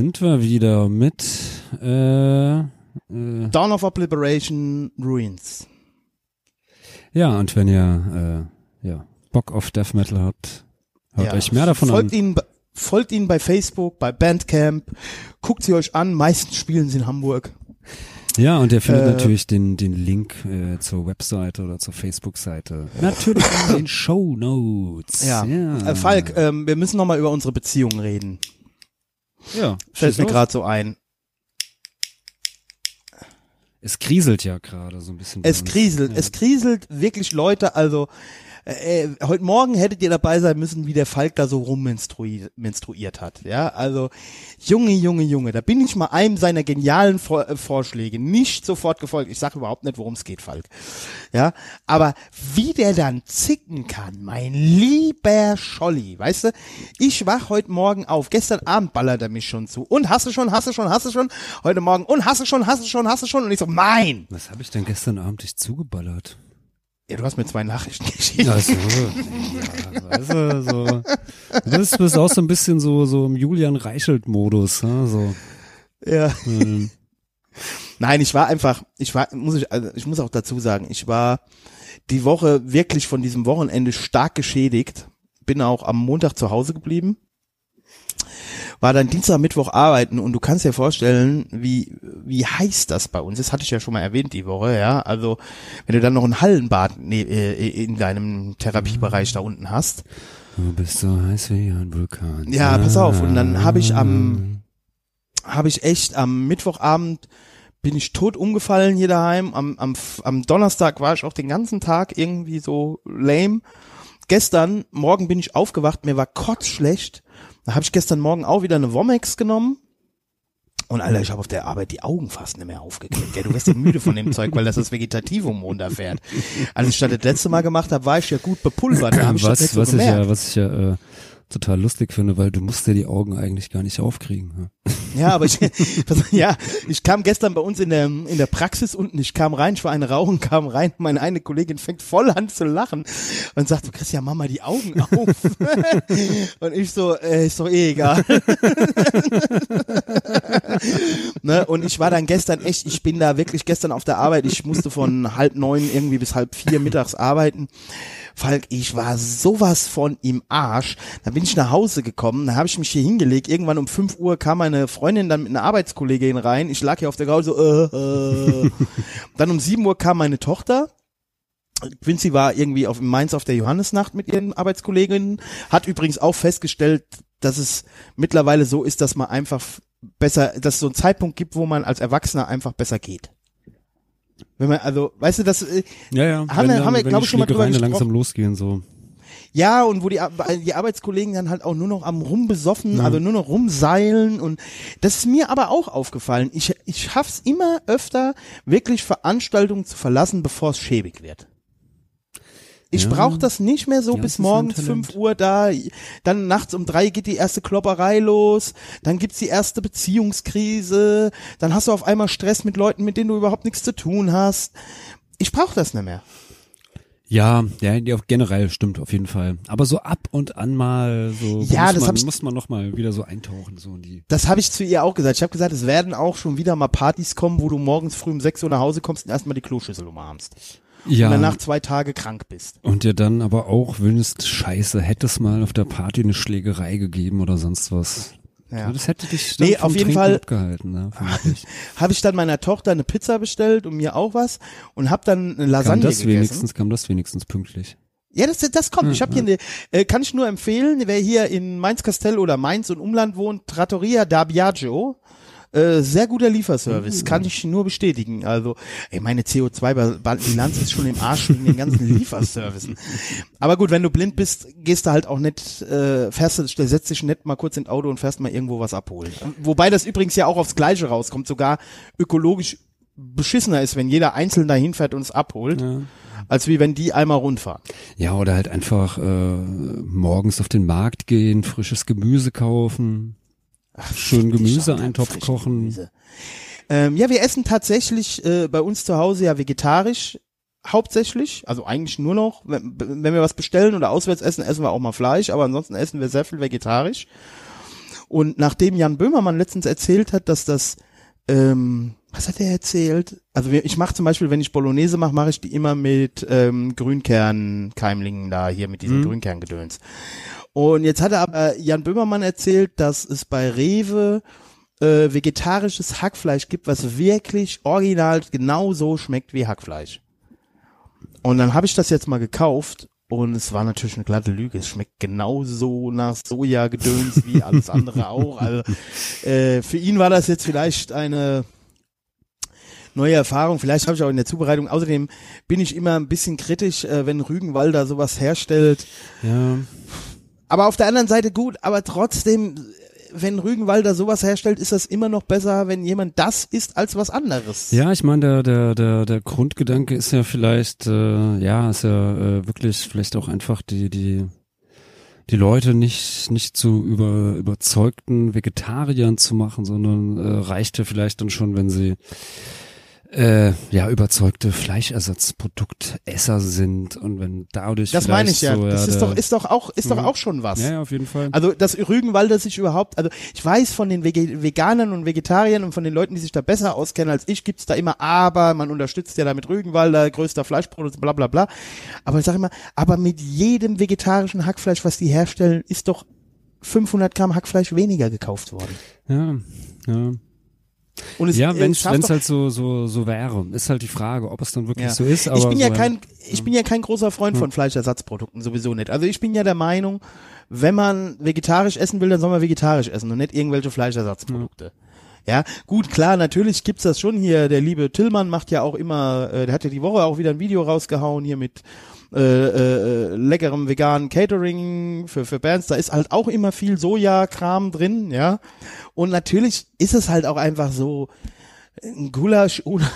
S2: Sind wir wieder mit äh,
S3: Dawn of Obliteration Ruins.
S2: ja und wenn ihr äh, ja Bock auf Death Metal habt, hört
S3: Ja.
S2: euch mehr davon
S3: folgt
S2: an.
S3: Ihnen, folgt ihnen bei Facebook, bei Bandcamp, guckt sie euch an, meistens spielen sie in Hamburg.
S2: Ja und ihr findet
S3: Äh,
S2: natürlich den den Link äh, zur Webseite oder zur Facebook-Seite. Natürlich in den *laughs* Show Notes.
S3: Ja. Äh, Falk, ähm, wir müssen nochmal über unsere Beziehungen reden.
S2: Ja.
S3: Fällt mir gerade so ein.
S2: Es kriselt ja gerade so ein bisschen.
S3: Es kriselt,
S2: Ja.
S3: es kriselt wirklich Leute, also äh, äh, heute Morgen hättet ihr dabei sein müssen, wie der Falk da so rummenstruiert menstruiert hat. Ja, also Junge, Junge, Junge, da bin ich mal einem seiner genialen Vor äh, Vorschläge nicht sofort gefolgt. Ich sage überhaupt nicht, worum es geht, Falk. Ja, aber wie der dann zicken kann, mein lieber Scholli, weißt du, ich wach heute Morgen auf, gestern Abend ballert er mich schon zu und hast du schon, hast du schon, hast du schon, heute Morgen und hast du schon, hast du schon, hast du schon und ich so, nein,
S2: Was habe ich denn gestern Abend dich zugeballert?
S3: Ja, du hast mir zwei Nachrichten *laughs* geschickt.
S2: Ja, so, ja, du, so. Du bist, bist auch so ein bisschen so, so im Julian Reichelt-Modus, ne? so.
S3: Ja.
S2: Ähm,
S3: Nein, ich war einfach, ich war, muss ich, also ich muss auch dazu sagen, ich war die Woche wirklich von diesem Wochenende stark geschädigt. Bin auch am Montag zu Hause geblieben. War dann Dienstag, Mittwoch arbeiten und du kannst dir vorstellen, wie, wie heiß das bei uns ist. Hatte ich ja schon mal erwähnt die Woche, ja. Also, wenn du dann noch ein Hallenbad ne, äh, in deinem Therapiebereich da unten hast.
S2: du bist so heiß wie ein Vulkan.
S3: Ja, pass auf. Und dann habe ich am, habe ich echt am Mittwochabend bin ich tot umgefallen hier daheim. Am, am, am Donnerstag war ich auch den ganzen Tag irgendwie so lame. Gestern Morgen bin ich aufgewacht, mir war kotzschlecht. Da habe ich gestern Morgen auch wieder eine Womex genommen. Und Alter, ich habe auf der Arbeit die Augen fast nicht mehr aufgekriegt. Ja, du wirst ja müde von dem Zeug, weil das das Vegetativum runterfährt. Als ich das das letzte Mal gemacht habe, war ich ja gut bepulvert. Da habe ich *clears throat* das nicht
S2: was,
S3: so
S2: was ich ja, was ich ja äh, total lustig finde, weil du musst dir die Augen eigentlich gar nicht aufkriegen. Ne?
S3: Ja, aber ich, *laughs* *laughs* ja, ich kam gestern bei uns in der, in der Praxis unten, ich kam rein, ich war eine Rauchen, kam rein, meine eine Kollegin fängt voll an zu lachen und sagt so, Christian, mach mal die Augen auf. *laughs* und ich so, äh, ist doch eh egal. ne? Und ich war dann gestern echt, ich bin da wirklich gestern auf der Arbeit, ich musste von halb neun irgendwie bis halb vier mittags arbeiten. Falk, ich war sowas von im Arsch. Dann bin ich nach Hause gekommen, dann habe ich mich hier hingelegt. Irgendwann um 5 Uhr kam meine Freundin dann mit einer Arbeitskollegin rein. Ich lag hier auf der Couch so, äh, äh. Dann um 7 Uhr kam meine Tochter. Quincy war irgendwie auf in Mainz auf der Johannesnacht mit ihren Arbeitskolleginnen, hat übrigens auch festgestellt, dass es mittlerweile so ist, dass man einfach besser, dass es so einen Zeitpunkt gibt, wo man als Erwachsener einfach besser geht. Wenn man, also, weißt du, das, äh,
S2: Ja, ja.
S3: Haben wir- haben wir,
S2: wenn
S3: glaub
S2: die
S3: ich, schon mal drüber gesprochen.
S2: langsam losgehen, so.
S3: Ja, und wo die, die Arbeitskollegen dann halt auch nur noch am rumbesoffen, also nur noch rumseilen und das ist mir aber auch aufgefallen. Ich, ich schaff's immer öfter, wirklich Veranstaltungen zu verlassen, bevor es schäbig wird. Ich
S2: Ja.
S3: brauche das nicht mehr so
S2: Ja,
S3: bis morgens. 5 Uhr da, dann nachts um drei geht die erste Klopperei los, dann gibt's die erste Beziehungskrise, dann hast du auf einmal Stress mit Leuten, mit denen du überhaupt nichts zu tun hast. Ich brauche das nicht mehr.
S2: Ja, ja, ja, generell stimmt auf jeden Fall. Aber so ab und an mal so
S3: Ja,
S2: muss
S3: das
S2: man,
S3: ich-
S2: muss man noch mal wieder so eintauchen so in die.
S3: Das habe ich zu ihr auch gesagt. Ich habe gesagt, es werden auch schon wieder mal Partys kommen, wo du morgens früh um 6 Uhr nach Hause kommst und erstmal die Kloschüssel umarmst.
S2: Ja.
S3: Und danach zwei Tage krank bist.
S2: Und dir dann aber auch wünschst, scheiße, hätte es mal auf der Party eine Schlägerei gegeben oder sonst was.
S3: Ja.
S2: Das hätte dich dann
S3: Nee,
S2: vom
S3: auf jeden
S2: Trinken
S3: Fall-
S2: abgehalten, ne. *laughs*
S3: Habe ich dann meiner Tochter eine Pizza bestellt und mir auch was und habe dann eine
S2: Kam
S3: Lasagne
S2: das
S3: gegessen.
S2: wenigstens, kam das wenigstens pünktlich.
S3: Ja, das, das kommt. Ich habe hier eine, äh, kann ich nur empfehlen, wer hier in Mainz-Kastell oder Mainz und Umland wohnt, Trattoria da Biagio. Äh, sehr guter Lieferservice, kann ich nur bestätigen. Also, ey, meine CO2-Bilanz ist schon im Arsch wegen den ganzen *laughs* Lieferservicen. Aber gut, wenn du blind bist, gehst du halt auch nicht, äh, fährst du, setzt dich nicht mal kurz ins Auto und fährst mal irgendwo was abholen. Wobei das übrigens ja auch aufs Gleiche rauskommt, sogar ökologisch beschissener ist, wenn jeder einzeln dahin fährt und es abholt, als wie wenn die einmal rundfahren.
S2: Ja, oder halt einfach äh, morgens auf den Markt gehen, frisches Gemüse kaufen, schön Gemüse,
S3: Schon
S2: Eintopf
S3: frischen
S2: kochen.
S3: Gemüse. Ähm, ja, wir essen tatsächlich äh, bei uns zu Hause ja vegetarisch hauptsächlich, also eigentlich nur noch, wenn, wenn wir was bestellen oder auswärts essen, essen wir auch mal Fleisch, aber ansonsten essen wir sehr viel vegetarisch. Und nachdem Jan Böhmermann letztens erzählt hat, dass das, ähm, was hat er erzählt? Also ich mache zum Beispiel, wenn ich Bolognese mache, mache ich die immer mit ähm, Grünkernkeimlingen da, hier mit diesem Grünkerngedöns. Und jetzt hat er aber Jan Böhmermann erzählt, dass es bei Rewe äh, vegetarisches Hackfleisch gibt, was wirklich original genauso schmeckt wie Hackfleisch. Und dann habe ich das jetzt mal gekauft und es war natürlich eine glatte Lüge. Es schmeckt genauso nach Sojagedöns wie alles andere auch. Also äh, für ihn war das jetzt vielleicht eine neue Erfahrung. Vielleicht habe ich auch in der Zubereitung. Außerdem bin ich immer ein bisschen kritisch, äh, wenn Rügenwalder sowas herstellt.
S2: Ja.
S3: Aber auf der anderen Seite gut, aber trotzdem, wenn Rügenwalder sowas herstellt, ist das immer noch besser, wenn jemand das isst, als was anderes.
S2: Ja, ich meine, der, der, der, der Grundgedanke ist ja vielleicht, äh, ja, ist ja äh, wirklich vielleicht auch einfach die, die, die Leute nicht, nicht zu über, überzeugten Vegetariern zu machen, sondern äh, reicht ja vielleicht dann schon, wenn sie äh, ja überzeugte Fleischersatzproduktesser sind und wenn dadurch
S3: Das meine ich ja.
S2: so,
S3: das ist
S2: der-
S3: doch, ist doch auch, ist doch
S2: Mhm.
S3: auch schon was.
S2: ja, ja, auf jeden Fall.
S3: Also, dass Rügenwalder sich überhaupt, also ich weiß von den Vege Veganern und Vegetariern und von den Leuten, die sich da besser auskennen als ich, gibt's da immer aber, man unterstützt ja damit Rügenwalder, größter Fleischproduzent, bla bla bla. Aber ich sage immer, aber mit jedem vegetarischen Hackfleisch, was die herstellen, ist doch 500 Gramm Hackfleisch weniger gekauft worden.
S2: ja, ja.
S3: Und es,
S2: Ja, wenn es halt so so so wäre, ist halt die Frage, ob es dann wirklich
S3: Ja.
S2: so ist. Aber
S3: ich bin ja
S2: so,
S3: kein, ich bin ja kein großer Freund
S2: Hm.
S3: von Fleischersatzprodukten, sowieso nicht. Also ich bin ja der Meinung, wenn man vegetarisch essen will, dann soll man vegetarisch essen und nicht irgendwelche Fleischersatzprodukte. Ja, gut, klar, natürlich gibt's das schon hier. Der liebe Tillmann macht ja auch immer, äh, der hat ja die Woche auch wieder ein Video rausgehauen hier mit äh, äh, leckerem veganen Catering für, für Bands. Da ist halt auch immer viel Sojakram drin, ja. Und natürlich ist es halt auch einfach so, ein Gulasch ohne,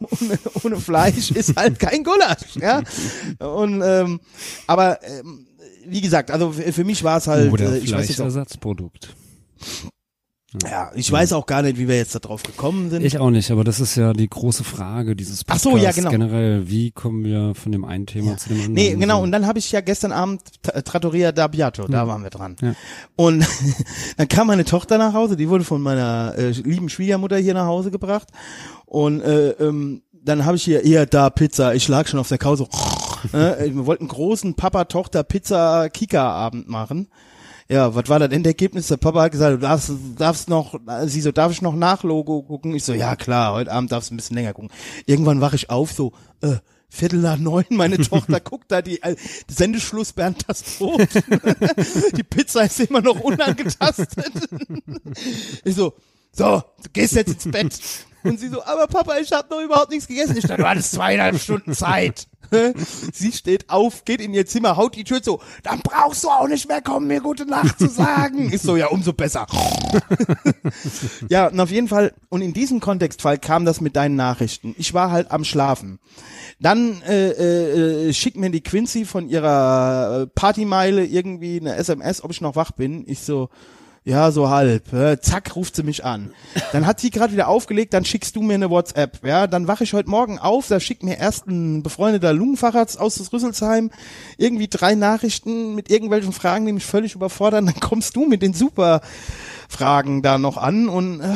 S3: ohne, ohne Fleisch ist halt kein Gulasch, ja. Und ähm, aber ähm, wie gesagt, also für, mich war es halt,
S2: Oder
S3: äh, ich weiß jetzt auch,
S2: Fleischersatzprodukt.
S3: Ja, ich weiß auch gar nicht, wie wir jetzt da drauf gekommen sind.
S2: Ich auch nicht, aber das ist ja die große Frage dieses
S3: Ach
S2: Podcasts
S3: so, ja, genau.
S2: generell. Wie kommen wir von dem einen Thema zu dem anderen?
S3: Nee, genau.
S2: So.
S3: Und dann habe ich ja gestern Abend T- Trattoria d'Abbiato, da waren wir dran.
S2: Ja.
S3: Und *laughs* dann kam meine Tochter nach Hause, die wurde von meiner äh, lieben Schwiegermutter hier nach Hause gebracht. Und äh, ähm, dann habe ich hier, hier, da Pizza, ich lag schon auf der Couch so, äh, *laughs* wir wollten einen großen Papa-Tochter-Pizza-Kika-Abend machen. Ja, was war das Endergebnis? Der Papa hat gesagt, du darfst, darfst noch, sie so, darf ich noch nach Logo gucken? Ich so, ja klar, heute Abend darfst du ein bisschen länger gucken. Irgendwann wache ich auf, so, äh, Viertel nach neun, meine *laughs* Tochter guckt da die, äh, Sendeschluss Bernd das Brot. *laughs* die Pizza ist immer noch unangetastet. *laughs* ich so, so, du gehst jetzt ins Bett. Und sie so, aber Papa, ich habe noch überhaupt nichts gegessen. Ich dachte, du hattest zweieinhalb Stunden Zeit. Sie steht auf, geht in ihr Zimmer, haut die Tür zu. Dann brauchst du auch nicht mehr kommen, mir gute Nacht zu sagen. Ist so, ja, umso besser. ja, und auf jeden Fall, und in diesem Kontextfall kam das mit deinen Nachrichten. Ich war halt am Schlafen. Dann äh, äh, äh, schickt mir die Quincy von ihrer äh, Partymeile irgendwie eine SMS, ob ich noch wach bin. Ich so, ja, so halb. Äh, zack, ruft sie mich an. Dann hat sie gerade wieder aufgelegt, dann schickst du mir eine WhatsApp. Ja, dann wache ich heute Morgen auf, da schickt mir erst ein befreundeter Lungenfacharzt aus des Rüsselsheim irgendwie drei Nachrichten mit irgendwelchen Fragen, die mich völlig überfordern. Dann kommst du mit den super Fragen da noch an und äh,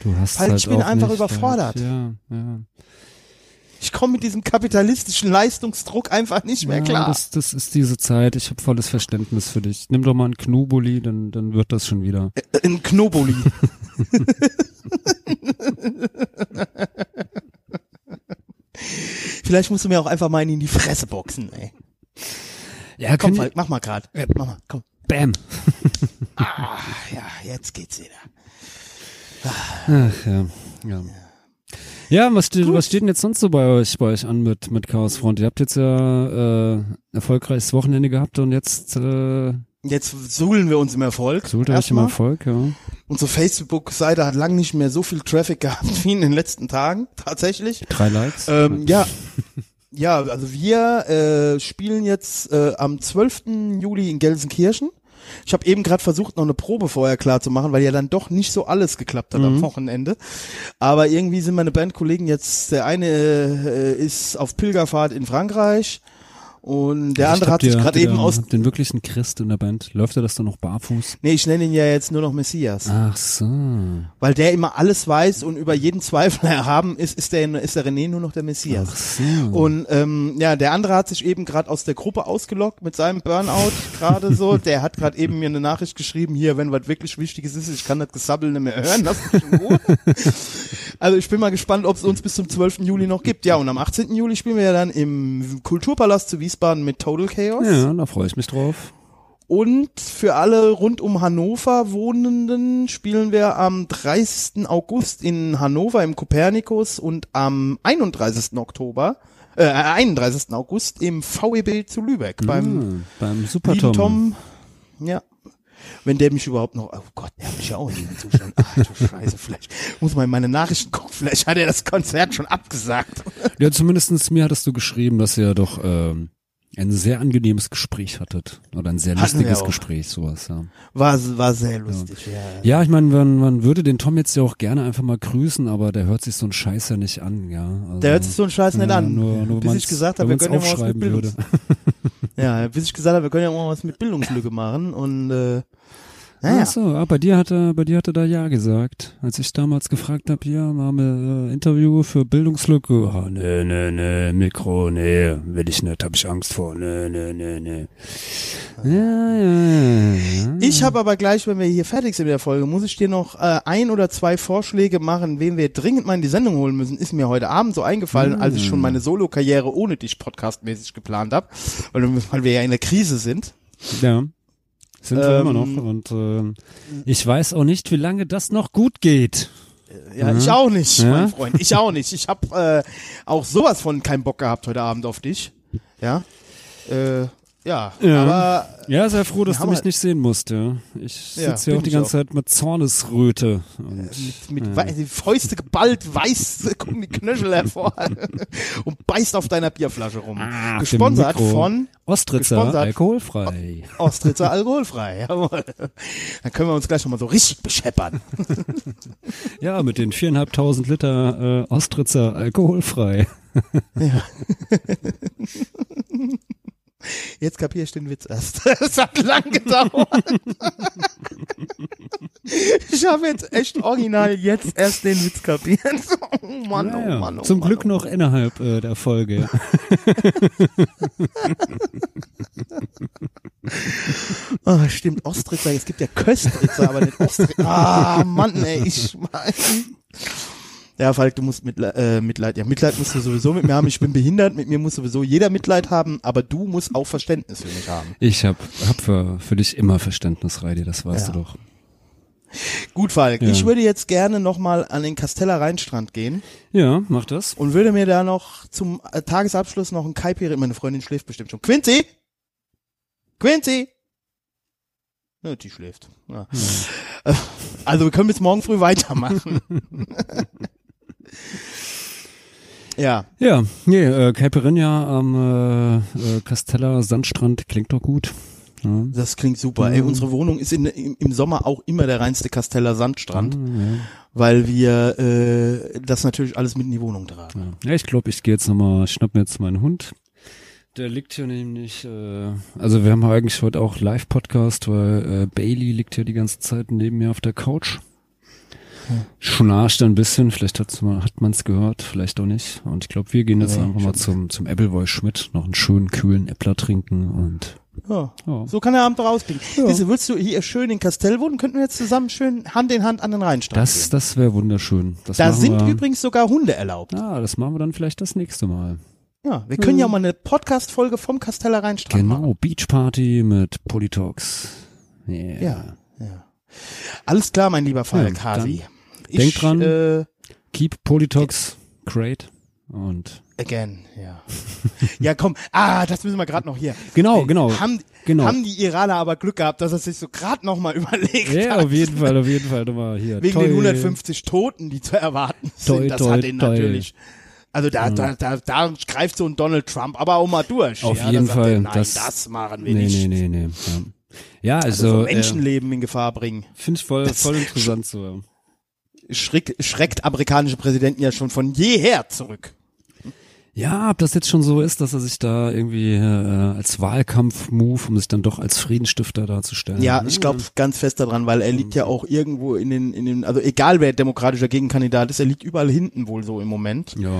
S2: du hast
S3: Halt, ich bin einfach überfordert.
S2: Ja, ja.
S3: Ich komme mit diesem kapitalistischen Leistungsdruck einfach nicht mehr
S2: ja,
S3: klar.
S2: Das, das ist diese Zeit. Ich habe volles Verständnis für dich. Nimm doch mal einen Knubuli, dann, dann wird das schon wieder.
S3: Äh, Ein Knoboli. *laughs* Vielleicht musst du mir auch einfach mal in die Fresse boxen, ey.
S2: Ja,
S3: Komm, Falk, mach mal grad. Mach mal, komm.
S2: Bam. *laughs*
S3: Ah, ja, jetzt geht's wieder.
S2: Ach, ja. Ja. Ja, was steht, was steht denn jetzt sonst so bei euch, bei euch an mit, mit Chaos Front? Ihr habt jetzt ja äh, erfolgreiches Wochenende gehabt und jetzt äh,
S3: Jetzt suhlen wir uns im Erfolg.
S2: ihr euch im. Erfolg, ja.
S3: Unsere Facebook-Seite hat lang nicht mehr so viel Traffic gehabt *laughs* wie in den letzten Tagen, tatsächlich.
S2: Drei Likes.
S3: Ähm, ja. *laughs* Ja, also wir äh, spielen jetzt äh, am 12. Juli in Gelsenkirchen. Ich habe eben gerade versucht, noch eine Probe vorher klar zu machen, weil ja dann doch nicht so alles geklappt hat am Wochenende. Aber irgendwie sind meine Bandkollegen jetzt, der eine äh, ist auf Pilgerfahrt in Frankreich Und der
S2: Ich
S3: andere hat sich gerade eben aus.
S2: Den wirklichen Christ in der Band. Läuft er das dann noch barfuß?
S3: Nee, ich nenne ihn ja jetzt nur noch Messias.
S2: Ach so.
S3: Weil der immer alles weiß und über jeden Zweifel *laughs* erhaben ist, ist der, ist der René nur noch der Messias.
S2: Ach so.
S3: Und ähm, ja, der andere hat sich eben gerade aus der Gruppe ausgelockt mit seinem Burnout *laughs* gerade so. Der hat gerade eben mir eine Nachricht geschrieben, hier, wenn was wirklich Wichtiges ist, ich kann das Gesabbel nicht mehr hören, lass mich in Ruhe. *laughs* also ich bin mal gespannt, ob es uns bis zum 12. Juli noch gibt. Ja, und am 18. Juli spielen wir ja dann im Kulturpalast zu Wiesbaden mit Total Chaos.
S2: Ja, da freue ich mich drauf.
S3: Und für alle rund um Hannover Wohnenden spielen wir am 30. August in Hannover im Kopernikus und am 31. Oktober, äh, 31. August im VEB zu Lübeck beim
S2: Hm, beim Super Tom.
S3: Tom. Ja. Wenn der mich überhaupt noch, oh Gott, der hat mich ja auch in diesem Zustand. Ach du Scheiße, vielleicht muss man in meine Nachrichten gucken, vielleicht hat er das Konzert schon abgesagt.
S2: Ja, zumindestens mir hattest du geschrieben, dass ihr doch ähm, ein sehr angenehmes Gespräch hattet. Oder ein sehr
S3: Hatten
S2: lustiges. Gespräch, sowas, ja.
S3: War, war sehr lustig, ja.
S2: Ja, ich meine, man, man würde den Tom jetzt ja auch gerne einfach mal grüßen, aber der hört sich so ein Scheiß ja nicht an, ja. Also,
S3: Der hört sich so einen Scheiß nicht
S2: ja,
S3: an.
S2: Nur, nur
S3: bis ich gesagt habe, wir können ja mal was mit Bildungs
S2: würde. *laughs*
S3: Ja, bis ich gesagt habe, wir können ja mal was mit Bildungslücke machen und äh, naja.
S2: Ach so, ah, bei dir hat er, bei dir hat er da ja gesagt. Als ich damals gefragt habe, ja, machen wir äh, Interview für Bildungslücke. Ah, nee, nee, nee, Mikro, nee, will ich nicht, hab ich Angst vor. Nee, nee, nee, nee. Ja, ja, ja.
S3: Ich habe aber gleich, wenn wir hier fertig sind mit der Folge, muss ich dir noch äh, ein oder zwei Vorschläge machen, wen wir dringend mal in die Sendung holen müssen. Ist mir heute Abend so eingefallen, als ich schon meine Solo-Karriere ohne dich podcastmäßig geplant habe, weil wir ja in der Krise sind.
S2: Ja. Sind wir immer
S3: Ähm,
S2: noch. Und ähm, ich weiß auch nicht, wie lange das noch gut geht.
S3: Ja, ich auch nicht,
S2: Ja?
S3: mein Freund. Ich auch nicht. Ich habe äh, auch sowas von keinen Bock gehabt heute Abend auf dich. Ja. Äh, ja,
S2: Ja.
S3: aber
S2: Ja, sehr froh, dass
S3: Ja,
S2: du mich
S3: aber-
S2: nicht sehen musst, ja. Ich
S3: Ja,
S2: sitze hier auch die ganze
S3: auch.
S2: Zeit mit Zornesröte. Und,
S3: mit, mit wei- die Fäuste geballt, weiß *laughs* gucken die Knöchel hervor *laughs* und beißt auf deiner Bierflasche rum.
S2: Ah,
S3: Gesponsert von
S2: Ostritzer,
S3: Gesponsert.
S2: alkoholfrei.
S3: Ostritzer alkoholfrei. *laughs* Jawohl. Dann können wir uns gleich nochmal so richtig bescheppern.
S2: Ja, mit den viereinhalbtausend Liter äh, Ostritzer alkoholfrei.
S3: Jetzt kapier ich den Witz erst. *laughs* Es hat lang gedauert. Ich habe jetzt echt original jetzt erst den Witz kapiert. *laughs* Oh Mann,
S2: Ja,
S3: oh. Mann, oh
S2: Zum
S3: Mann,
S2: Glück
S3: oh
S2: noch innerhalb äh, der Folge. *laughs*
S3: Ah, stimmt, Ostritzer. Es gibt ja Köstritzer, aber nicht Ostritzer. Ah, Mann, ey, ich mein. Ja, Falk, du musst Mitleid, äh, Mitleid, ja, Mitleid musst du sowieso mit mir haben. Ich bin behindert, mit mir muss sowieso jeder Mitleid haben, aber du musst auch Verständnis für mich haben.
S2: Ich hab, hab für, für dich immer Verständnis, Reidi, das weißt
S3: Ja.
S2: du doch.
S3: Gut, Falk,
S2: Ja.
S3: ich würde jetzt gerne nochmal an den Casteller Rheinstrand gehen
S2: Ja, mach das.
S3: und würde mir da noch zum äh, Tagesabschluss noch ein Kaipiri, meine Freundin schläft bestimmt schon. Quincy! Quincy! Ne, die schläft. Ja. Äh, Also wir können bis morgen früh weitermachen. *laughs* *laughs* ja,
S2: Ja, nee, äh, Caipirinha am äh, äh, Casteller Sandstrand klingt doch gut. Ja.
S3: das klingt super. Ey, unsere Wohnung ist in, im, Sommer auch immer der reinste Casteller Sandstrand, weil wir äh, das natürlich alles mit in die Wohnung tragen.
S2: Ja, ich glaube, ich gehe jetzt nochmal, schnapp mir jetzt meinen Hund. Der liegt hier nämlich, äh, also wir haben eigentlich heute auch Live-Podcast, weil äh, Bailey liegt hier die ganze Zeit neben mir auf der Couch. Schnarcht ein bisschen, vielleicht hat's mal, hat man es gehört, vielleicht auch nicht. Und ich glaube, wir gehen jetzt
S3: Nee,
S2: einfach mal zum, zum Appleboy Schmidt, noch einen schönen kühlen Äppler trinken und
S3: Ja.
S2: ja.
S3: So kann der Abend rausklingen.
S2: Ja.
S3: Diese, willst du hier schön in Castell wohnen? Könnten wir jetzt zusammen schön Hand in Hand an den Rheinstrand
S2: Das,
S3: gehen.
S2: das wäre wunderschön. Das
S3: Da sind übrigens sogar Hunde erlaubt.
S2: Ah, das machen wir dann vielleicht das nächste Mal.
S3: Ja, wir können ja mal eine Podcast-Folge vom Casteller Rheinstrand machen.
S2: Genau, Beachparty mit Polytalks. Yeah.
S3: Ja, ja. Alles klar, mein lieber Falk
S2: Ja,
S3: Hasi.
S2: Denk
S3: Ich,
S2: dran.
S3: Äh,
S2: Keep Polytalks great. Und
S3: again, ja. *laughs* ja, komm. Ah, das müssen wir gerade noch hier.
S2: Genau,
S3: Ey,
S2: genau.
S3: Haben,
S2: Genau.
S3: haben die Iraner aber Glück gehabt, dass er sich so gerade noch mal *laughs* überlegt
S2: ja,
S3: hat.
S2: auf jeden Fall, auf jeden Fall nochmal hier.
S3: Wegen
S2: Toi.
S3: den 150 Toten, die zu erwarten *laughs* sind.
S2: Toi,
S3: das
S2: toi,
S3: hat ihn natürlich. Also da, da, da, da greift so ein Donald Trump aber auch mal durch.
S2: Auf
S3: ja,
S2: jeden Fall.
S3: Er, Nein,
S2: das,
S3: das, machen wir
S2: nee,
S3: nicht.
S2: nee, nee, nee. Ja, ja
S3: Also,
S2: also, äh,
S3: Menschenleben in Gefahr bringen.
S2: finde ich voll,
S3: das-
S2: voll interessant so.
S3: Schreck, schreckt amerikanische Präsidenten ja schon von jeher zurück.
S2: Ja, ob das jetzt schon so ist, dass er sich da irgendwie äh, als Wahlkampf-Move, um sich dann doch als Friedensstifter darzustellen.
S3: Ja,
S2: ne?
S3: ich glaube ganz fest daran, weil er liegt ja auch irgendwo in den, in den, also egal wer demokratischer Gegenkandidat ist, er liegt überall hinten wohl so im Moment.
S2: Ja.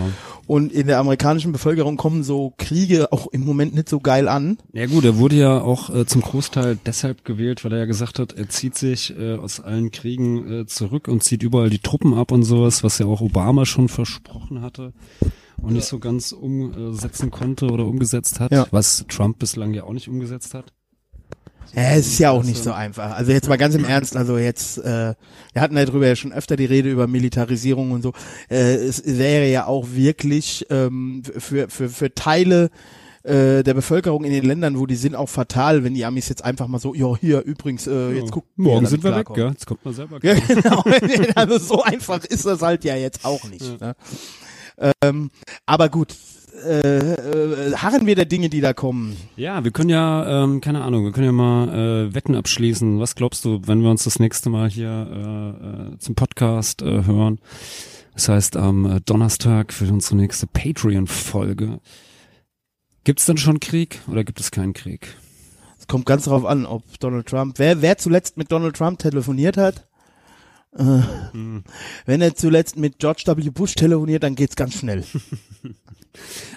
S3: Und in der amerikanischen Bevölkerung kommen so Kriege auch im Moment nicht so geil an.
S2: Ja gut, er wurde ja auch äh, zum Großteil deshalb gewählt, weil er ja gesagt hat, er zieht sich äh, aus allen Kriegen äh, zurück und zieht überall die Truppen ab und sowas, was ja auch Obama schon versprochen hatte und nicht so ganz umsetzen konnte oder umgesetzt hat,
S3: Ja.
S2: was Trump bislang ja auch nicht umgesetzt hat.
S3: Ja, es ist ja auch nicht so einfach. Also jetzt mal ganz im Ernst, also jetzt, äh, wir hatten ja drüber ja schon öfter die Rede über Militarisierung und so. Äh, es wäre ja auch wirklich ähm, für, für, für Teile äh, der Bevölkerung in den Ländern, wo die sind, auch fatal, wenn die Amis jetzt einfach mal so, ja, hier übrigens, äh, jetzt guck, wie ihr
S2: Morgen sind wir weg,
S3: klarkommt.
S2: gell? Jetzt kommt man selber.
S3: Ja, genau. *laughs* Also so einfach ist das halt ja jetzt auch nicht. Ne? Ähm, aber gut, äh, äh, harren wir der Dinge, die da kommen.
S2: Ja, wir können ja, ähm, keine Ahnung, wir können ja mal äh, Wetten abschließen. Was glaubst du, wenn wir uns das nächste Mal hier äh, äh, zum Podcast äh, hören? Das heißt, am äh, Donnerstag für unsere nächste Patreon-Folge. Gibt es dann schon Krieg oder gibt es keinen Krieg?
S3: Es kommt ganz darauf an, ob Donald Trump, wer, wer zuletzt mit Donald Trump telefoniert hat. Äh, Wenn er zuletzt mit George W. Bush telefoniert, dann geht's ganz schnell. *laughs*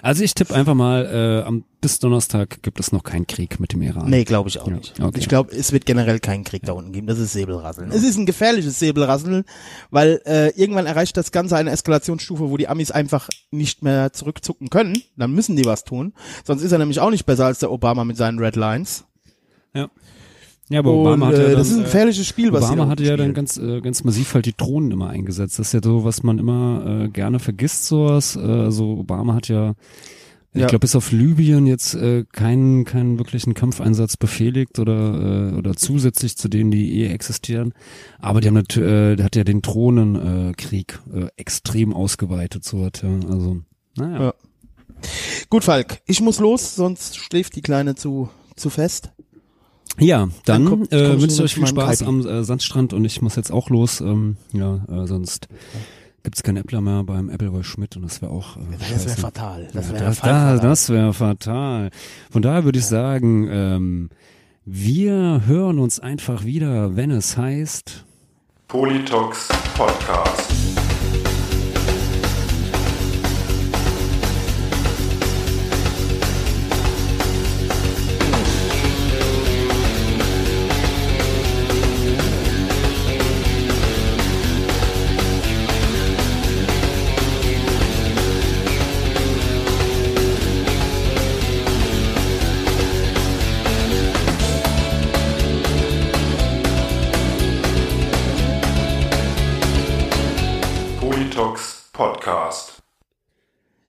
S2: Also ich tippe einfach mal, äh, am, bis Donnerstag gibt es noch keinen Krieg mit dem Iran.
S3: Nee, glaube ich auch
S2: Ja,
S3: nicht.
S2: okay.
S3: Ich glaube, es wird generell keinen Krieg da unten geben. Das ist Säbelrasseln. Es ist ein gefährliches Säbelrasseln, weil äh, irgendwann erreicht das Ganze eine Eskalationsstufe, wo die Amis einfach nicht mehr zurückzucken können. Dann müssen die was tun. Sonst ist er nämlich auch nicht besser als der Obama mit seinen Red Lines.
S2: Ja. Ja, aber Obama
S3: Und,
S2: hat ja
S3: äh,
S2: dann,
S3: das ist ein
S2: äh,
S3: gefährliches Spiel, was sie
S2: Obama hatte ja dann ganz, äh, ganz massiv halt die Drohnen immer eingesetzt. Das ist ja so, was man immer äh, gerne vergisst, sowas. Äh, also Obama hat ja, ich
S3: Ja.
S2: glaube, bis auf Libyen jetzt äh, keinen, keinen wirklichen Kampfeinsatz befehligt oder, äh, oder zusätzlich zu denen, die eh existieren. Aber die haben natürlich, äh, der hat ja den Drohnenkrieg Krieg, äh, extrem ausgeweitet, so hat ja. Also, naja.
S3: Ja. Gut, Falk, ich muss los, sonst schläft die Kleine zu, zu fest.
S2: Ja, dann,
S3: Dann komm-
S2: äh, wünsche ich euch viel Spaß
S3: Kaipi.
S2: am äh, Sandstrand und ich muss jetzt auch los. Ähm, ja, äh, sonst gibt's keinen Äppler mehr beim Appleboy Schmidt und das wäre auch. Äh,
S3: Das wäre fatal. Das
S2: Ja,
S3: wäre
S2: das,
S3: fatal.
S2: das, wäre fatal. Von daher würde ich sagen, ähm, wir hören uns einfach wieder, wenn es heißt.
S7: Politox Podcast.